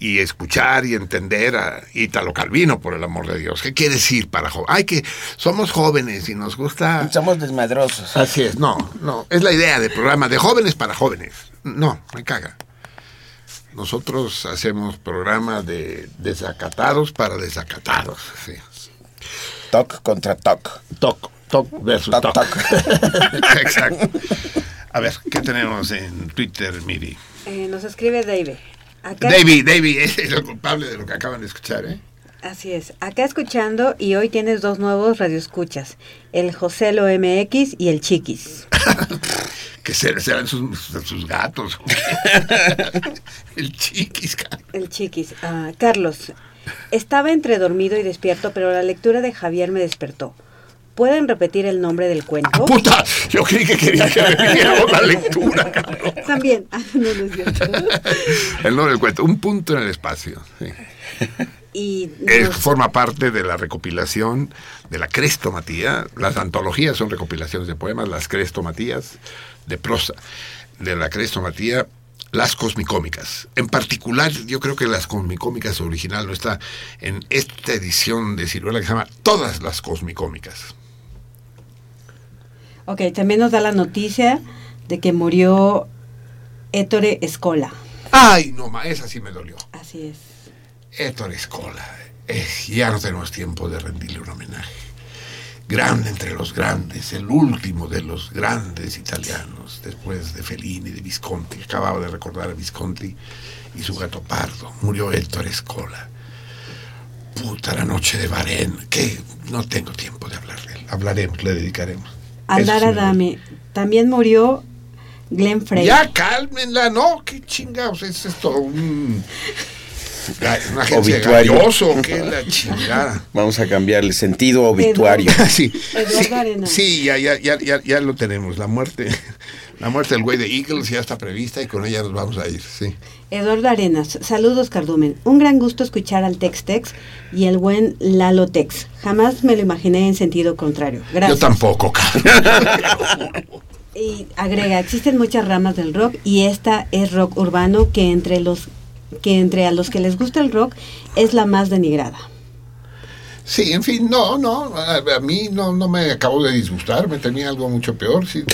y escuchar y entender a Ítalo Calvino, por el amor de Dios. ¿Qué quiere decir para jóvenes? Ay, que somos jóvenes y nos gusta... Somos desmadrosos. Así es, no, no. Es la idea de programa de jóvenes para jóvenes. No, me caga. Nosotros hacemos programa de desacatados para desacatados. Sí. Toc contra toc. Toc, toc versus Toc, toc. toc. [LAUGHS] Exacto. A ver, ¿qué tenemos en Twitter, Miri? Eh, nos escribe David. Acá, David, David es el culpable de lo que acaban de escuchar, ¿eh? Así es. Acá escuchando y hoy tienes dos nuevos radioescuchas. El Joselo MX y el Chiquis. [LAUGHS] Que ser- serán sus, sus gatos. [LAUGHS] el chiquis. El Chiquis. Ah, Carlos, estaba entre dormido y despierto, pero la lectura de Javier me despertó. ¿Pueden repetir el nombre del cuento? ¡Puta! Yo creí que quería que la lectura. cabrón. También. Ah, no, no es cierto. [LAUGHS] El nombre del cuento, un punto en el espacio. sí. Y Es- nos- forma parte de la recopilación de la crestomatía. Las antologías son recopilaciones de poemas, las crestomatías de prosa. De la crestomatía, las cosmicómicas. En particular, yo creo que las cosmicómicas original no está en esta edición de Ciruela que se llama Todas las cosmicómicas. Ok, también nos da la noticia de que murió Ettore Escola. ¡Ay, no, ma! Esa sí me dolió. Así es. Héctor Escola. eh, ya no tenemos tiempo de rendirle un homenaje. Grande entre los grandes, el último de los grandes italianos, después de Fellini, de Visconti. Acababa de recordar a Visconti y su gato pardo. Murió Héctor Escola. Puta, la noche de Barén. Que no tengo tiempo de hablar de él. Hablaremos, le dedicaremos. Me Adame. También murió Glenn Frey. Ya, cálmenla, no, qué chingados, es esto un... [LAUGHS] Una Obituario. galloso, qué la chingada. [LAUGHS] Vamos a cambiar el sentido obituario. [LAUGHS] sí, Eduardo sí, sí, ya, ya, ya, ya, ya lo tenemos, la muerte, la muerte del güey de Eagles ya está prevista y con ella nos vamos a ir, sí. Eduardo Arenas, saludos Cardumen. Un gran gusto escuchar al Tex Tex y el buen Lalo Tex. Jamás me lo imaginé en sentido contrario. Gracias. Yo tampoco. [LAUGHS] Y agrega, existen muchas ramas del rock y esta es rock urbano que entre los que entre a los que les gusta el rock es la más denigrada. Sí, en fin, no, no, a, a mí no, no me acabó de disgustar, me tenía algo mucho peor. [LAUGHS] sí.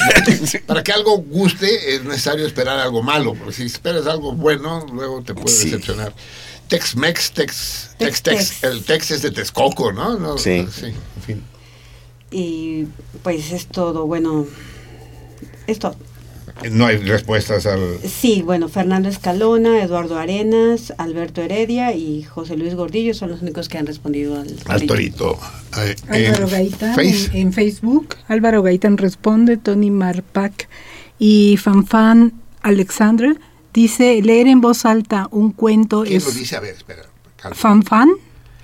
Para que algo guste es necesario esperar algo malo, porque si esperas algo bueno, luego te puede Sí. decepcionar. Tex-Mex, Tex, Tex-Tex. Tex-Tex, el Tex es de Texcoco, ¿no? No, Sí. sí, en fin. Y pues es todo, bueno, esto. No hay respuestas al... Sí, bueno, Fernando Escalona, Eduardo Arenas, Alberto Heredia y José Luis Gordillo son los únicos que han respondido al, Al torito. Eh, Álvaro en Gaitán Face. en, en Facebook. Álvaro Gaitán responde, Tony Marpac y Fanfan Alexandra dice leer en voz alta un cuento ¿Quién lo es dice? A ver, espera. calma. Fanfan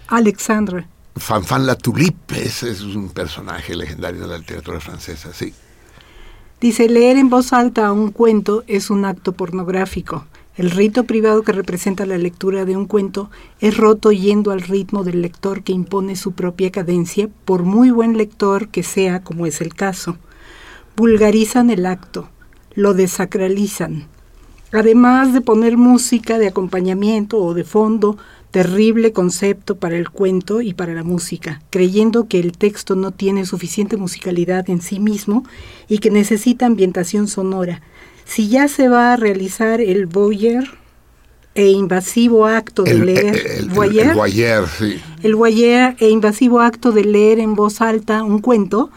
Alexandra. Fanfan La Tulipe, ese es un personaje legendario de la literatura francesa, sí. Dice leer en voz alta un cuento es un acto pornográfico. El rito privado que representa la lectura de un cuento es roto yendo al ritmo del lector que impone su propia cadencia, por muy buen lector que sea, como es el caso. Vulgarizan el acto, lo desacralizan. Además de poner música de acompañamiento o de fondo, terrible concepto para el cuento y para la música, creyendo que el texto no tiene suficiente musicalidad en sí mismo y que necesita ambientación sonora. Si ya se va a realizar el voyeur e invasivo acto de El, leer, el, el- el sí. el e invasivo acto de leer en voz alta un cuento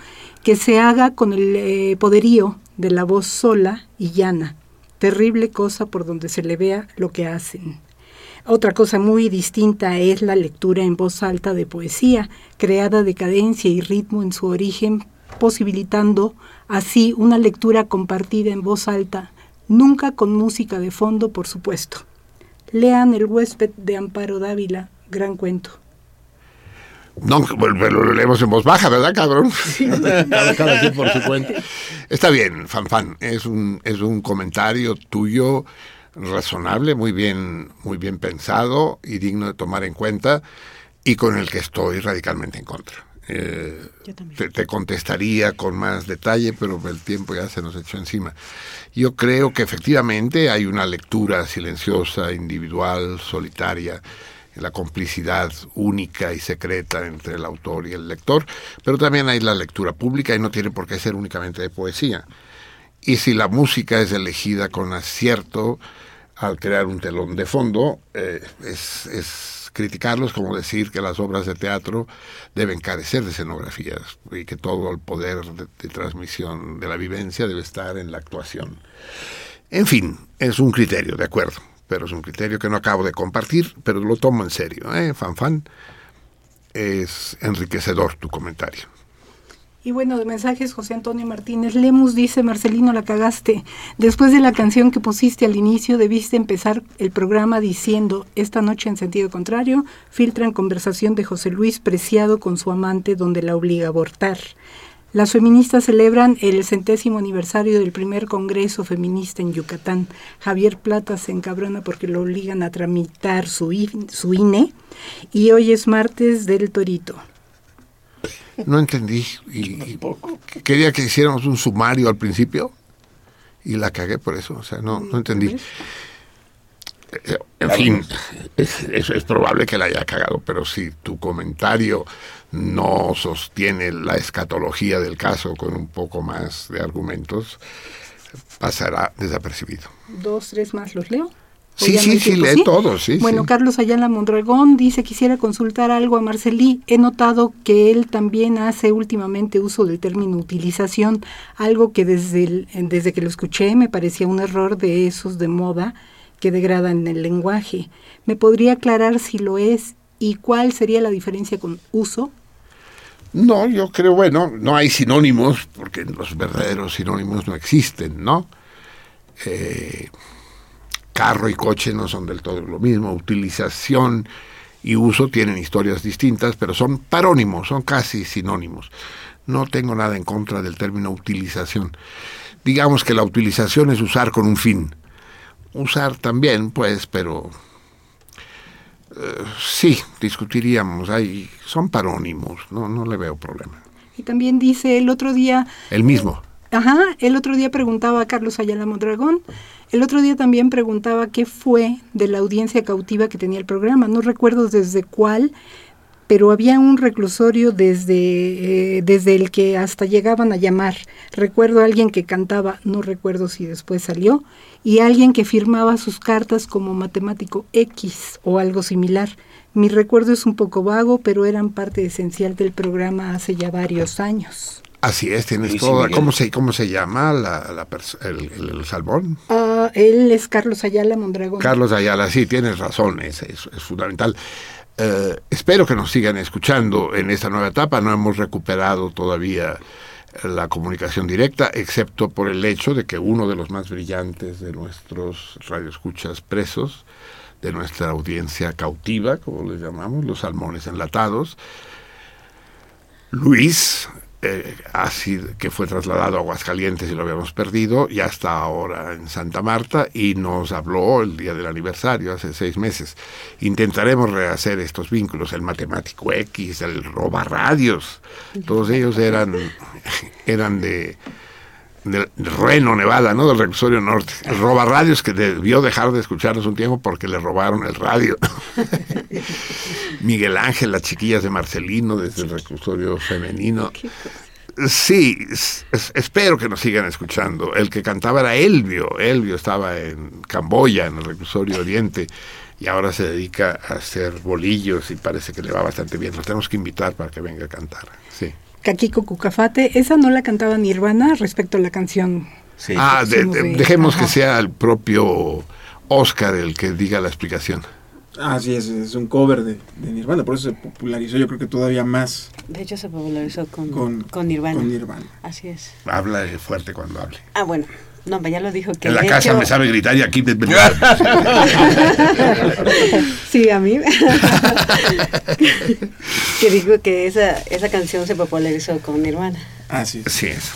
que se haga con el eh, poderío de la voz sola y llana. Terrible cosa por donde se le vea lo que hacen. Otra cosa muy distinta es la lectura en voz alta de poesía, creada de cadencia y ritmo en su origen, posibilitando así una lectura compartida en voz alta, nunca con música de fondo, por supuesto. Lean El huésped de Amparo Dávila, gran cuento. No, pero lo leemos en voz baja, ¿verdad, cabrón? [LAUGHS] cada, cada quien por su cuenta. Está bien, Fanfan, es un, es un comentario tuyo razonable, muy bien, muy bien pensado y digno de tomar en cuenta y con el que estoy radicalmente en contra. Eh, te, te contestaría con más detalle, pero el tiempo ya se nos echó encima. Yo creo que efectivamente hay una lectura silenciosa, individual, solitaria, la complicidad única y secreta entre el autor y el lector, pero también hay la lectura pública y no tiene por qué ser únicamente de poesía. Y si la música es elegida con acierto, al crear un telón de fondo eh, es, criticarlos como decir que las obras de teatro deben carecer de escenografías y que todo el poder de, de transmisión de la vivencia debe estar en la actuación. En fin, es un criterio, de acuerdo, pero es un criterio que no acabo de compartir, pero lo tomo en serio, ¿eh? Fan fan. Es enriquecedor tu comentario. Y bueno, de mensajes, José Antonio Martínez Lemus dice, Marcelino, la cagaste. Después de la canción que pusiste al inicio, debiste empezar el programa diciendo, esta noche en sentido contrario, filtran conversación de José Luis Preciado con su amante donde la obliga a abortar. Las feministas celebran el centésimo aniversario del primer Congreso Feminista en Yucatán. Javier Plata se encabrona porque lo obligan a tramitar su, su INE. Y hoy es martes del Torito. No entendí. Y, y quería que hiciéramos un sumario al principio y la cagué por eso. O sea, no, no entendí. Eh, En fin, es, es- es probable que la haya cagado, pero si tu comentario no sostiene la escatología del caso con un poco más de argumentos, pasará desapercibido. Dos, tres más, ¿los leo? Sí, ¿O ya no sí, sí, lee todos, sí, Bueno, sí. Carlos Ayala Mondragón dice, quisiera consultar algo a Marcelí. He notado que él también hace últimamente uso del término utilización, algo que desde, el- desde que lo escuché me parecía un error de esos de moda que degradan el lenguaje. ¿Me podría aclarar si lo es y cuál sería la diferencia con uso? No, yo creo, bueno, no hay sinónimos, porque los verdaderos sinónimos no existen, ¿no? Eh, carro y coche no son del todo lo mismo. Utilización y uso tienen historias distintas, pero son parónimos, son casi sinónimos. No tengo nada en contra del término utilización. Digamos que la utilización es usar con un fin. Usar también, pues, pero eh, sí, discutiríamos. Hay, son parónimos, no, no le veo problema. Y también dice el otro día, El mismo. Ajá, el otro día preguntaba a Carlos Ayala Mondragón, el otro día también preguntaba qué fue de la audiencia cautiva que tenía el programa, no recuerdo desde cuál, pero había un reclusorio desde, eh, desde el que hasta llegaban a llamar. Recuerdo a alguien que cantaba, no recuerdo si después salió, y alguien que firmaba sus cartas como matemático X o algo similar. Mi recuerdo es un poco vago, pero eran parte esencial del programa hace ya varios años. Así es, tienes Sí, toda. ¿Cómo se, cómo se llama la, la pers- el, el- el salmón? Ah, él es Carlos Ayala Mondragón. Carlos Ayala, sí, tienes razón, es, fundamental. Eh, espero que nos sigan escuchando en esta nueva etapa. No hemos recuperado todavía la comunicación directa, excepto por el hecho de que uno de los más brillantes de nuestros radioescuchas presos, de nuestra audiencia cautiva, como les llamamos, los salmones enlatados, Luis, eh, que fue trasladado a Aguascalientes y lo habíamos perdido, ya está ahora en Santa Marta y nos habló el día del aniversario, hace seis meses. Intentaremos rehacer estos vínculos, el matemático X, el robarradios, todos ellos eran, [LAUGHS] eran de, de Reno, Nevada, ¿no? Del reclusorio norte. El robarradios que debió dejar de escucharnos un tiempo porque le robaron el radio. [LAUGHS] Miguel Ángel, las chiquillas de Marcelino desde el reclusorio femenino. Sí, es- es- espero que nos sigan escuchando. El que cantaba era Elvio. Elvio estaba en Camboya, en el reclusorio Oriente, y ahora se dedica a hacer bolillos y parece que le va bastante bien. Lo tenemos que invitar para que venga a cantar. Sí. Kakiko Cucafate, esa no la cantaba Nirvana respecto a la canción. Ah, de- de- dejemos ajá. que sea el propio Oscar el que diga la explicación. Ah, sí, es, es un cover de, de Nirvana, por eso se popularizó yo creo que todavía más De hecho, se popularizó con, con, con Nirvana. con Nirvana. Así es. Habla fuerte cuando hable. Ah, bueno. No, ya lo dijo que En la de casa hecho- me sabe gritar y aquí... [LAUGHS] sí, a mí. [LAUGHS] que dijo que esa, esa canción se popularizó con Nirvana. Así es. Así es.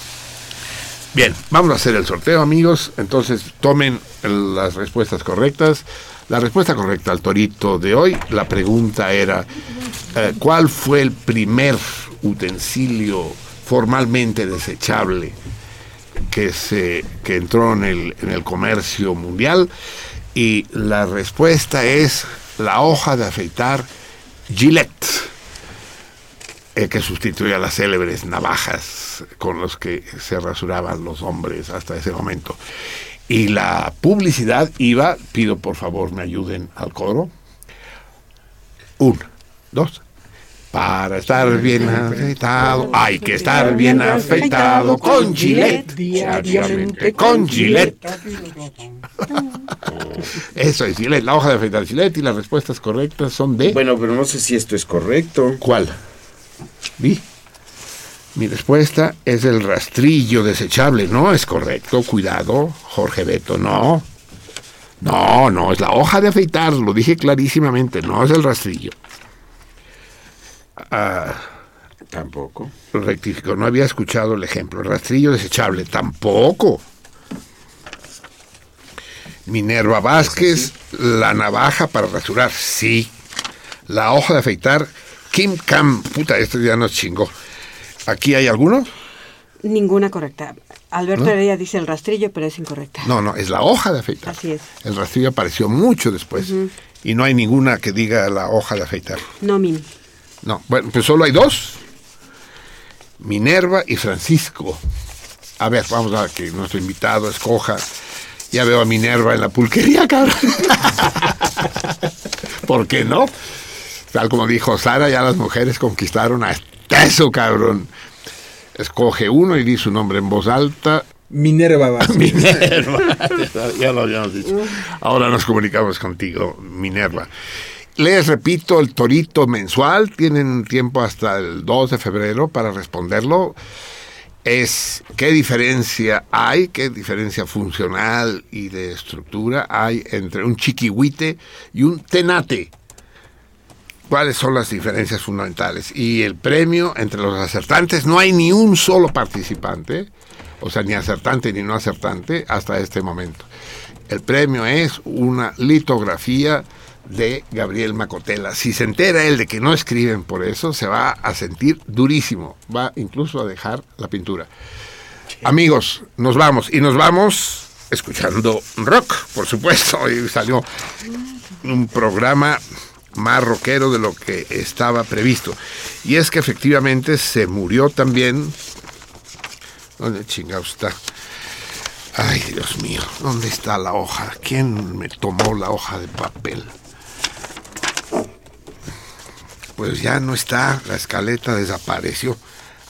Bien, vamos a hacer el sorteo, amigos. Entonces, tomen las respuestas correctas. La respuesta correcta al torito de hoy, la pregunta era, eh, ¿cuál fue el primer utensilio formalmente desechable que, se, que entró en el, en el comercio mundial? Y la respuesta es la hoja de afeitar Gillette eh, que sustituye a las célebres navajas con los que se rasuraban los hombres hasta ese momento. Y la publicidad iba, pido por favor me ayuden al coro. Uno, dos. Para estar bien afeitado, hay que estar bien afeitado con Gillette. Diariamente con Gillette. [LAUGHS] Eso es Gillette, la hoja de afeitar Gillette y las respuestas correctas son de... Bueno, pero no sé si esto es correcto. ¿Cuál? Vi. Mi respuesta es el rastrillo desechable. No es correcto. Cuidado, Jorge Beto. No. No, no, es la hoja de afeitar. Lo dije clarísimamente. No es el rastrillo. Ah, Tampoco. rectifico. No había escuchado el ejemplo. Rastrillo desechable. Tampoco. Minerva Vázquez, la navaja para rasurar. Sí. La hoja de afeitar. Kim Cam. Puta, esto ya nos chingó. ¿Aquí hay alguno? Ninguna correcta. Alberto ¿No? Heredia dice el rastrillo, pero es incorrecta. No, no, es la hoja de afeitar. Así es. El rastrillo apareció mucho después. Y no hay ninguna que diga la hoja de afeitar. No, Min. No, bueno, pues solo hay dos. Minerva y Francisco. A ver, vamos a que nuestro invitado escoja. Ya veo a Minerva en la pulquería, cabrón. [LAUGHS] ¿Por qué no? Tal como dijo Sara, ya las mujeres conquistaron a eso, cabrón. Escoge uno y di su nombre en voz alta. Minerva [LAUGHS] Vázquez. Minerva. [LAUGHS] ya lo habíamos dicho. Ahora nos comunicamos contigo, Minerva. Les repito, el torito mensual, tienen tiempo hasta el 2 de febrero para responderlo. Es qué diferencia hay, qué diferencia funcional y de estructura hay entre un chiquihuite y un tenate. ¿Cuáles son las diferencias fundamentales? Y el premio entre los acertantes, no hay ni un solo participante, o sea, ni acertante ni no acertante hasta este momento. El premio es una litografía de Gabriel Macotela. Si se entera él de que no escriben por eso, se va a sentir durísimo. Va incluso a dejar la pintura. Amigos, nos vamos. Y nos vamos escuchando rock, por supuesto. [LAUGHS] Hoy salió un programa más rockero de lo que estaba previsto. Y es que efectivamente se murió también. ¿Dónde chingados está? Ay, Dios mío, ¿dónde está la hoja? ¿Quién me tomó la hoja de papel? Pues ya no está, la escaleta desapareció.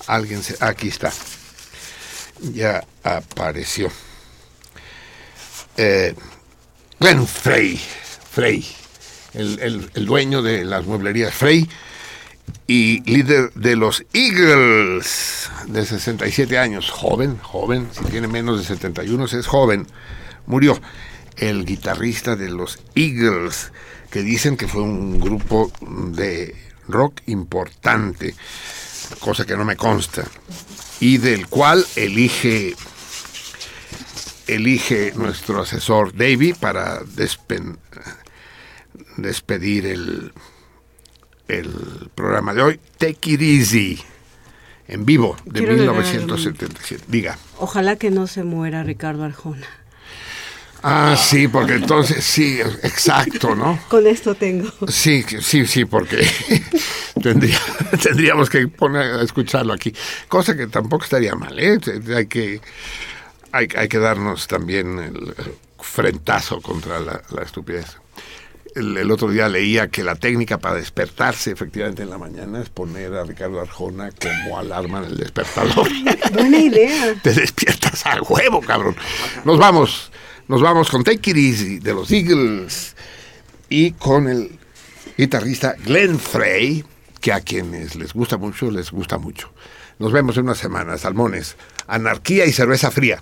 Alguien se... Aquí está. Ya apareció. Eh, Frey, Frey, el, el- el dueño de las mueblerías Frey y líder de los Eagles de 67 años, joven, joven, si tiene menos de 71 es joven, murió el guitarrista de los Eagles, que dicen que fue un grupo de rock importante, cosa que no me consta, y del cual elige elige nuestro asesor Davy para despen- despedir el, el programa de hoy. Take It Easy, en vivo, de Quiero agregar 1977. Diga. Ojalá que no se muera Ricardo Arjona. Ah, sí, porque entonces, sí, exacto, ¿no? Con esto tengo. Sí, sí, sí, porque [LAUGHS] tendría, tendríamos que poner a escucharlo aquí. Cosa que tampoco estaría mal, ¿eh? Hay que, hay, hay que darnos también el frentazo contra la, la estupidez. El, el otro día leía que la técnica para despertarse efectivamente en la mañana es poner a Ricardo Arjona como alarma en el despertador. [LAUGHS] Buena idea. [LAUGHS] Te despiertas a huevo, cabrón. Nos vamos, nos vamos con Take It de los Eagles y con el guitarrista Glenn Frey, que a quienes les gusta mucho, les gusta mucho. Nos vemos en una semana, salmones, anarquía y cerveza fría.